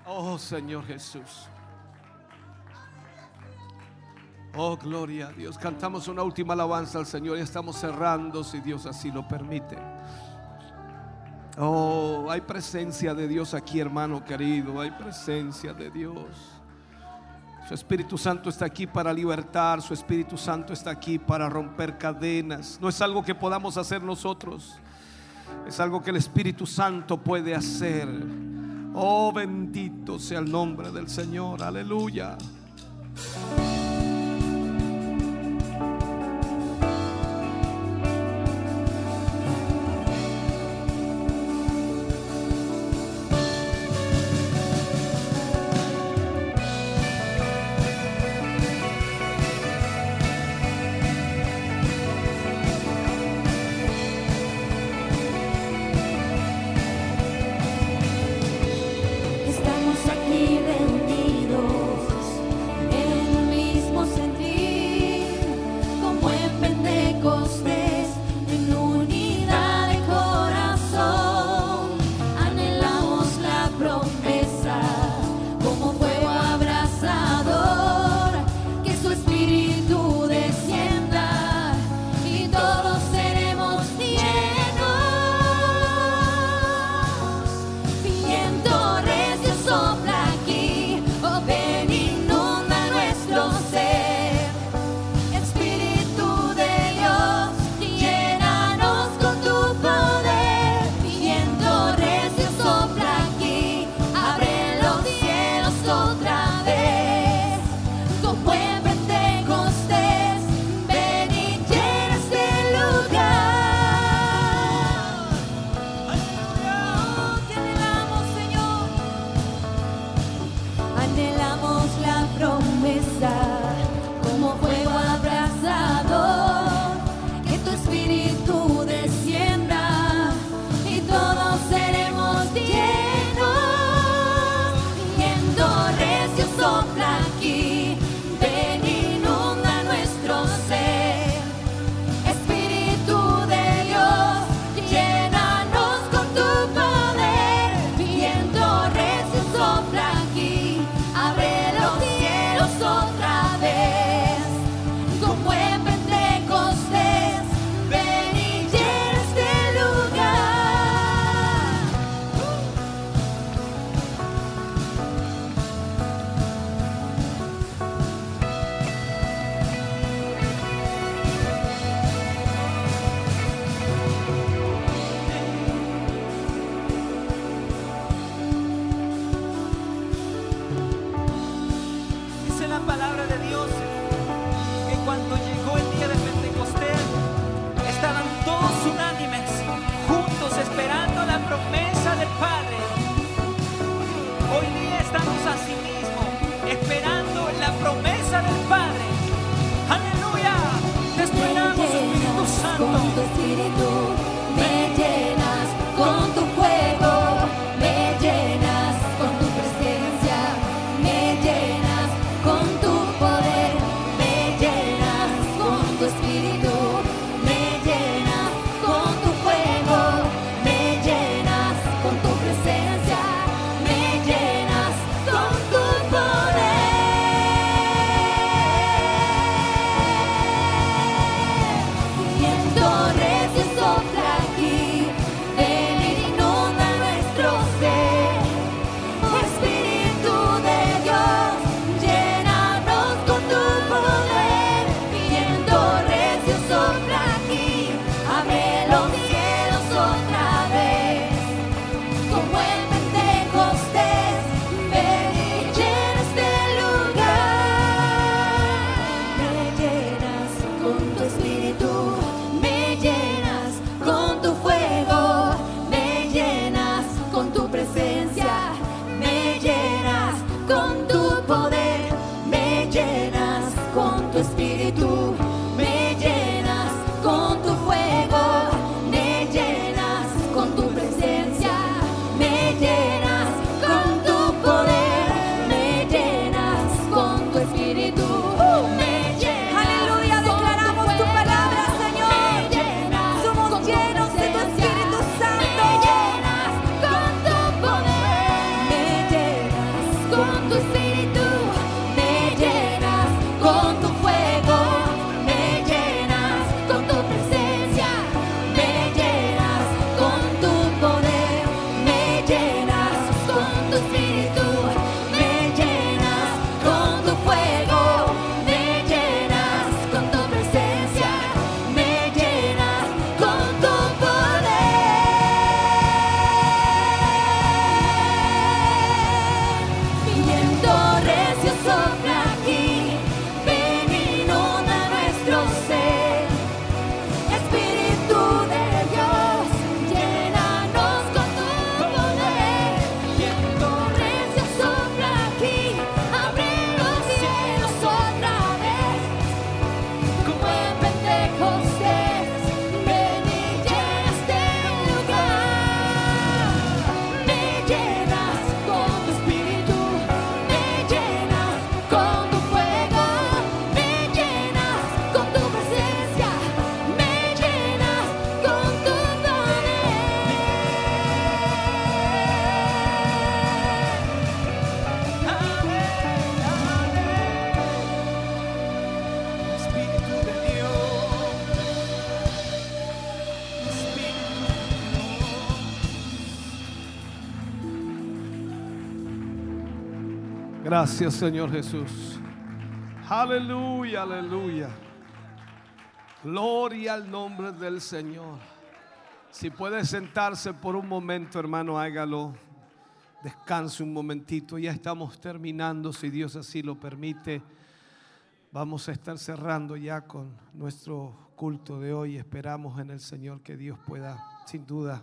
Speaker 6: Oh Señor Jesús. Oh, gloria a Dios. Cantamos una última alabanza al Señor y estamos cerrando si Dios así lo permite. Oh, hay presencia de Dios aquí, hermano querido. Hay presencia de Dios. Su Espíritu Santo está aquí para libertar, su Espíritu Santo está aquí para romper cadenas. No es algo que podamos hacer nosotros, es algo que el Espíritu Santo puede hacer. Oh, bendito sea el nombre del Señor, aleluya.
Speaker 2: Gracias, Señor Jesús. Aleluya, aleluya. Gloria al nombre del Señor. Si puede sentarse por un momento, hermano, hágalo. Descanse un momentito. Ya estamos terminando, si Dios así lo permite. Vamos a estar cerrando ya con nuestro culto de hoy. Esperamos en el Señor que Dios pueda, sin duda,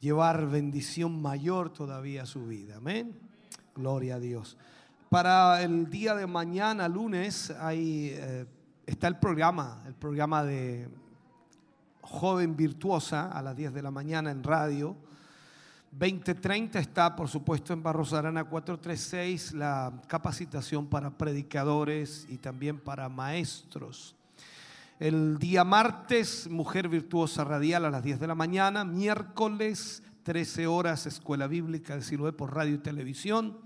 Speaker 2: llevar bendición mayor todavía a su vida. Amén. Gloria a Dios. Para el día de mañana, lunes, ahí eh, está el programa, el programa de Joven Virtuosa a las 10 de la mañana en radio. 2030 está, por supuesto, en Barros Arana 436 la capacitación para predicadores y también para maestros. El día martes, Mujer Virtuosa Radial a las 10 de la mañana. Miércoles, 13 horas, Escuela Bíblica de Siloé por radio y televisión.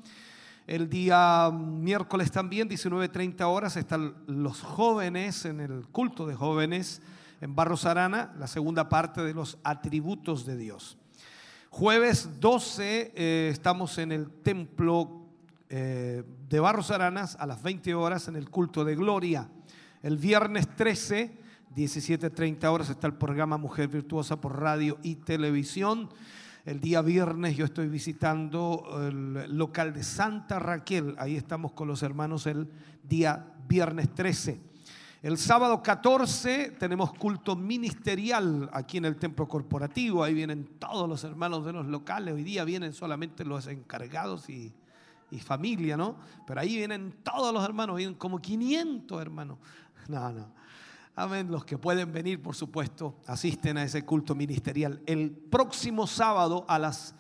Speaker 2: El día miércoles también, 19.30 horas, están los jóvenes en el culto de jóvenes en Barros Arana, la segunda parte de los atributos de Dios. Jueves 12 eh, estamos en el templo eh, de Barros Aranas a las 20 horas en el culto de gloria. El viernes 13, 17.30 horas está el programa Mujer Virtuosa por radio y televisión. El día viernes yo estoy visitando el local de Santa Raquel. Ahí estamos con los hermanos el día viernes 13. El sábado 14 tenemos culto ministerial aquí en el templo corporativo. Ahí vienen todos los hermanos de los locales. Hoy día vienen solamente los encargados y, familia, ¿no? Pero ahí vienen todos los hermanos, vienen como 500 hermanos. No, no. Amén. Los que pueden venir, por supuesto, asisten a ese culto ministerial el próximo sábado a las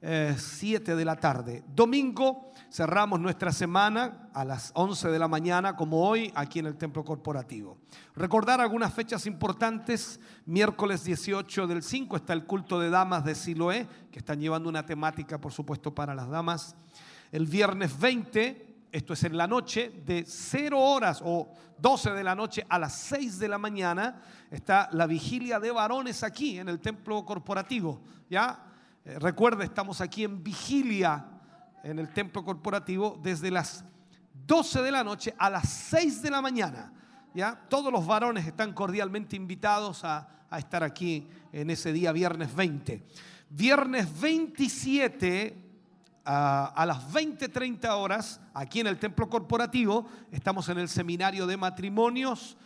Speaker 2: 7 eh, de la tarde. Domingo cerramos nuestra semana a las 11 de la mañana, como hoy, aquí en el Templo Corporativo. Recordar algunas fechas importantes. Miércoles 18 del 5 está el culto de damas de Siloé, que están llevando una temática, por supuesto, para las damas. El viernes 20, esto es en la noche, de 0 horas o 12 de la noche a las 6 de la mañana, está la vigilia de varones aquí en el Templo Corporativo. ¿Ya? Eh, recuerde, estamos aquí en vigilia en el templo corporativo desde las 12 de la noche a las 6 de la mañana. ¿ya? Todos los varones están cordialmente invitados a, estar aquí en ese día, viernes 20. Viernes 27 a, las 20:30 horas, aquí en el templo corporativo, estamos en el seminario de matrimonios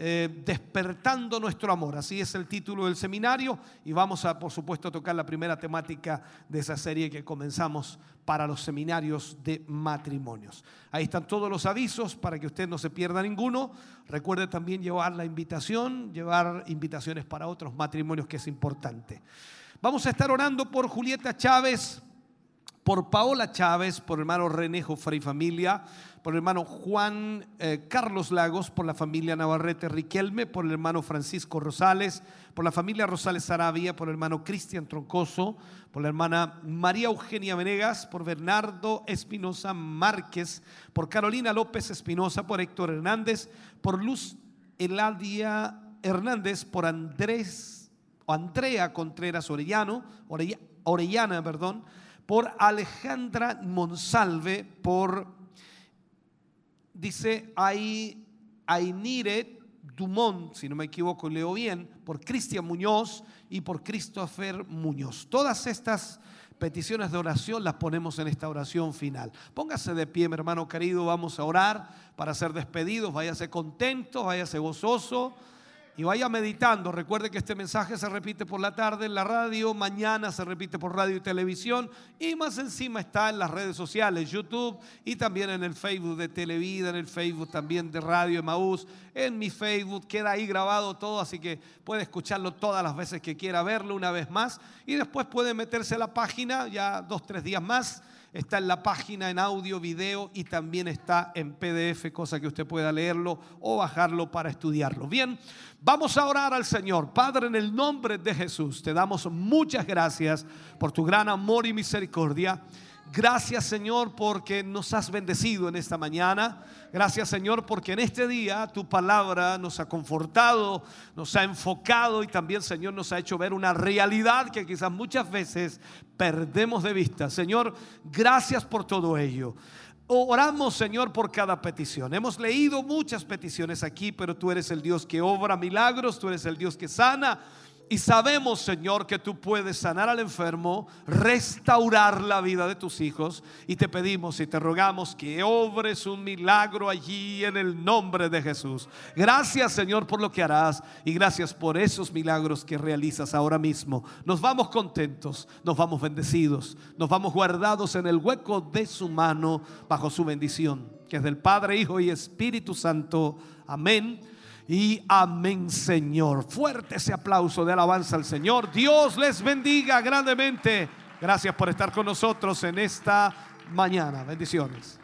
Speaker 2: eh, despertando nuestro amor. Así es el título del seminario y vamos a, por supuesto, tocar la primera temática de esa serie que comenzamos para los seminarios de matrimonios. Ahí están todos los avisos para que usted no se pierda ninguno. Recuerde también llevar la invitación, llevar invitaciones para otros matrimonios que es importante. Vamos a estar orando por Julieta Chávez, por Paola Chávez, por hermano René Jofre y familia, por el hermano Juan eh, Carlos Lagos, por la familia Navarrete Riquelme, por el hermano Francisco Rosales, por la familia Rosales Sarabia, por el hermano Cristian Troncoso, por la hermana María Eugenia Venegas, por Bernardo Espinosa Márquez, por Carolina López Espinosa, por Héctor Hernández, por Luz Eladia Hernández, por Andrés o Andrea Contreras Orellano, Orellana, perdón, por Alejandra Monsalve, por dice ahí Ainire Dumont, si no me equivoco, leo bien, por Cristian Muñoz y por Christopher Muñoz. Todas estas peticiones de oración las ponemos en esta oración final. Póngase de pie, mi hermano querido, vamos a orar para ser despedidos. Váyase contento, váyase gozoso y vaya meditando. Recuerde que este mensaje se repite por la tarde en la radio, mañana se repite por radio y televisión y más encima está en las redes sociales, YouTube y también en el Facebook de Televida, en el Facebook también de Radio Emaús, en mi Facebook, queda ahí grabado todo, así que puede escucharlo todas las veces que quiera verlo una vez más y después puede meterse a la página ya dos, tres días más está en la página en audio, video y también está en PDF, cosa que usted pueda leerlo o bajarlo para estudiarlo. Bien, vamos a orar al Señor. Padre, en el nombre de Jesús, te damos muchas gracias por tu gran amor y misericordia. Gracias Señor porque nos has bendecido en esta mañana. Gracias Señor porque en este día tu palabra nos ha confortado, nos ha enfocado y también Señor nos ha hecho ver una realidad que quizás muchas veces perdemos de vista. Señor, gracias por todo ello. Oramos, Señor, por cada petición. Hemos leído muchas peticiones aquí, pero tú eres el Dios que obra milagros, tú eres el Dios que sana. Y sabemos, Señor, que tú puedes sanar al enfermo, restaurar la vida de tus hijos. Y te pedimos y te rogamos que obres un milagro allí en el nombre de Jesús. Gracias, Señor, por lo que harás. Y gracias por esos milagros que realizas ahora mismo. Nos vamos contentos, nos vamos bendecidos, nos vamos guardados en el hueco de su mano bajo su bendición, que es del Padre, Hijo y Espíritu Santo. Amén y amén, Señor. Fuerte ese aplauso de alabanza al Señor. Dios les bendiga grandemente. Gracias por estar con nosotros en esta mañana. Bendiciones.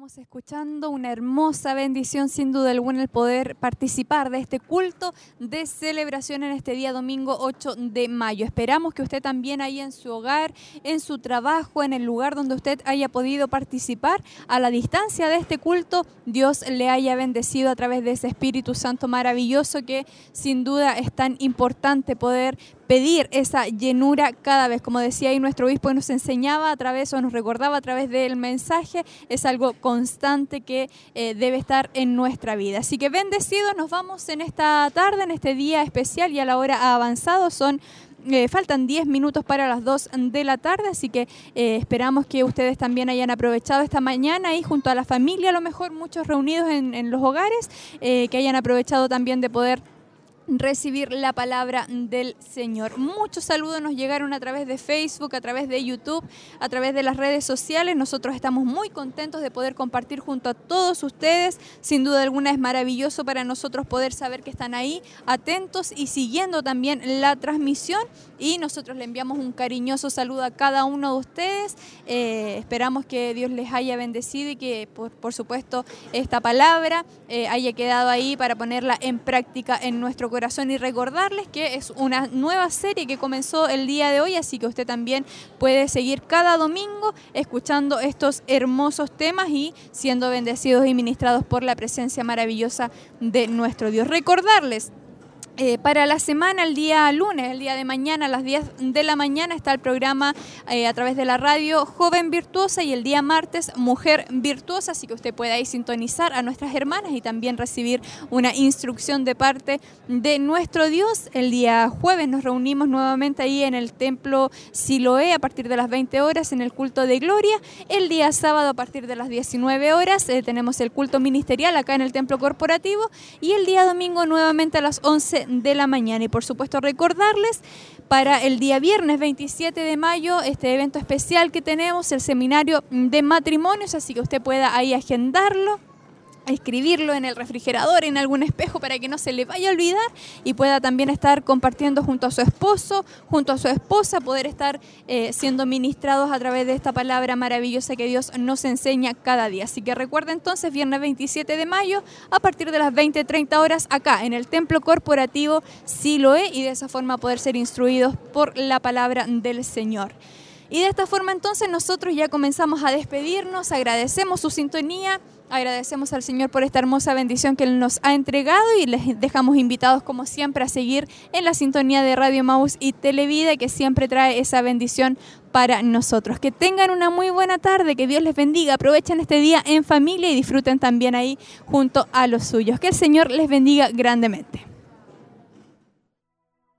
Speaker 1: Estábamos escuchando una hermosa bendición, sin duda alguna, el poder participar de este culto de celebración en este día domingo 8 de mayo. Esperamos que usted también ahí en su hogar, en su trabajo, en el lugar donde usted haya podido participar a la distancia de este culto, Dios le haya bendecido a través de ese Espíritu Santo maravilloso que sin duda es tan importante poder pedir esa llenura cada vez. Como decía ahí nuestro obispo nos enseñaba a través o nos recordaba a través del mensaje, es algo constante que eh, debe estar en nuestra vida. Así que bendecidos, nos vamos en esta tarde, en este día especial y a la hora avanzado. Son eh, faltan 10 minutos para las 2 de la tarde, así que eh, esperamos que ustedes también hayan aprovechado esta mañana y junto a la familia, a lo mejor muchos reunidos en, los hogares, que hayan aprovechado también de poder recibir la palabra del Señor. Muchos saludos nos llegaron a través de Facebook, a través de YouTube, a través de las redes sociales. Nosotros estamos muy contentos de poder compartir junto a todos ustedes. Sin duda alguna es maravilloso para nosotros poder saber que están ahí atentos y siguiendo también la transmisión. Y nosotros le enviamos un cariñoso saludo a cada uno de ustedes. Eh, esperamos que Dios les haya bendecido y que, por, supuesto, esta palabra eh, haya quedado ahí para ponerla en práctica en corazón y recordarles que es una nueva serie que comenzó el día de hoy, así que usted también puede seguir cada domingo escuchando estos hermosos temas y siendo bendecidos y ministrados por la presencia maravillosa de nuestro Dios. Recordarles eh, para la semana, el día lunes, el día de mañana, a las 10 de la mañana, está el programa eh, a través de la radio Joven Virtuosa y el día martes Mujer Virtuosa, así que usted puede ahí sintonizar a nuestras hermanas y también recibir una instrucción de parte de nuestro Dios. El día jueves nos reunimos nuevamente ahí en el templo Siloé a partir de las 20 horas en el culto de gloria. El día sábado a partir de las 19 horas eh, tenemos el culto ministerial acá en el templo corporativo y el día domingo nuevamente a las 11 de la mañana. Y por supuesto recordarles para el día viernes 27 de mayo este evento especial que tenemos, el seminario de matrimonios, así que usted pueda ahí agendarlo escribirlo en el refrigerador, en algún espejo para que no se le vaya a olvidar y pueda también estar compartiendo junto a su esposo, junto a su esposa, poder estar eh, siendo ministrados a través de esta palabra maravillosa que Dios nos enseña cada día. Así que recuerda entonces, viernes 27 de mayo, a partir de las 20-30 horas, acá en el Templo Corporativo Siloé y de esa forma poder ser instruidos por la palabra del Señor. Y de esta forma entonces nosotros ya comenzamos a despedirnos, agradecemos su sintonía, agradecemos al Señor por esta hermosa bendición que Él nos ha entregado y les dejamos invitados como siempre a seguir en la sintonía de Radio Maus y Televida que siempre trae esa bendición para nosotros. Que tengan una muy buena tarde, que Dios les bendiga, aprovechen este día en familia y disfruten también ahí junto a los suyos. Que el Señor les bendiga grandemente.